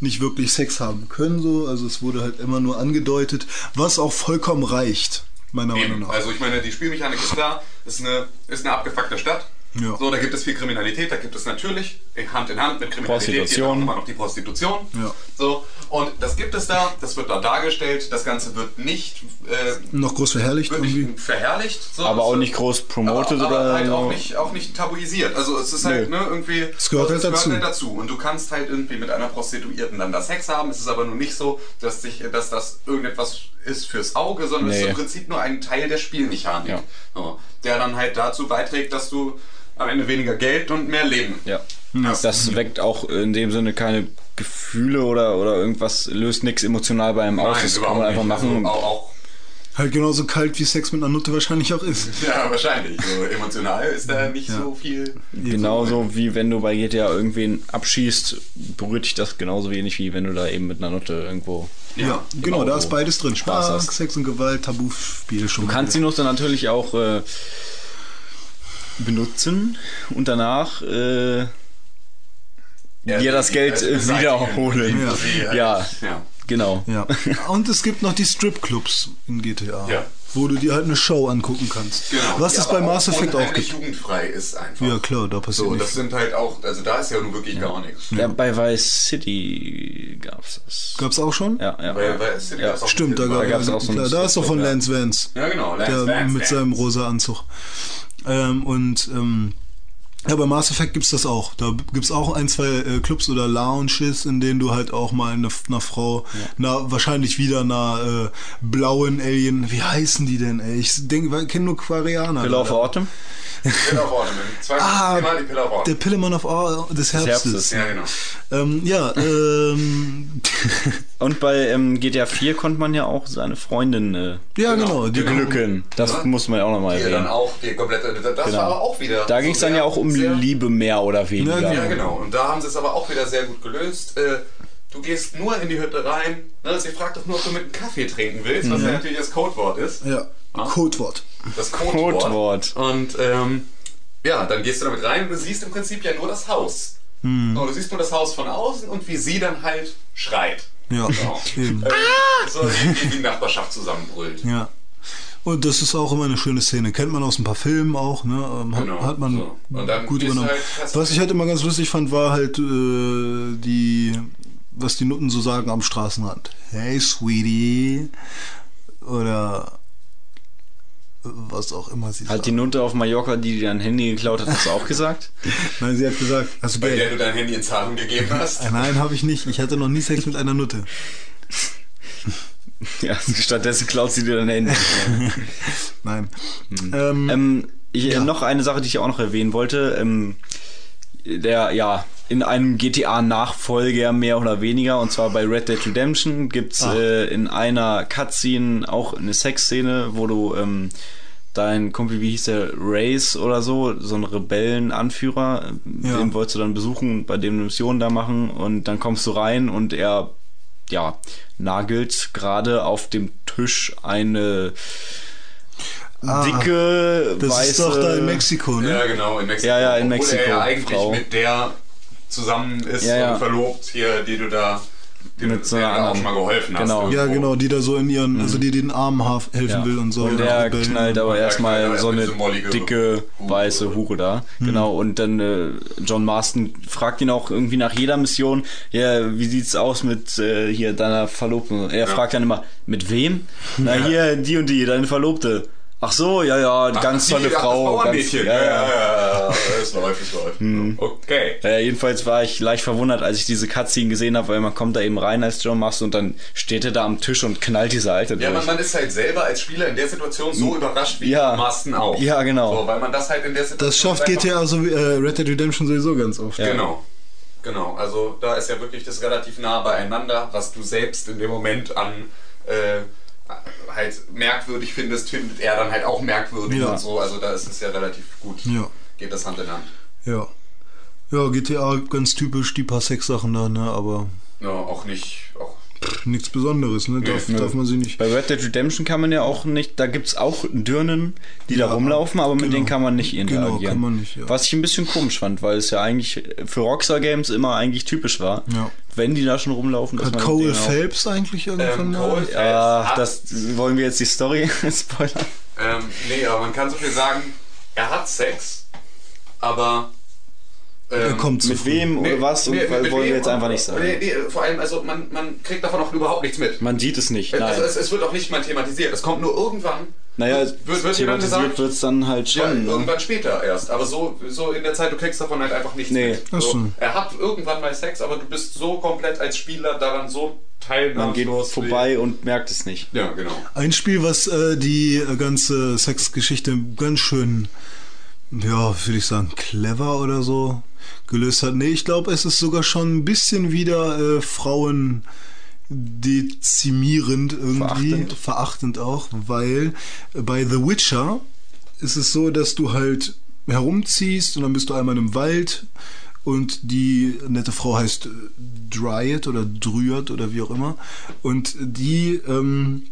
nicht wirklich Sex haben können, so. Also es wurde halt immer nur angedeutet, was auch vollkommen reicht, meiner Meinung Eben. nach. Also ich meine, die Spielmechanik ist da, ist eine, ist eine abgefuckte Stadt. Ja. So, da gibt es viel Kriminalität, da gibt es natürlich Hand in Hand mit Kriminalität Prostitution. immer noch die Prostitution. Ja. So, und das gibt es da, das wird da dargestellt, das Ganze wird nicht, äh, Noch groß verherrlicht irgendwie. verherrlicht. So, Aber Es auch nicht groß promoted aber, aber oder halt auch nicht, auch nicht tabuisiert. Also es ist halt Nö. ne, irgendwie. Es gehört halt dazu. halt dazu. Und du kannst halt irgendwie mit einer Prostituierten dann das Sex haben. Es ist aber nur nicht so, dass, sich, dass das irgendetwas ist fürs Auge, sondern es Nee. ist im Prinzip nur ein Teil der Spielmechanik. Ja. So, der dann halt dazu beiträgt, dass du am Ende weniger Geld und mehr Leben. Ja. Ja. Das weckt auch in dem Sinne keine Gefühle oder, oder irgendwas, löst nichts emotional bei einem aus. Nein, Das kann man einfach nicht. machen. Also auch, auch, Halt genauso kalt wie Sex mit einer Nutte wahrscheinlich auch ist. ja, wahrscheinlich. So emotional ist da nicht so viel. Genauso wie wenn du bei GTA irgendwen abschießt, berührt dich das genauso wenig wie wenn du da eben mit einer Nutte irgendwo. Ja, genau, da Auto ist beides drin. Spaß Spaß, hast. Sex und Gewalt, Tabuspiel schon. Du kannst die Nutte natürlich auch äh, benutzen und danach äh, dir das die- Geld äh, wiederholen. Ja. Ja, ja. genau. Ja. Und es gibt noch die Stripclubs in GTA. Ja. wo du dir halt eine Show angucken kannst. Genau, Was es bei Mass Effect auch gibt. jugendfrei ist einfach. Ja klar, da passiert So, das nichts. sind halt auch, also da ist ja nun wirklich gar nichts. Ja, bei Vice City gab's das. Gab's auch schon? Ja, ja. Weil es sind Ja, auch Stimmt, da, gab, Da gab's auch so klar, da ist doch von ja. Lance Vance. Ja, genau. Lance der Vance, mit Vance. seinem rosa Anzug. Ähm, und ähm, ja, bei Mass Effect gibt's das auch. Da gibt's auch ein, zwei äh, Clubs oder Lounges, in denen du halt auch mal eine, einer Frau, na, wahrscheinlich wieder einer äh, blauen Alien, wie heißen die denn, ey? Ich denke, ich kenne nur Quarianer. Pillar of Autumn? Pillar of Ornament. Zwei Ah, Mal die Pillar of Der Ornament. Pillemann of All des Herbstes. Herbstes. Ja, genau. Ähm, ja, ähm, Und bei ähm, GTA 4 konnte man ja auch seine Freundin äh, ja, Genau, genau. Die, genau. glücken. Das Ja. muss man ja auch nochmal Hier dann erwähnen. auch die komplette, das Genau. war aber auch wieder. Da so ging es dann ja auch um sehr, Liebe mehr oder weniger. Ja, Ja, genau. Und da haben sie es aber auch wieder sehr gut gelöst. Äh, Du gehst nur in die Hütte rein. Ne? Sie fragt doch nur, ob du mit einem Kaffee trinken willst, was ja natürlich das Codewort ist. ja, Codewort. Das Codewort. Codewort. Und ähm, ja, dann gehst du damit rein und du siehst im Prinzip ja nur das Haus. Hm. So, du siehst nur das Haus von außen und wie sie dann halt schreit. Ja, Genau. eben. So, wie die Nachbarschaft zusammenbrüllt. Ja. Und das ist auch immer eine schöne Szene. Kennt man aus ein paar Filmen auch, ne? Ähm, Hat, Genau, hat man so. Und gut übernommen. halt- was ich halt immer ganz lustig fand, war halt äh, die, was die Nutten so sagen am Straßenrand. Hey, Sweetie. Oder was auch immer sie Hat die sagt. Nutte auf Mallorca, die dir dein Handy geklaut hat, das auch gesagt? Nein, sie hat gesagt, hast du Bei der Geld? du dein Handy in Zahlung gegeben hast. Äh, Nein, habe ich nicht. Ich hatte noch nie Sex mit einer Nutte. ja, stattdessen klaut sie dir dein Handy. Nein. Ähm, ähm, ich, Ja. Noch eine Sache, die ich auch noch erwähnen wollte. Ähm, der, ja, in einem GTA-Nachfolger mehr oder weniger, und zwar bei Red Dead Redemption gibt's Ah. äh, in einer Cutscene auch eine Sexszene, wo du ähm, dein Kumpel, wie hieß der, Race oder so, so ein Rebellenanführer, Ja. den wolltest du dann besuchen und bei dem eine Mission da machen und dann kommst du rein und er ja, nagelt gerade auf dem Tisch eine Ah, dicke, das weiße... ist doch da in Mexiko, ne? Ja, genau, in Mexiko. Ja, ja, in Obwohl Mexiko, er ja eigentlich Frau. mit der zusammen ist Ja, ja. und verlobt hier, die du da, die Mit so einer auch anderen. schon mal geholfen hast. Genau. Ja, genau, die da so in ihren, also die den Armen helfen Ja. will und so. Und der knallt aber Ja, erstmal so eine dicke, Hure. weiße Hure da. Genau, und dann äh, John Marston fragt ihn auch irgendwie nach jeder Mission, ja, wie sieht's aus mit äh, hier deiner Verlobten? Er fragt dann immer, mit wem? Na hier, die und die, deine Verlobte. Ach so, ja, ja, Ach, ganz die, tolle das Frau. Ganz, Bauernmädchen. ja, ja. ja, es läuft, es läuft. Hm. Okay. Äh, jedenfalls war ich leicht verwundert, als ich diese Cutscene gesehen habe, weil man kommt da eben rein als John Marston und dann steht er da am Tisch und knallt diese Alte Ja, man, durch. man ist halt selber als Spieler in der Situation so überrascht wie Hm. Ja. Masten auch. Ja, genau. So, weil man das halt in der Situation Das schafft GTA, so wie, äh, Red Dead Redemption sowieso ganz oft. Ja. Genau. Genau, also da ist ja wirklich das relativ nah beieinander, was du selbst in dem Moment an äh, halt merkwürdig findest, findet er dann halt auch merkwürdig Ja. und so. Also da ist es ja relativ gut. Ja. Geht das Hand in Hand. Ja. Ja, GTA ganz typisch, die paar Sexsachen da, ne, aber Ja, auch nicht. Auch, nichts Besonderes, ne? Darf, nö. darf man sie nicht. Bei Red Dead Redemption kann man ja auch nicht, da gibt's auch Dirnen, die da Ja, rumlaufen, aber mit genau. denen kann man nicht Genau, interagieren. kann man nicht, ja. Was ich ein bisschen komisch fand, weil es ja eigentlich für Rockstar Games immer eigentlich typisch war, Ja. wenn die da schon rumlaufen. dass Hat man Cole mit Phelps eigentlich irgendwann Ähm, mal? Cole- Ja, Hat- das wollen wir jetzt die Story spoilern. ähm, nee, aber man kann so viel sagen, er hat Sex, aber. Er ähm, kommt zu Mit wem oder was und nee, wollen wir jetzt einfach nicht sagen. Nee, nee, vor allem, also man, man kriegt davon auch überhaupt nichts mit. Man sieht es nicht. Nein. Also es, es wird auch nicht mal thematisiert. Es kommt nur irgendwann. naja, wird, wird thematisiert gesagt, wird's dann halt ja, schon. ne? irgendwann später erst. Aber so, so in der Zeit, du kriegst davon halt einfach nichts Nee. mit. So, er hat irgendwann mal Sex, aber du bist so komplett als Spieler daran so Man geht vorbei und merkt es nicht. Ja, genau. Ein Spiel, was äh, die ganze Sexgeschichte ganz schön, ja, würde ich sagen, clever oder so gelöst hat. Nee, ich glaube, es ist sogar schon ein bisschen wieder äh, Frauen dezimierend irgendwie, Verachtend. verachtend auch, weil bei The Witcher ist es so, dass du halt herumziehst und dann bist du einmal im Wald und die nette Frau heißt Dryad oder Dryad oder wie auch immer und die ähm,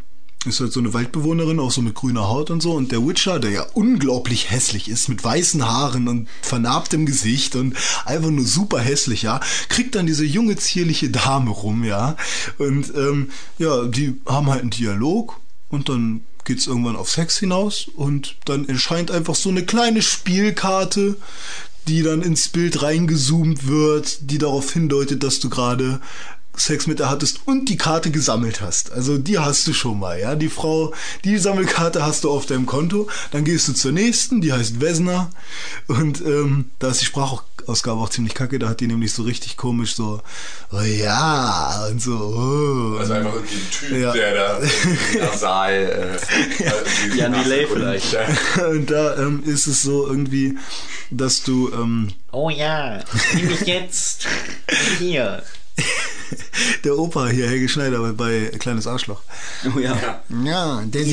ist halt so eine Waldbewohnerin, auch so mit grüner Haut und so. Und der Witcher, der ja unglaublich hässlich ist, mit weißen Haaren und vernarbtem Gesicht und einfach nur super hässlich, ja, kriegt dann diese junge, zierliche Dame rum, ja. Und ähm, ja, die haben halt einen Dialog und dann geht's irgendwann auf Sex hinaus und dann erscheint einfach so eine kleine Spielkarte, die dann ins Bild reingezoomt wird, die darauf hindeutet, dass du gerade Sex mit der hattest und die Karte gesammelt hast. Also die hast du schon mal, ja. Die Frau, die Sammelkarte hast du auf deinem Konto. Dann gehst du zur nächsten, die heißt Vesna. Und ähm, da ist die Sprachausgabe auch ziemlich kacke. Da hat die nämlich so richtig komisch so, oh ja, und so, oh. Also einfach irgendwie ein Typ, Ja. der da nasal. Äh, irgendwie Jan so Delay vielleicht. Ja. Und da ähm, ist es so irgendwie, dass du ähm, Oh ja, nimm mich jetzt. Hier. der Opa hier, Helge Schneider, bei, Kleines Arschloch. Oh ja. Ja, der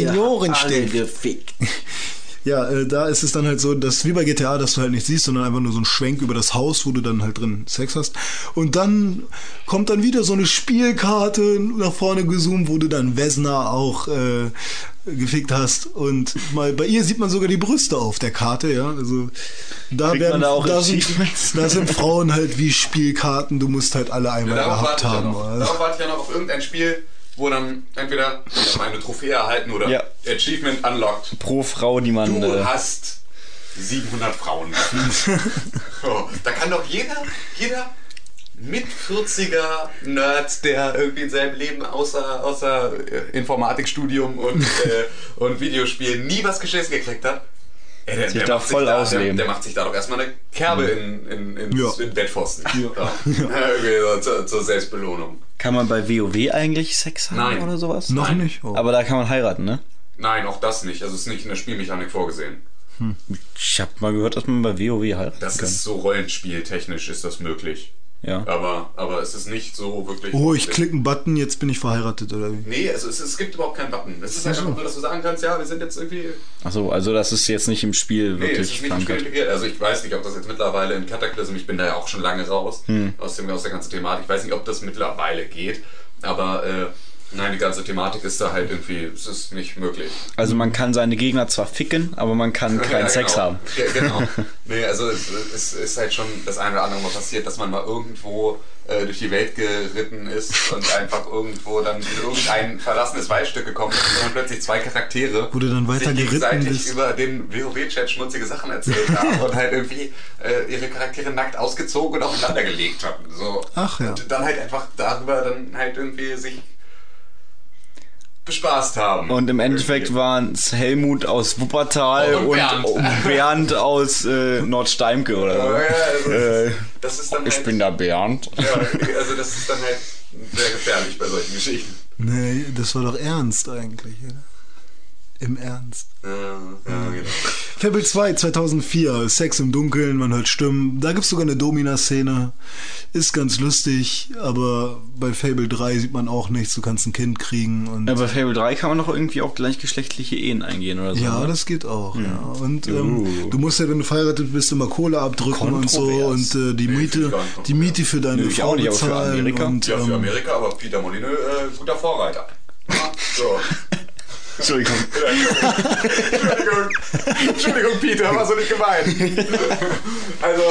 Alle gefickt. Ja, äh, da ist es dann halt so, dass wie bei GTA, dass du halt nicht siehst, sondern einfach nur so ein Schwenk über das Haus, wo du dann halt drin Sex hast. Und dann kommt dann wieder so eine Spielkarte nach vorne gezoomt, wo du dann Vesna auch äh, gefickt hast. Und mal bei ihr sieht man sogar die Brüste auf der Karte, ja. Also da Kriegt werden da auch da sind, da sind Frauen halt wie Spielkarten, du musst halt alle einmal Darauf gehabt ich ja haben. noch. Darauf warte ich ja noch auf irgendein Spiel, wo dann entweder ich habe eine Trophäe erhalten oder Ja. Achievement unlocked. Pro Frau, die man. Du Äh, hast 700 Frauen. so, da kann doch jeder, jeder mit 40er Nerd, der irgendwie in seinem Leben außer, außer äh, Informatikstudium und, äh, und Videospielen nie was geschissen gekriegt hat. Ey, der, Sich der da macht voll da, ausleben. Der, der macht sich da doch erstmal eine Kerbe in, in, in, Ja. in Bettpfosten. Ja. Irgendwie so zur, zur Selbstbelohnung. kann man bei WoW eigentlich Sex haben Nein. oder sowas? noch Nein. nicht? Oh. Aber da kann man heiraten, ne? Nein, auch das nicht. Also es ist nicht in der Spielmechanik vorgesehen. Ich habe mal gehört, dass man bei WoW heiraten Das kann. ist so rollenspieltechnisch ist das möglich. Ja. Aber, aber es ist nicht so wirklich. oh, ich klicke einen Button, jetzt bin ich verheiratet oder wie? Nee, also es, es gibt überhaupt keinen Button. Es ist einfach nur, dass du sagen kannst, ja, wir sind jetzt irgendwie. Achso, also das ist jetzt nicht im Spiel Nee, es ist wirklich nicht im Spiel integriert. Also ich weiß nicht, ob das jetzt mittlerweile in Cataclysm, ich bin da ja auch schon lange raus Hm. aus, dem, aus der ganzen Thematik. Ich weiß nicht, ob das mittlerweile geht, aber äh, nein, die ganze Thematik ist da halt irgendwie, es ist nicht möglich. Also man kann seine Gegner zwar ficken, aber man kann keinen Ja, Sex genau. haben. Ja, genau. Nee, also es, es ist halt schon das eine oder andere Mal passiert, dass man mal irgendwo äh, durch die Welt geritten ist und einfach irgendwo dann in irgendein verlassenes Waldstück gekommen ist und dann plötzlich zwei Charaktere du dann weiter sich gegenseitig bist. über den WoW-Chat schmutzige Sachen erzählt haben und halt irgendwie äh, ihre Charaktere nackt ausgezogen und aufeinander gelegt hatten. So. Ach ja. Und dann halt einfach darüber dann halt irgendwie sich bespaßt haben. Und im Endeffekt waren es Helmut aus Wuppertal Und und, Bernd. und Bernd aus äh, Nordsteimke oder Ja, so. ja, also Äh, das ist dann ich halt, bin der Bernd. Ja, also das ist dann halt sehr gefährlich bei solchen Geschichten. Nee, das war doch ernst eigentlich, oder? Im Ernst. Ja, ja, genau. Fable 2 2004, Sex im Dunkeln, man hört Stimmen. Da gibt's sogar eine Domina-Szene. Ist ganz lustig, aber bei Fable 3 sieht man auch nichts. Du kannst ein Kind kriegen und. Ja, bei Fable 3 kann man doch irgendwie auch gleichgeschlechtliche Ehen eingehen oder so. Ja, ne? das geht auch, ja. Und Uh. ähm, du musst ja, wenn du verheiratet bist, immer Kohle abdrücken und so und äh, die Nee, Miete, die Miete für deine ich Frau auch nicht, aber für bezahlen Amerika. und Ja, für ähm, Amerika, aber Peter Molyneux, äh, guter Vorreiter. Ja, So. Entschuldigung. Entschuldigung, Entschuldigung, Peter, war so nicht gemeint. Also,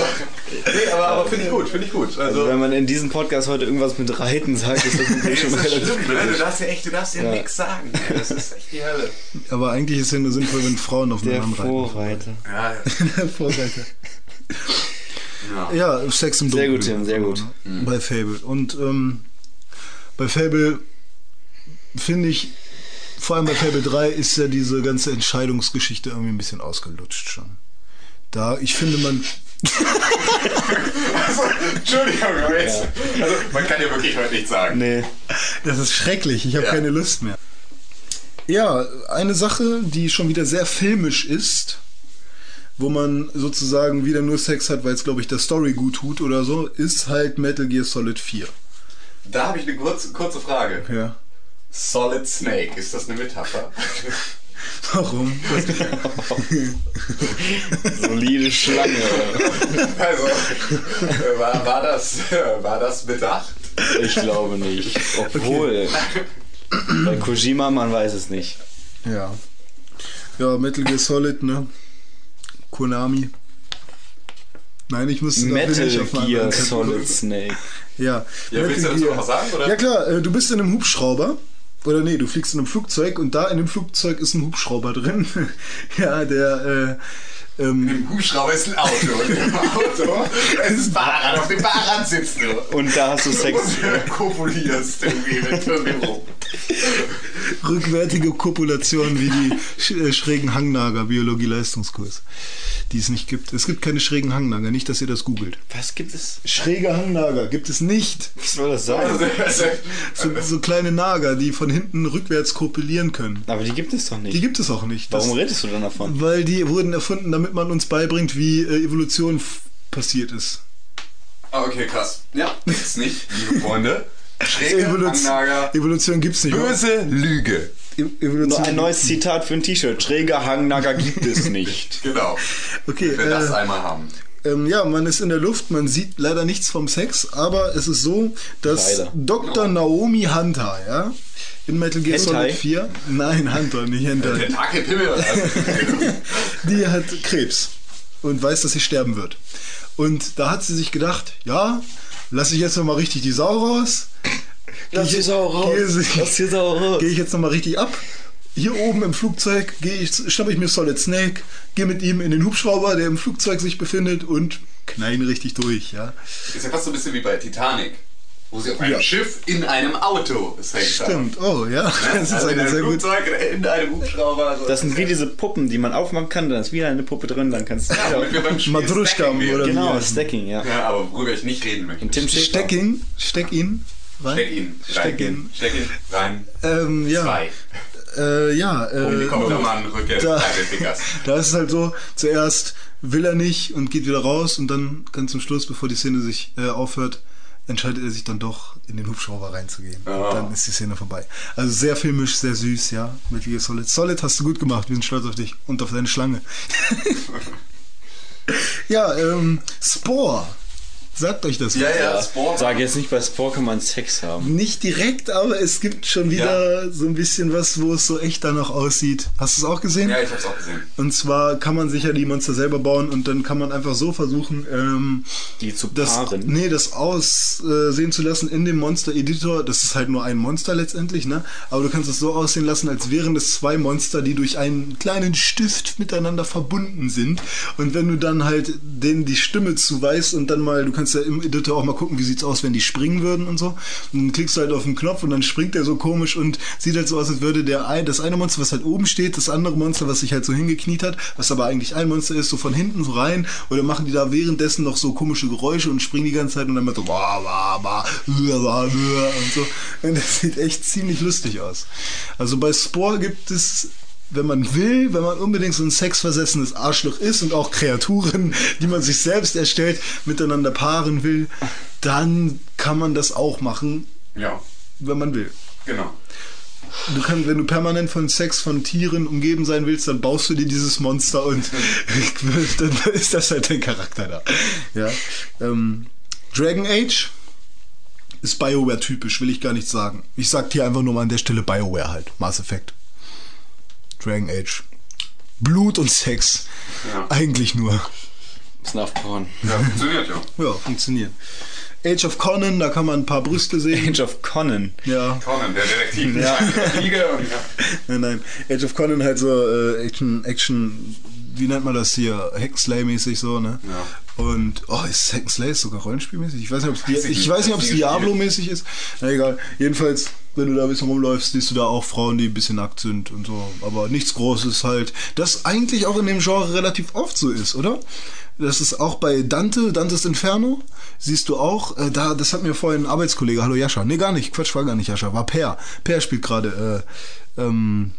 nee, aber, aber finde ich gut, finde ich gut. Also Also, wenn man in diesem Podcast heute irgendwas mit Reiten sagt, ist das nee, schon das relativ stimmt, ne? Du darfst ja echt, du darfst ja, Ja. nichts sagen. ey. Das ist echt die Hölle. aber eigentlich ist ja nur sinnvoll, wenn Frauen auf Der einem reiten. Vorreiter. Ja, Der Vorreiter. ja. Ja, Sex im Sehr Dunkeln. gut, Tim, sehr gut. Bei Fable. Und ähm, bei Fable finde ich, vor allem bei Fable 3 ist ja diese ganze Entscheidungsgeschichte irgendwie ein bisschen ausgelutscht schon. Da, ich finde, man. Also, Entschuldigung, aber jetzt. Also, man kann ja wirklich heute nichts sagen. Nee. Das ist schrecklich, ich habe Ja. keine Lust mehr. Ja, eine Sache, die schon wieder sehr filmisch ist, wo man sozusagen wieder nur Sex hat, weil es, glaube ich, der Story gut tut oder so, ist halt Metal Gear Solid 4. Da habe ich eine kurze, kurze Frage. Ja. Solid Snake, ist das eine Metapher? Warum? Solide Schlange. Also, äh, war, war, das, äh, war das bedacht? Ich glaube nicht. Obwohl. Bei Kojima, man weiß es nicht. Ja. Ja, Metal Gear Solid, ne? Konami. Nein, ich dafür Metal nicht auf einen Gear Solid. Snake. Ja, Ja, willst du dazu noch was sagen? Oder? Ja klar, äh, du bist in einem Hubschrauber Oder nee, du fliegst in einem Flugzeug und da in dem Flugzeug ist ein Hubschrauber drin. ja, der äh, ähm, Im Hubschrauber ist ein Auto. Und im Auto ist ein Fahrrad. Auf dem Fahrrad sitzt du. Und da hast du Sex. Und kopulierst irgendwie mit irgendwie rum. rückwärtige Kopulation wie die sch äh, schrägen Hangnager Biologie-Leistungskurs, die es nicht gibt. Es gibt keine schrägen Hangnager, nicht, dass ihr das googelt. Was gibt es? Schräge Hangnager gibt es nicht. Was soll das sein? So, so kleine Nager, die von hinten rückwärts kopulieren können. Aber die gibt es doch Die nicht. gibt es auch nicht. Das- Warum redest du dann davon? Weil die wurden erfunden, damit man uns beibringt, wie äh, Evolution passiert ist. Ah, Okay, krass. Ja, ist nicht, liebe Freunde. Schräge Evolution, Hangnager. Evolution gibt's nicht. Böse Lüge. Evolution Nur ein neues Zitat für ein T-Shirt. Schräger Hangnager gibt es nicht. Genau. Okay, Wenn wir das äh, einmal haben. Ähm, ja, man ist in der Luft, man sieht leider nichts vom Sex, aber es ist so, dass Leider. Dr. Naomi Hunter, ja, in Metal Gear Hentai? Solid 4, nein, Hunter, nicht Hentai, was? die hat Krebs und weiß, dass sie sterben wird. Und da hat sie sich gedacht, ja, lass ich jetzt nochmal richtig die Sau raus. Lass die Sau raus. Gehe, Lass die Sau raus. Gehe ich jetzt nochmal richtig ab. Hier oben im Flugzeug gehe ich, schnappe ich mir Solid Snake, gehe mit ihm in den Hubschrauber, der im Flugzeug sich befindet und knall ihn richtig durch, ja. Ist ja fast so ein bisschen wie bei Titanic. Wo sie auf einem Ja. Schiff in einem Auto sex Stimmt, oh ja, das ist also in eine einem sehr gut. Flugzeug, in einem Hubschrauber. Also Das sind wie diese Puppen, die man aufmachen kann, dann ist wieder eine Puppe drin, dann kannst du ja, womit wir beim Spiel Madruschka oder- Genau. Stacking, ja. Ja, aber worüber ich nicht reden möchte. Tim Schäfer. Steck ihn, steck ihn rein. Steck ihn. Rein. Steck ihn. Steck ihn rein. Ähm, ja, Zwei. Äh, ja, äh, Rückkehr des da- da ist es halt so, zuerst will er nicht und geht wieder raus und dann ganz zum Schluss, bevor die Szene sich äh, aufhört, entscheidet er sich dann doch in den Hubschrauber reinzugehen. Und dann ist die Szene vorbei. Also sehr filmisch, sehr süß, ja, mit Gear Solid. Solid hast du gut gemacht, wir sind stolz auf dich und auf deine Schlange. ja, ähm, Spore. Sagt euch das Ja, ja, Sport. Sag jetzt nicht, bei Sport kann man Sex haben. Nicht direkt, aber es gibt schon wieder so ein bisschen was, wo es so echt danach aussieht. Hast du es auch gesehen? Ja, ich hab's auch gesehen. Und zwar kann man sich ja die Monster selber bauen und dann kann man einfach so versuchen, ähm, Die zu das, paaren. nee, das aussehen zu lassen in dem Monster-Editor. Das ist halt nur ein Monster letztendlich, ne? Aber du kannst es so aussehen lassen, als wären es zwei Monster, die durch einen kleinen Stift miteinander verbunden sind. Und wenn du dann halt denen die Stimme zuweist und dann mal, du kannst ja im Editor auch mal gucken, wie sieht's aus, wenn die springen würden und so. Und dann klickst du halt auf den Knopf und dann springt der so komisch und sieht halt so aus, als würde der ein, das eine Monster, was halt oben steht, das andere Monster, was sich halt so hingekniet hat, was aber eigentlich ein Monster ist, so von hinten so rein. Oder machen die da währenddessen noch so komische Geräusche und springen die ganze Zeit und dann mal so wah, wah, wah, wah, wah und so. Und das sieht echt ziemlich lustig aus. Also bei Spore gibt es wenn man will, wenn man unbedingt so ein sexversessenes Arschloch ist und auch Kreaturen, die man sich selbst erstellt, miteinander paaren will, dann kann man das auch machen, Ja, wenn man will. genau. Du kannst, wenn du permanent von Sex von Tieren umgeben sein willst, dann baust du dir dieses Monster und dann ist das halt dein Charakter da. Ja. Ähm, Dragon Age ist BioWare typisch, will ich gar nicht sagen. Ich sag hier einfach nur mal an der Stelle BioWare halt. Mass Effect. Dragon Age. Blut und Sex. Ja. Eigentlich nur. Snuffporn. Ja, funktioniert ja. Ja, funktioniert. Age of Conan, da kann man ein paar Brüste sehen. Age of Conan. Ja. Conan, der Detektiv. Ja. Fliege und ja. Nein, nein. Age of Conan halt so äh, Action, Action, wie nennt man das hier? Hackslay-mäßig so, ne? Ja. Und, oh, ist Hackslay sogar rollenspielmäßig? Ich weiß nicht, ob es. Diablo-mäßig ist. Na egal. Jedenfalls, wenn du da ein bisschen rumläufst, siehst du da auch Frauen, die ein bisschen nackt sind und so. Aber nichts Großes halt. Das eigentlich auch in dem Genre relativ oft so ist, oder? Das ist auch bei Dante, Dantes Inferno, siehst du auch, äh, da, das hat mir vorhin ein Arbeitskollege, hallo Jascha, nee gar nicht, Quatsch, war gar nicht Jascha, war Per. Per spielt gerade äh, ähm,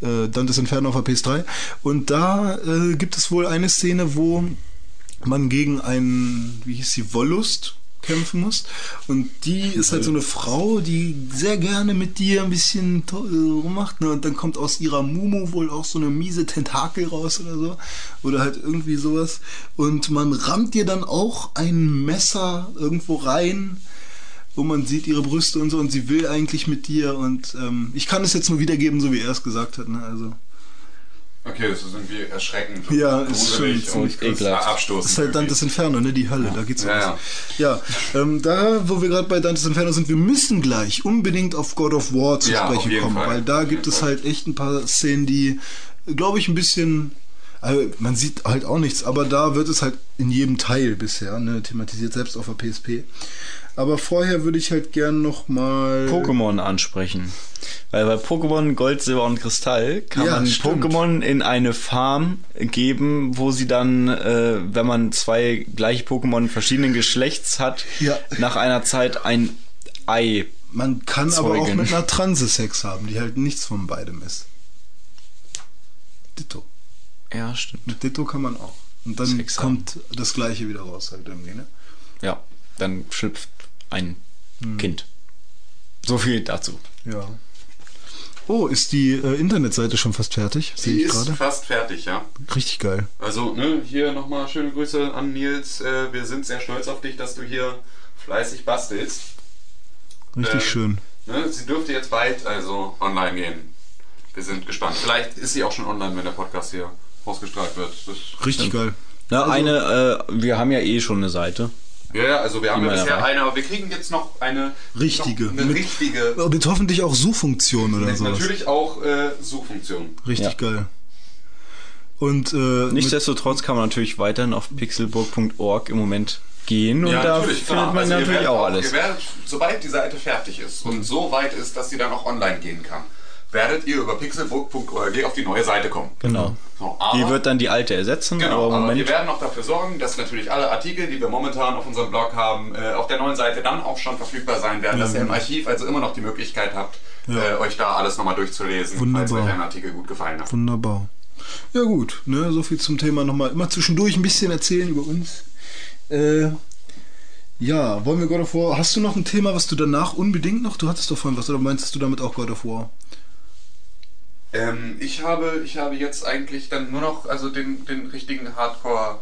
äh, Dantes Inferno auf der PS3 und da äh, gibt es wohl eine Szene, wo man gegen einen, wie hieß sie, Wollust kämpfen muss. Und die ist halt so eine Frau, die sehr gerne mit dir ein bisschen äh, rummacht. Ne? Und dann kommt aus ihrer Mumu wohl auch so eine miese Tentakel raus oder so. Oder halt irgendwie sowas. Und man rammt dir dann auch ein Messer irgendwo rein wo man sieht ihre Brüste und so und sie will eigentlich mit dir und ähm, ich kann es jetzt nur wiedergeben, so wie er es gesagt hat. Ne? Also Okay, das ist irgendwie erschreckend. Ja, ist schon ziemlich ekelhaft. abstoßend. Das ist halt Dantes Inferno, ne? Die Hölle, da geht's Ja, los. Ja, ähm, da, wo wir gerade bei Dantes Inferno sind, wir müssen gleich unbedingt auf God of War zu Ja, sprechen kommen, Fall. weil da Auf gibt es Fall. halt echt ein paar Szenen, die, glaube ich, ein bisschen. Also man sieht halt auch nichts, aber da wird es halt in jedem Teil bisher ne, thematisiert, selbst auf der PSP. Aber vorher würde ich halt gern noch mal Pokémon ansprechen. Weil bei Pokémon Gold, Silber und Kristall kann Ja, man stimmt. Pokémon in eine Farm geben, wo sie dann, äh, wenn man zwei gleiche Pokémon verschiedenen Geschlechts hat, Ja. nach einer Zeit ein Ei. Man kann aber auch Zeugen. mit einer Transe Sex haben, die halt nichts von beidem ist. Ditto. Ja, stimmt. Mit Ditto kann man auch. Und dann Sex haben. kommt das gleiche wieder raus halt irgendwie, ne? Ja, dann schlüpft ein Kind. So viel dazu. Ja. Oh, ist die äh, Internetseite schon fast fertig? Ich ist gerade. fast fertig, ja. Richtig geil. Also, ne, hier nochmal schöne Grüße an Nils. Äh, wir sind sehr stolz auf dich, dass du hier fleißig bastelst. Richtig Ähm, schön. Ne, sie dürfte jetzt bald also online gehen. Wir sind gespannt. Vielleicht ist sie auch schon online, wenn der Podcast hier ausgestrahlt wird. Das, Richtig geil. Na, eine, äh, wir haben ja eh schon eine Seite. Ja, ja, also wir haben ja bisher eine, aber wir kriegen jetzt noch eine Richtige. Noch eine Mit- richtige. Mit hoffentlich auch Suchfunktion oder sowas. Natürlich auch äh, Suchfunktion. Richtig Ja. geil. Und äh, Nichtsdestotrotz kann man natürlich weiterhin auf pixelburg.org im Moment gehen und da findet man Also natürlich auch alles. Ihr werdet, sobald die Seite fertig ist und so weit ist, dass sie dann auch online gehen kann, werdet ihr über pixelbook.org auf die neue Seite kommen. Genau. So, Die wird dann die alte ersetzen, Genau, aber aber, wir werden auch dafür sorgen, dass natürlich alle Artikel, die wir momentan auf unserem Blog haben, äh, auf der neuen Seite dann auch schon verfügbar sein werden, dass ihr im Archiv also immer noch die Möglichkeit habt, äh, euch da alles nochmal durchzulesen, falls Wunderbar. euch ein Artikel gut gefallen hat. Wunderbar. Ja gut, ne, so viel zum Thema nochmal. Immer zwischendurch ein bisschen erzählen über uns. Äh, ja, wollen wir God of War. Hast du noch ein Thema, was du danach unbedingt noch? Du hattest doch vorhin was, oder meinst du damit auch God of War? Ähm, ich, habe, ich habe jetzt eigentlich dann nur noch also den, den richtigen Hardcore.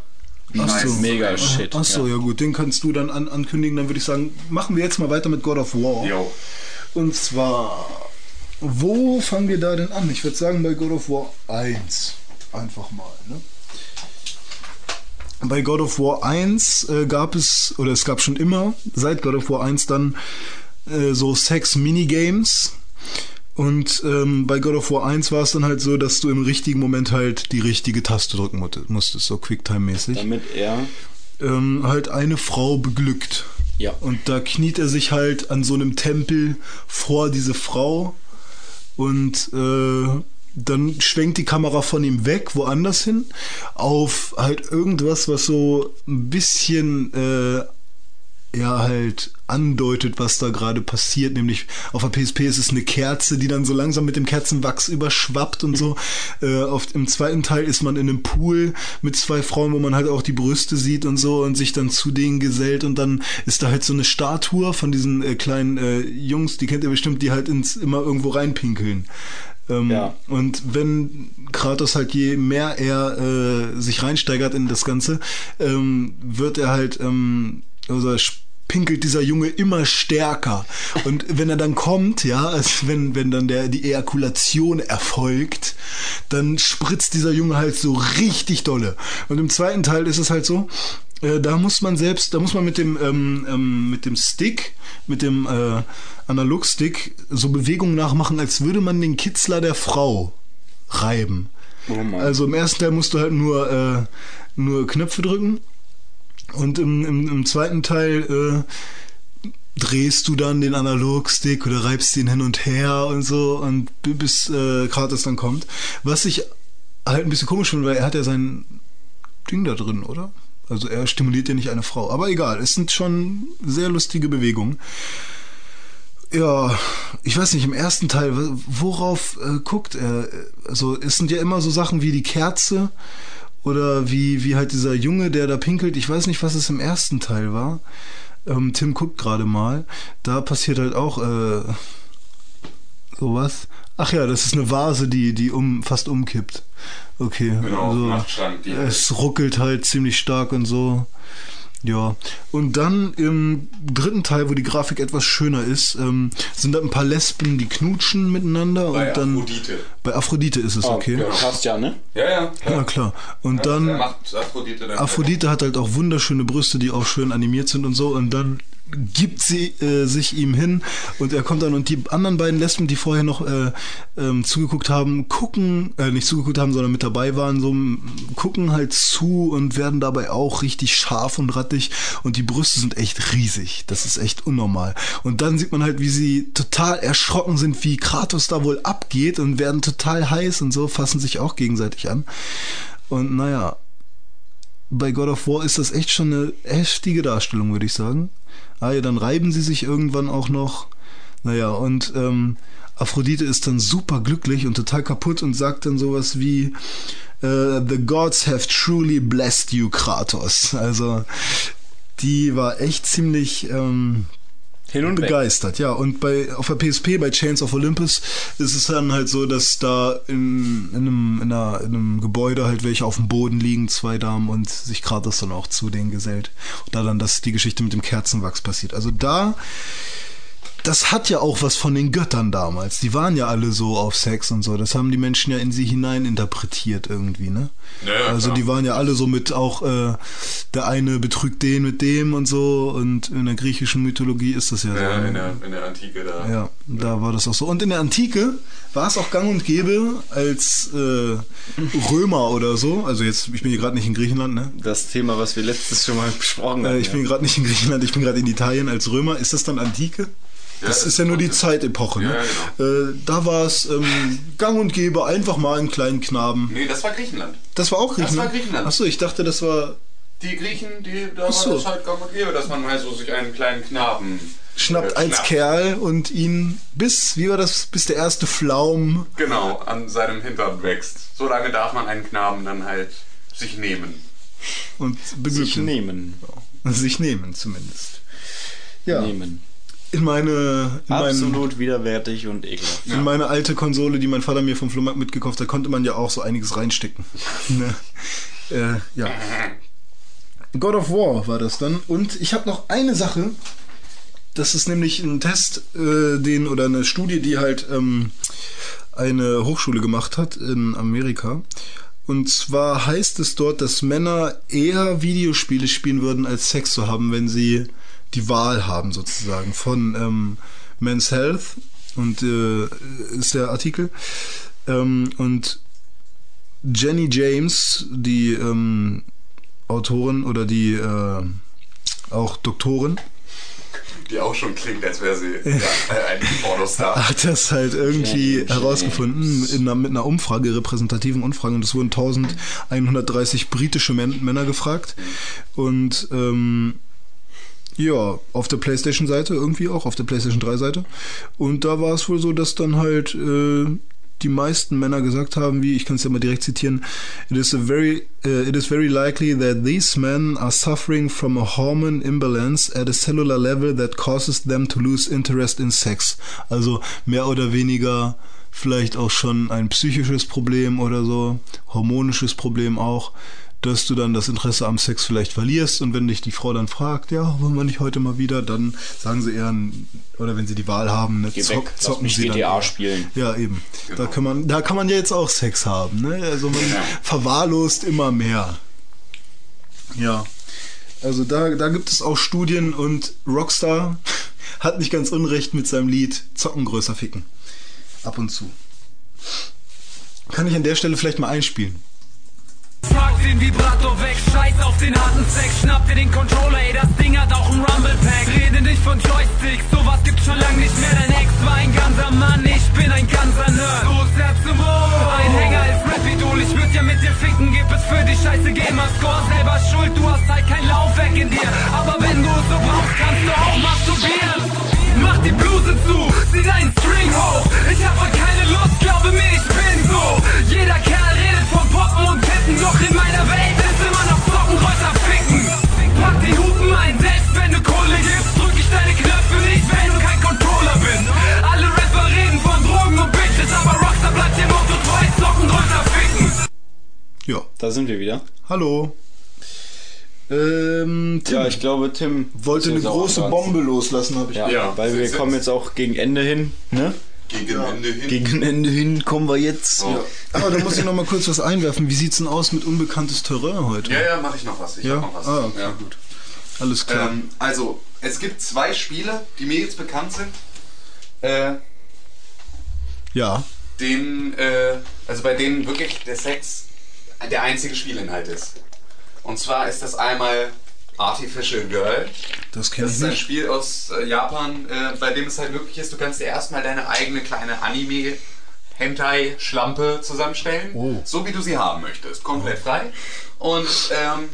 Ach so. Scheiß. Mega shit. Ach so, ja. gut, den kannst du dann an, ankündigen. Dann würde ich sagen, machen wir jetzt mal weiter mit God of War. Jo. Und zwar, wo fangen wir da denn an? Ich würde sagen bei God of War 1. Einfach mal, ne? Bei God of War 1 äh, gab es, oder es gab schon immer, seit God of War 1 dann äh, so Sex-Minigames. Und ähm, bei God of War 1 war es dann halt so, dass du im richtigen Moment halt die richtige Taste drücken mu- musstest, so Quicktime-mäßig. Damit er. Ähm, halt eine Frau beglückt. Ja. Und da kniet er sich halt an so einem Tempel vor diese Frau und äh, dann schwenkt die Kamera von ihm weg, woanders hin, auf halt irgendwas, was so ein bisschen äh, ja halt andeutet, was da gerade passiert. Nämlich auf der PSP ist es eine Kerze, die dann so langsam mit dem Kerzenwachs überschwappt und so. Äh, auf, Im zweiten Teil ist man in einem Pool mit zwei Frauen, wo man halt auch die Brüste sieht und so und sich dann zu denen gesellt und dann ist da halt so eine Statue von diesen äh, kleinen äh, Jungs, die kennt ihr bestimmt, die halt ins immer irgendwo reinpinkeln. Ähm, Ja. Und wenn Kratos halt je mehr er äh, sich reinsteigert in das Ganze, ähm, wird er halt, ähm, also pinkelt dieser Junge immer stärker. Und wenn er dann kommt, ja, also wenn, wenn dann der, die Ejakulation erfolgt, dann spritzt dieser Junge halt so richtig dolle. Und im zweiten Teil ist es halt so, äh, da muss man selbst, da muss man mit dem, ähm, ähm, mit dem Stick, mit dem äh, Analogstick so Bewegungen nachmachen, als würde man den Kitzler der Frau reiben. Oh. Also im ersten Teil musst du halt nur, äh, nur Knöpfe drücken und im, im, im zweiten Teil äh, drehst du dann den Analogstick oder reibst den hin und her und so und bis äh, Kratos dann kommt. Was ich halt ein bisschen komisch finde, weil er hat ja sein Ding da drin, oder? Also er stimuliert ja nicht eine Frau. Aber egal, es sind schon sehr lustige Bewegungen. Ja, ich weiß nicht, im ersten Teil, worauf äh, guckt er? Also es sind ja immer so Sachen wie die Kerze oder wie, wie halt dieser Junge, der da pinkelt. Ich weiß nicht, was es im ersten Teil war. Ähm, Tim guckt gerade mal. Da passiert halt auch äh, sowas. Ach ja, das ist eine Vase, die, die um, fast umkippt. Okay, Genau, also es ruckelt halt ziemlich stark und so. Ja, und dann im dritten Teil, wo die Grafik etwas schöner ist, ähm, sind da ein paar Lesben, die knutschen miteinander Bei und dann Aphrodite. bei Aphrodite ist es okay. Ja, passt ja, ne? Ja, ja. Ja klar. Und Er dann macht Aphrodite dann. Aphrodite hat halt auch wunderschöne Brüste, die auch schön animiert sind und so. Und dann gibt sie äh, sich ihm hin und er kommt dann und die anderen beiden Lesben, die vorher noch äh, ähm, zugeguckt haben, gucken, äh, nicht zugeguckt haben, sondern mit dabei waren, so gucken halt zu und werden dabei auch richtig scharf und rattig und die Brüste sind echt riesig. Das ist echt unnormal. Und dann sieht man halt, wie sie total erschrocken sind, wie Kratos da wohl abgeht und werden total heiß und so, fassen sich auch gegenseitig an. Und naja, bei God of War ist das echt schon eine heftige Darstellung, würde ich sagen. Ah ja, dann reiben sie sich irgendwann auch noch. Naja, und ähm, Aphrodite ist dann super glücklich und total kaputt und sagt dann sowas wie äh, The gods have truly blessed you, Kratos. Also die war echt ziemlich ähm, Hin und weg. begeistert, ja. Und bei auf der PSP bei Chains of Olympus ist es dann halt so, dass da in, in, einem, in, einer, in einem Gebäude halt welche auf dem Boden liegen, zwei Damen und sich Kratos dann auch zu denen gesellt. Und da dann das die Geschichte mit dem Kerzenwachs passiert. Also da das hat ja auch was von den Göttern damals. Die waren ja alle so auf Sex und so. Das haben die Menschen ja in sie hinein interpretiert irgendwie, ne? Ja, ja, also klar. die waren ja alle so mit auch äh, der eine betrügt den mit dem und so und in der griechischen Mythologie ist das ja, Ja, so. in ne? der, in der Antike da. Ja, da war das auch so. Und in der Antike war es auch gang und gäbe als äh, Römer oder so. Also jetzt, ich bin hier gerade nicht in Griechenland, ne? Das Thema, was wir letztes schon mal besprochen Äh, haben. ich bin gerade nicht in Griechenland, ich bin gerade in Italien als Römer. Ist das dann Antike? Das das ist ja nur die Zeitepoche. Ne? Ja, genau. äh, da war es ähm, gang und gäbe, einfach mal einen kleinen Knaben. Nee, das war Griechenland. Das war auch Das Griechenland? war Griechenland. Achso, ich dachte, das war Die Griechen, die, da Ach so. war das halt gang und gäbe, dass man mal so sich einen kleinen Knaben schnappt äh, als schnappt. Kerl und ihn bis, wie war das, bis der erste Pflaum. Genau, an seinem Hintern wächst. So lange darf man einen Knaben dann halt sich nehmen. Und sich beglücken. nehmen. Sich nehmen zumindest. Ja, Nehmen. In meine, in, Absolut widerwärtig und ekelhaft. in meine alte Konsole, die mein Vater mir vom Flohmarkt mitgekauft hat, konnte man ja auch so einiges reinstecken. ne? äh, ja. God of War war das dann. Und ich habe noch eine Sache. Das ist nämlich ein Test, äh, den oder eine Studie, die halt ähm, eine Hochschule gemacht hat in Amerika. Und zwar heißt es dort, dass Männer eher Videospiele spielen würden, als Sex zu haben, wenn sie die Wahl haben, sozusagen, von ähm, Men's Health und äh, ist der Artikel. Ähm, und Jenny James, die ähm, Autorin oder die äh, auch Doktorin, Die auch schon klingt, als wäre sie ja, äh, ein Pornostar. hat das halt irgendwie James. herausgefunden in einer, mit einer Umfrage, repräsentativen Umfrage. Und es wurden 1130 britische Män Männer gefragt. Und ähm, ja, auf der PlayStation-Seite irgendwie auch, auf der PlayStation 3-Seite. Und da war es wohl so, dass dann halt äh, die meisten Männer gesagt haben, wie ich kann es ja mal direkt zitieren, it is very uh, it is very likely that these men are suffering from a hormone imbalance at a cellular level that causes them to lose interest in sex. Also mehr oder weniger vielleicht auch schon ein psychisches Problem oder so, hormonisches Problem auch, dass du dann das Interesse am Sex vielleicht verlierst und wenn dich die Frau dann fragt, ja, wollen wir nicht heute mal wieder, dann sagen sie eher, oder wenn sie die Wahl haben, ne, zock, weg, zocken sie dann GTA eher. spielen. Ja, eben. Da kann man, da kann man ja jetzt auch Sex haben, ne? Also man verwahrlost immer mehr. Ja. Also da, da gibt es auch Studien und Rockstar hat nicht ganz unrecht mit seinem Lied Zocken größer ficken. Ab und zu. Kann ich an der Stelle vielleicht mal einspielen. Frag den Vibrator weg, scheiß auf den harten Sex, schnapp dir den Controller, ey, das Ding hat auch ein Rumble-Pack. Rede nicht von Joysticks, sowas gibt's schon lang nicht mehr. Dein Ex war ein ganzer Mann, ich bin ein ganzer Nerd. Los, Herz zum Wohl. Ein Hänger ist Rap-Idol, ich würd ja mit dir ficken, gib es für die scheiße Gamerscore. Selber schuld, du hast halt kein Laufwerk in dir. Aber wenn du es so brauchst, kannst du auch masturbieren. Mach die Bluse zu, zieh deinen String hoch. Ich hab heute keine Lust, glaube mir, ich bin so. Jeder Kerl redet von Poppen und Titten, doch in meiner Welt ist immer noch Zocken größer ficken. Pack die Hupen ein, selbst wenn du Kohle gibst, drück ich deine Knöpfe nicht, wenn du kein Controller bist. Alle Rapper reden von Drogen und Bitches, aber Rockstar bleibt dem Motto treu, Zocken größer ficken. Ja. Da sind wir wieder. Hallo. Ähm, Tim Ja, ich glaube, Tim wollte eine große. Bombe loslassen, habe ich Ja, Ja, weil wir kommen jetzt auch gegen Ende hin, ne? Gegen Ende hin. Gegen Ende hin kommen wir jetzt. So. Aber da muss ich noch mal kurz was einwerfen. Wie sieht's denn aus mit unbekanntes Terrain heute? Ja, ja, mache ich noch was. Ich Ja? noch was. Ah, okay, ja. gut. Alles klar. Ähm, also, es gibt zwei Spiele, die mir jetzt bekannt sind, äh, ja. denen, äh, also bei denen wirklich der Sex der einzige Spielinhalt ist. Und zwar ist das einmal Artificial Girl. Das kenne Das ich ist ein nicht. Spiel aus äh, Japan, äh, bei dem es halt wirklich ist, du kannst dir erstmal deine eigene kleine Anime Hentai-Schlampe zusammenstellen, Oh. so wie du sie haben möchtest, komplett frei. Und ähm,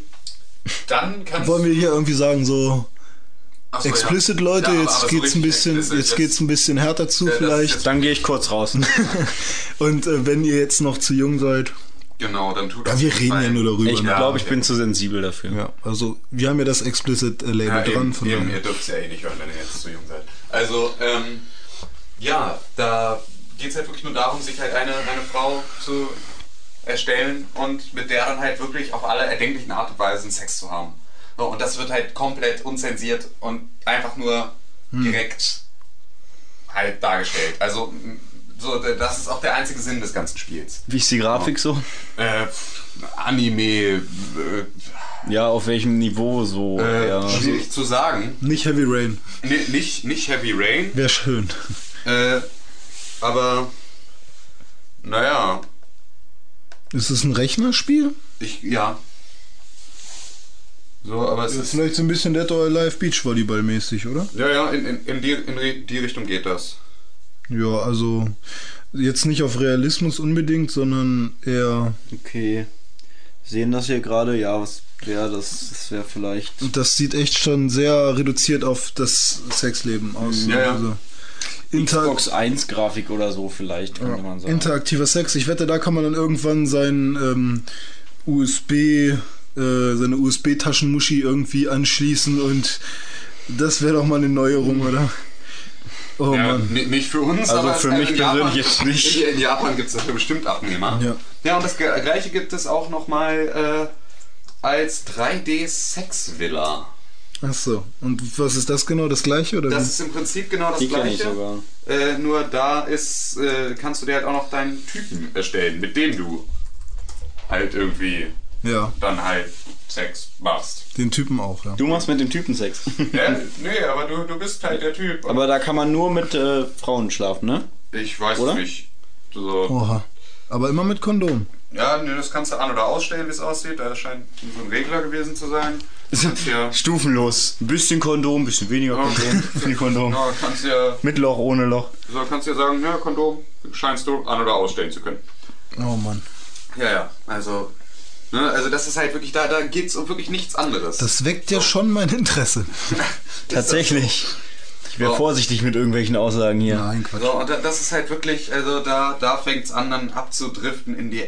dann kannst Wollen wir hier irgendwie sagen, so Ach so, ja. explicit Leute, Ja, aber- jetzt aber so geht's ein richtig bisschen, explicit, jetzt das- geht's ein bisschen härter zu das ist vielleicht. Dann gehe ich kurz raus. Und äh, wenn ihr jetzt noch zu jung seid, Genau, dann tut ja, auf wir reden Fall- ja nur darüber. Ich ne? glaube, ich bin zu sensibel dafür. Ja, also wir haben ja das explicit äh, Label Ja, dran. eben, Von eben, ihr dürft es ja eh nicht hören, wenn ihr jetzt zu jung seid. Also, ähm, ja, da geht es halt wirklich nur darum, sich halt eine, eine Frau zu erstellen und mit der dann halt wirklich auf alle erdenklichen Art und Weisen Sex zu haben. So, und das wird halt komplett unzensiert und einfach nur Hm. direkt halt dargestellt. Also, so, das ist auch der einzige Sinn des ganzen Spiels. Wie ist die Grafik so? Äh, Anime, äh, Ja, auf welchem Niveau so? äh, ja. schwierig zu sagen. Nicht Heavy Rain. Nee, nicht, nicht Heavy Rain, Wäre schön. Äh, aber, naja, Ist es ein Rechnerspiel? ich, ja. So, aber es Ja, ist, vielleicht so ein bisschen Dead or Alive Beachvolleyball mäßig, oder? ja, ja, in, in, in, die, in die Richtung geht das. Ja, also jetzt nicht auf Realismus unbedingt, sondern eher Okay. Sehen das hier gerade? Ja, was wäre das? Das wäre vielleicht. das sieht echt schon sehr reduziert auf das Sexleben aus. Ja, ja. Also, Inter Xbox 1 Grafik oder so vielleicht, könnte man sagen. interaktiver Sex. Ich wette, da kann man dann irgendwann sein ähm, USB, äh, seine USB-Taschenmuschi irgendwie anschließen und das wäre doch mal eine Neuerung, oder? Oh Ja, nicht für uns, Also aber für mich persönlich jetzt nicht. In Japan gibt es dafür bestimmt Abnehmer. Ja. ja, und das gleiche gibt es auch nochmal äh, als 3D-Sex-Villa. Ach so. Und was ist das genau? Das gleiche oder Das wie? ist im Prinzip genau das Die gleiche. sogar. Äh, nur da ist, äh, kannst du dir halt auch noch deinen Typen erstellen, mit dem du halt irgendwie Ja, dann halt Sex machst. den Typen auch, ja. Du machst mit dem Typen Sex. Ja, nee, aber du, du bist halt der Typ. Aber da kann man nur mit äh, Frauen schlafen, ne? ich weiß Oder? nicht. So, Oha. Aber immer mit Kondom. ja, nee, das kannst du an- oder ausstellen, wie es aussieht. Da scheint so ein Regler gewesen zu sein. Du ja, Stufenlos. Ein bisschen Kondom, ein bisschen weniger Kondom. Viel Kondom. ja, kannst ja, Mit Loch, ohne Loch. so kannst ja sagen, ja, Kondom scheinst du an- oder ausstellen zu können. Oh Mann. Ja, ja, also, ne, also das ist halt wirklich, da, da geht es um wirklich nichts anderes. Das weckt ja schon mein Interesse. Tatsächlich. Ich wäre So. vorsichtig mit irgendwelchen Aussagen hier. Nein, Quatsch. So, und da- das ist halt wirklich, also da, da fängt es an, dann abzudriften in die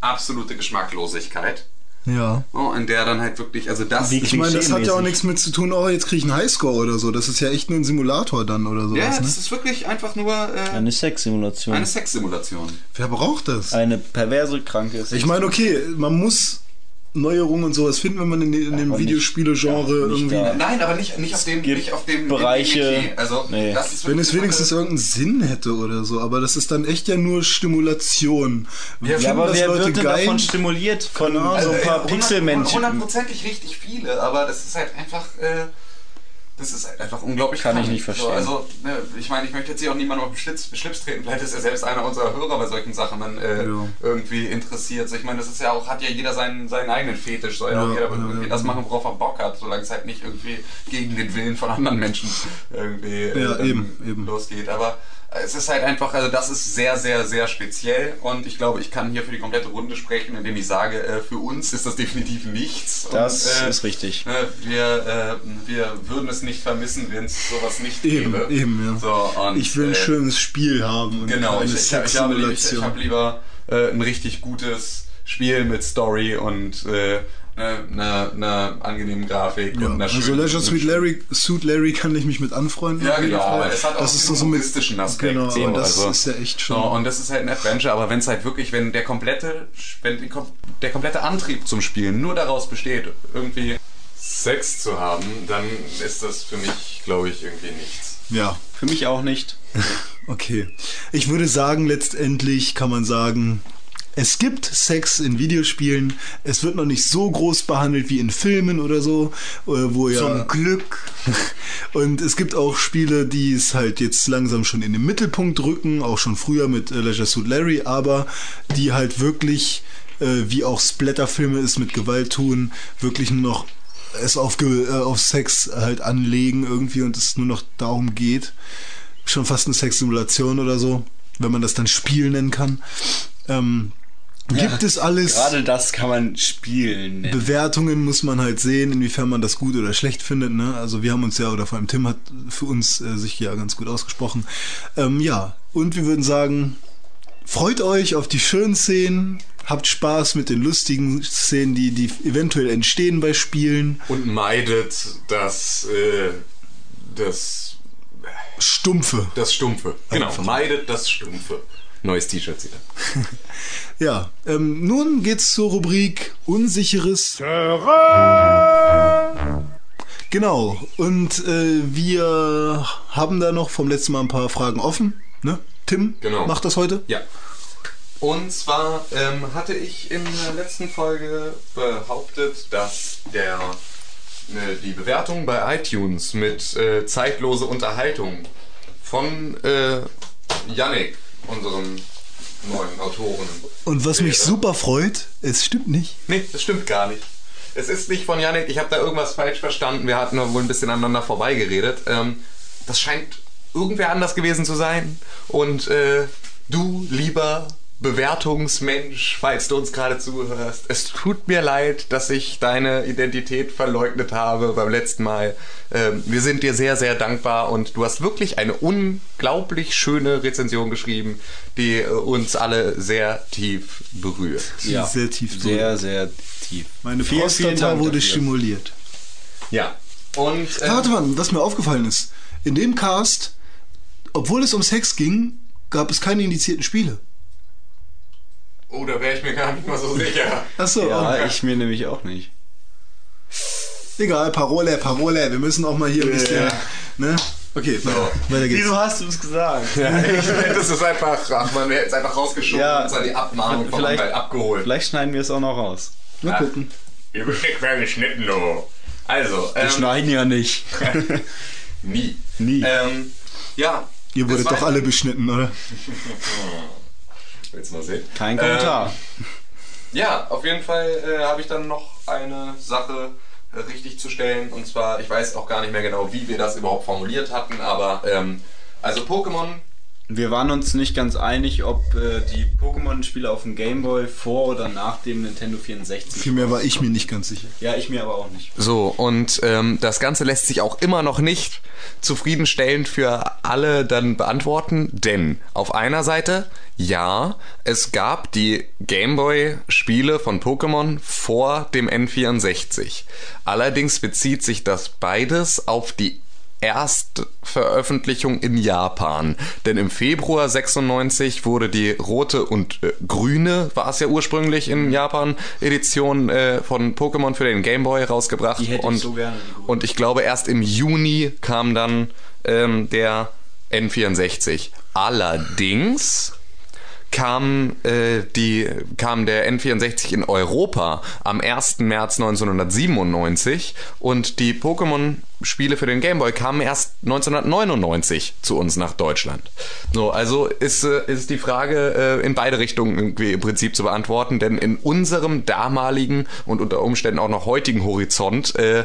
absolute Geschmacklosigkeit. Ja. Oh, in der dann halt wirklich, also das. Wie Ich meine, das hat ja auch nichts mit zu tun, oh, jetzt kriege ich einen Highscore oder so. Das ist ja echt nur ein Simulator dann oder sowas, ja, ne? das ist wirklich einfach nur äh, Eine Sexsimulation. eine Sexsimulation. Wer braucht das? Eine perverse, kranke Ich meine, okay, man muss Neuerungen und sowas finden, wenn man in, in dem aber nicht- Videospiele-Genre ja, irgendwie. da. Nein, aber nicht, nicht auf dem, gibt nicht auf dem Bereiche- dem. Also, Nee. das ist Wenn es wenigstens eine- irgendeinen Sinn hätte oder so, aber das ist dann echt ja nur Stimulation. Wir Ja, finden Ja, aber wer Leute wird denn geil. davon stimuliert? Von Ahnung. so ein paar Äh, hundert- Pixelmännchen. Hundertprozentig richtig viele, aber das ist halt einfach, äh, das ist halt einfach unglaublich Kann ich krank. nicht verstehen. So, also, ne, ich meine, ich möchte jetzt hier auch niemanden auf den Schlitz, Schlips treten. Vielleicht ist ja selbst einer unserer Hörer bei solchen Sachen dann äh, Ja. irgendwie interessiert. So, ich meine, das ist ja auch, hat ja jeder seinen, seinen eigenen Fetisch. Soll ja, auch jeder irgendwie das machen, worauf er Bock hat, solange es halt nicht irgendwie gegen den Willen von anderen Menschen irgendwie äh, eben, eben. losgeht. Aber es ist halt einfach, also das ist sehr, sehr, sehr speziell und ich glaube, ich kann hier für die komplette Runde sprechen, indem ich sage, äh, für uns ist das definitiv nichts. Das und, äh, ist richtig. äh, Wir, äh, wir würden es nicht vermissen, wenn es sowas nicht Eben, gäbe. eben, ja. So, und, ich will ein äh, schönes Spiel haben und Genau, ich, ich, ich, habe, lieber- ich, ich habe lieber äh, ein richtig gutes Spiel mit Story und äh, eine, eine, eine angenehmen Grafik Ja, und einer also schönen- Leisure Suit Larry, Suit Larry kann ich mich mit anfreunden. Ja, genau, aber es hat auch das ist so, diesen so humoristischen Aspekt. Genau, so, aber das also- ist ja echt So, schon. und das ist halt ein Adventure, aber wenn es halt wirklich, wenn der komplette, wenn der komplette Antrieb zum Spielen nur daraus besteht, irgendwie Sex zu haben, dann ist das für mich, glaube ich, irgendwie nichts. Ja, Für mich auch nicht. okay. Ich würde sagen, letztendlich kann man sagen, es gibt Sex in Videospielen. Es wird noch nicht so groß behandelt wie in Filmen oder so, äh, wo ja. Zum Glück. Und es gibt auch Spiele, die es halt jetzt langsam schon in den Mittelpunkt rücken, auch schon früher mit äh, Leisure Suit Larry, aber die halt wirklich, äh, wie auch Splatterfilme es mit Gewalt tun, wirklich nur noch es auf, auf Sex halt anlegen irgendwie und es nur noch darum geht. Schon fast eine Sexsimulation oder so, wenn man das dann Spiel nennen kann. Ähm, gibt es alles. Gerade das kann man spielen. nennen. Bewertungen muss man halt sehen, inwiefern man das gut oder schlecht findet. Ne? Also wir haben uns ja, oder vor allem Tim hat für uns äh, sich ja ganz gut ausgesprochen. Ähm, ja, und wir würden sagen, freut euch auf die schönen Szenen, habt Spaß mit den lustigen Szenen, die, die eventuell entstehen bei Spielen. Und meidet das, äh, das, Stumpfe. das Stumpfe. Genau, Einfach. meidet das Stumpfe. Neues T-Shirt wieder. Ja, ähm, nun geht's zur Rubrik Unsicheres. Genau, und äh, wir haben da noch vom letzten Mal ein paar Fragen offen. Ne? Tim Genau. macht das heute. Ja. Und zwar ähm, hatte ich in der letzten Folge behauptet, dass der, äh, die Bewertung bei iTunes mit äh, zeitlose Unterhaltung von äh, Yannick, unserem neuen Autoren. Und was mich super freut, es stimmt nicht. Nee, das stimmt gar nicht. Es ist nicht von Yannick, ich habe da irgendwas falsch verstanden. Wir hatten wohl ein bisschen aneinander vorbeigeredet. Ähm, das scheint irgendwer anders gewesen zu sein. Und äh, du, lieber Bewertungsmensch, falls du uns gerade zuhörst, es tut mir leid, dass ich deine Identität verleugnet habe beim letzten Mal. Ähm, wir sind dir sehr, sehr dankbar und du hast wirklich eine unglaublich schöne Rezension geschrieben, die äh, uns alle sehr tief berührt. Ja, Sehr tief Sehr, sehr tief. Meine Vielen, vielen Prostata Dank wurde dafür. stimuliert. Ja. Und ähm, Warte mal, was mir aufgefallen ist. In dem Cast, obwohl es um Sex ging, gab es keine indizierten Spiele. Oh, da wäre ich mir gar nicht mal so sicher. Achso, Ja, oh, ich mir nämlich auch nicht. egal, Parole, Parole. Wir müssen auch mal hier ein bisschen. Ja. Ne? Okay, weiter geht's. hast du es gesagt? Ja, ich finde, das ist einfach, ach man, wäre jetzt einfach rausgeschoben Ja. und uns an die Abmahnung vom Vielleicht- Anwalt abgeholt. Vielleicht schneiden wir es auch noch raus. Mal gucken. Ihr Besteck wäre geschnitten, du. Also, Wir ähm, schneiden ja nicht. nie. Nie. Ähm, ja. Ihr wurdet doch alle beschnitten, oder? Willst du mal sehen? Kein Kommentar. Ähm, Ja, auf jeden Fall äh, habe ich dann noch eine Sache richtig zu stellen. Und zwar, ich weiß auch gar nicht mehr genau, wie wir das überhaupt formuliert hatten, aber ähm, also Pokémon Wir waren uns nicht ganz einig, ob äh, die Pokémon-Spiele auf dem Gameboy vor oder nach dem Nintendo 64. Vielmehr war ich mir nicht ganz sicher. Ja, ich mir aber auch nicht. So, und ähm, das Ganze lässt sich auch immer noch nicht zufriedenstellend für alle dann beantworten, denn auf einer Seite, ja, es gab die Gameboy-Spiele von Pokémon vor dem N64. Allerdings bezieht sich das beides auf die Erstveröffentlichung in Japan. Denn im Februar 96 wurde die rote und äh, grüne, war es ja ursprünglich in Japan, Edition äh, von Pokémon für den Game Boy rausgebracht. Die hätte ich und, so gerne, und ich glaube, erst im Juni kam dann ähm, der N64. Allerdings kam, äh, die, kam der N64 in Europa am 1. März 1997 und die Pokémon-Spiele für den Gameboy kamen erst 1999 zu uns nach Deutschland. So, also ist, äh, ist die Frage äh, in beide Richtungen irgendwie im Prinzip zu beantworten, denn in unserem damaligen und unter Umständen auch noch heutigen Horizont äh,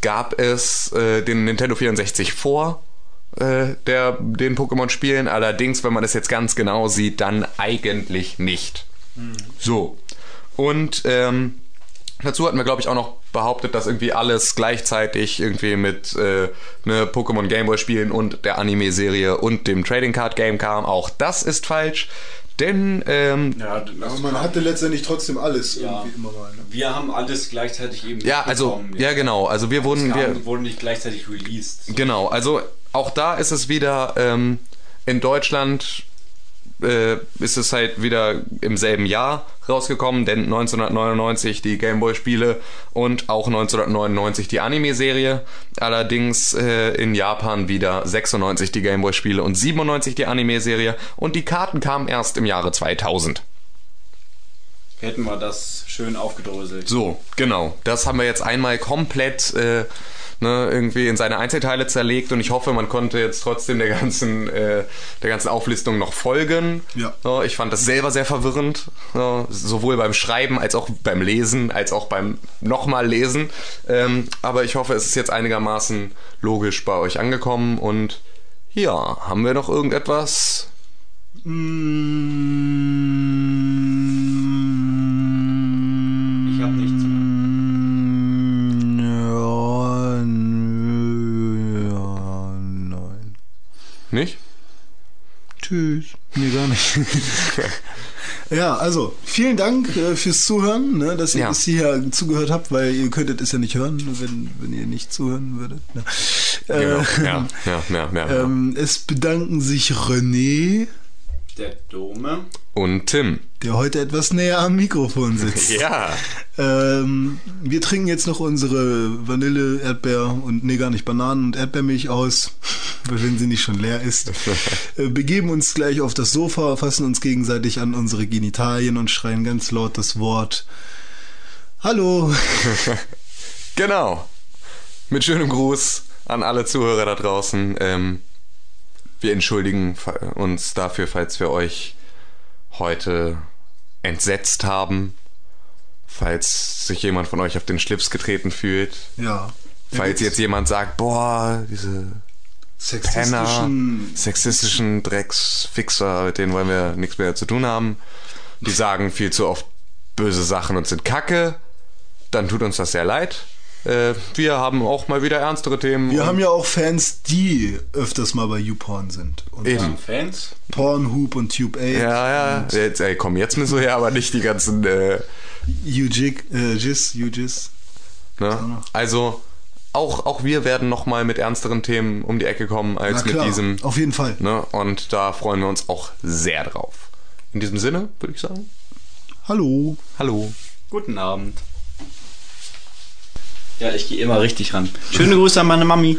gab es äh, den Nintendo 64 vor äh, der, den Pokémon-Spielen. Allerdings, wenn man es jetzt ganz genau sieht, dann eigentlich nicht. So. Und ähm, dazu hatten wir, glaube ich, auch noch behauptet, dass irgendwie alles gleichzeitig irgendwie mit äh, ne, Pokémon Gameboy spielen und der Anime-Serie und dem Trading Card Game kam. Auch das ist falsch. Denn ähm, Ja, Aber man hatte letztendlich trotzdem alles Ja. irgendwie immer mal. Ne? wir haben alles gleichzeitig eben ja, also mitbekommen. ja genau. Also wir wurden wir wurden nicht gleichzeitig released. Genau, also auch da ist es wieder ähm, in Deutschland äh, ist es halt wieder im selben Jahr rausgekommen, denn 1999 die Gameboy-Spiele und auch 1999 die Anime-Serie. Allerdings äh, in Japan wieder 96 die Gameboy-Spiele und 97 die Anime-Serie und die Karten kamen erst im Jahre 2000. Hätten wir das schön aufgedröselt. So, genau. Das haben wir jetzt einmal komplett äh, ne, irgendwie in seine Einzelteile zerlegt und ich hoffe, man konnte jetzt trotzdem der ganzen, äh, der ganzen Auflistung noch folgen. Ja. So, ich fand das selber sehr verwirrend, so, sowohl beim Schreiben als auch beim Lesen, als auch beim nochmal Lesen. Ähm, aber ich hoffe, es ist jetzt einigermaßen logisch bei euch angekommen und ja, haben wir noch irgendetwas? Ich Nicht? Tschüss. Nee, gar nicht. ja, also, vielen Dank äh, fürs Zuhören, ne, dass ihr Ja. bis hierher zugehört habt, weil ihr könntet es ja nicht hören, wenn, wenn ihr nicht zuhören würdet. Ne. Genau. Äh, Ja, ja, ja, ja. ja. ähm, es bedanken sich René, Der Dome. Und Tim. der heute etwas näher am Mikrofon sitzt. Ja. Ähm, wir trinken jetzt noch unsere Vanille, Erdbeer und nee, gar nicht Bananen und Erdbeermilch aus, weil wenn sie nicht schon leer ist. äh, begeben uns gleich auf das Sofa, fassen uns gegenseitig an unsere Genitalien und schreien ganz laut das Wort Hallo. Genau. Mit schönem Gruß an alle Zuhörer da draußen. Ähm, wir entschuldigen uns dafür, falls wir euch heute entsetzt haben. Falls sich jemand von euch auf den Schlips getreten fühlt. Ja. Falls jetzt jemand sagt, boah, diese Penner, sexistischen sexistischen Drecksfixer, mit denen wollen wir nichts mehr zu tun haben. Die sagen viel zu oft böse Sachen und sind kacke. Dann tut uns das sehr leid. Äh, wir haben auch mal wieder ernstere Themen. Wir haben ja auch Fans, die öfters mal bei YouPorn sind. Und Eben. Fans? Pornhub und Tube 8. Ja, ja. Jetzt, ey, komm, jetzt müssen wir her, aber nicht die ganzen. Äh, UJIG, äh, UJIS. ne? Also, auch, auch wir werden nochmal mit ernsteren Themen um die Ecke kommen als Na klar, mit diesem. auf jeden Fall. Ne? Und da freuen wir uns auch sehr drauf. In diesem Sinne, würde ich sagen. Hallo. Hallo. Guten Abend. Ja, ich gehe immer richtig ran. Schöne Grüße an meine Mami.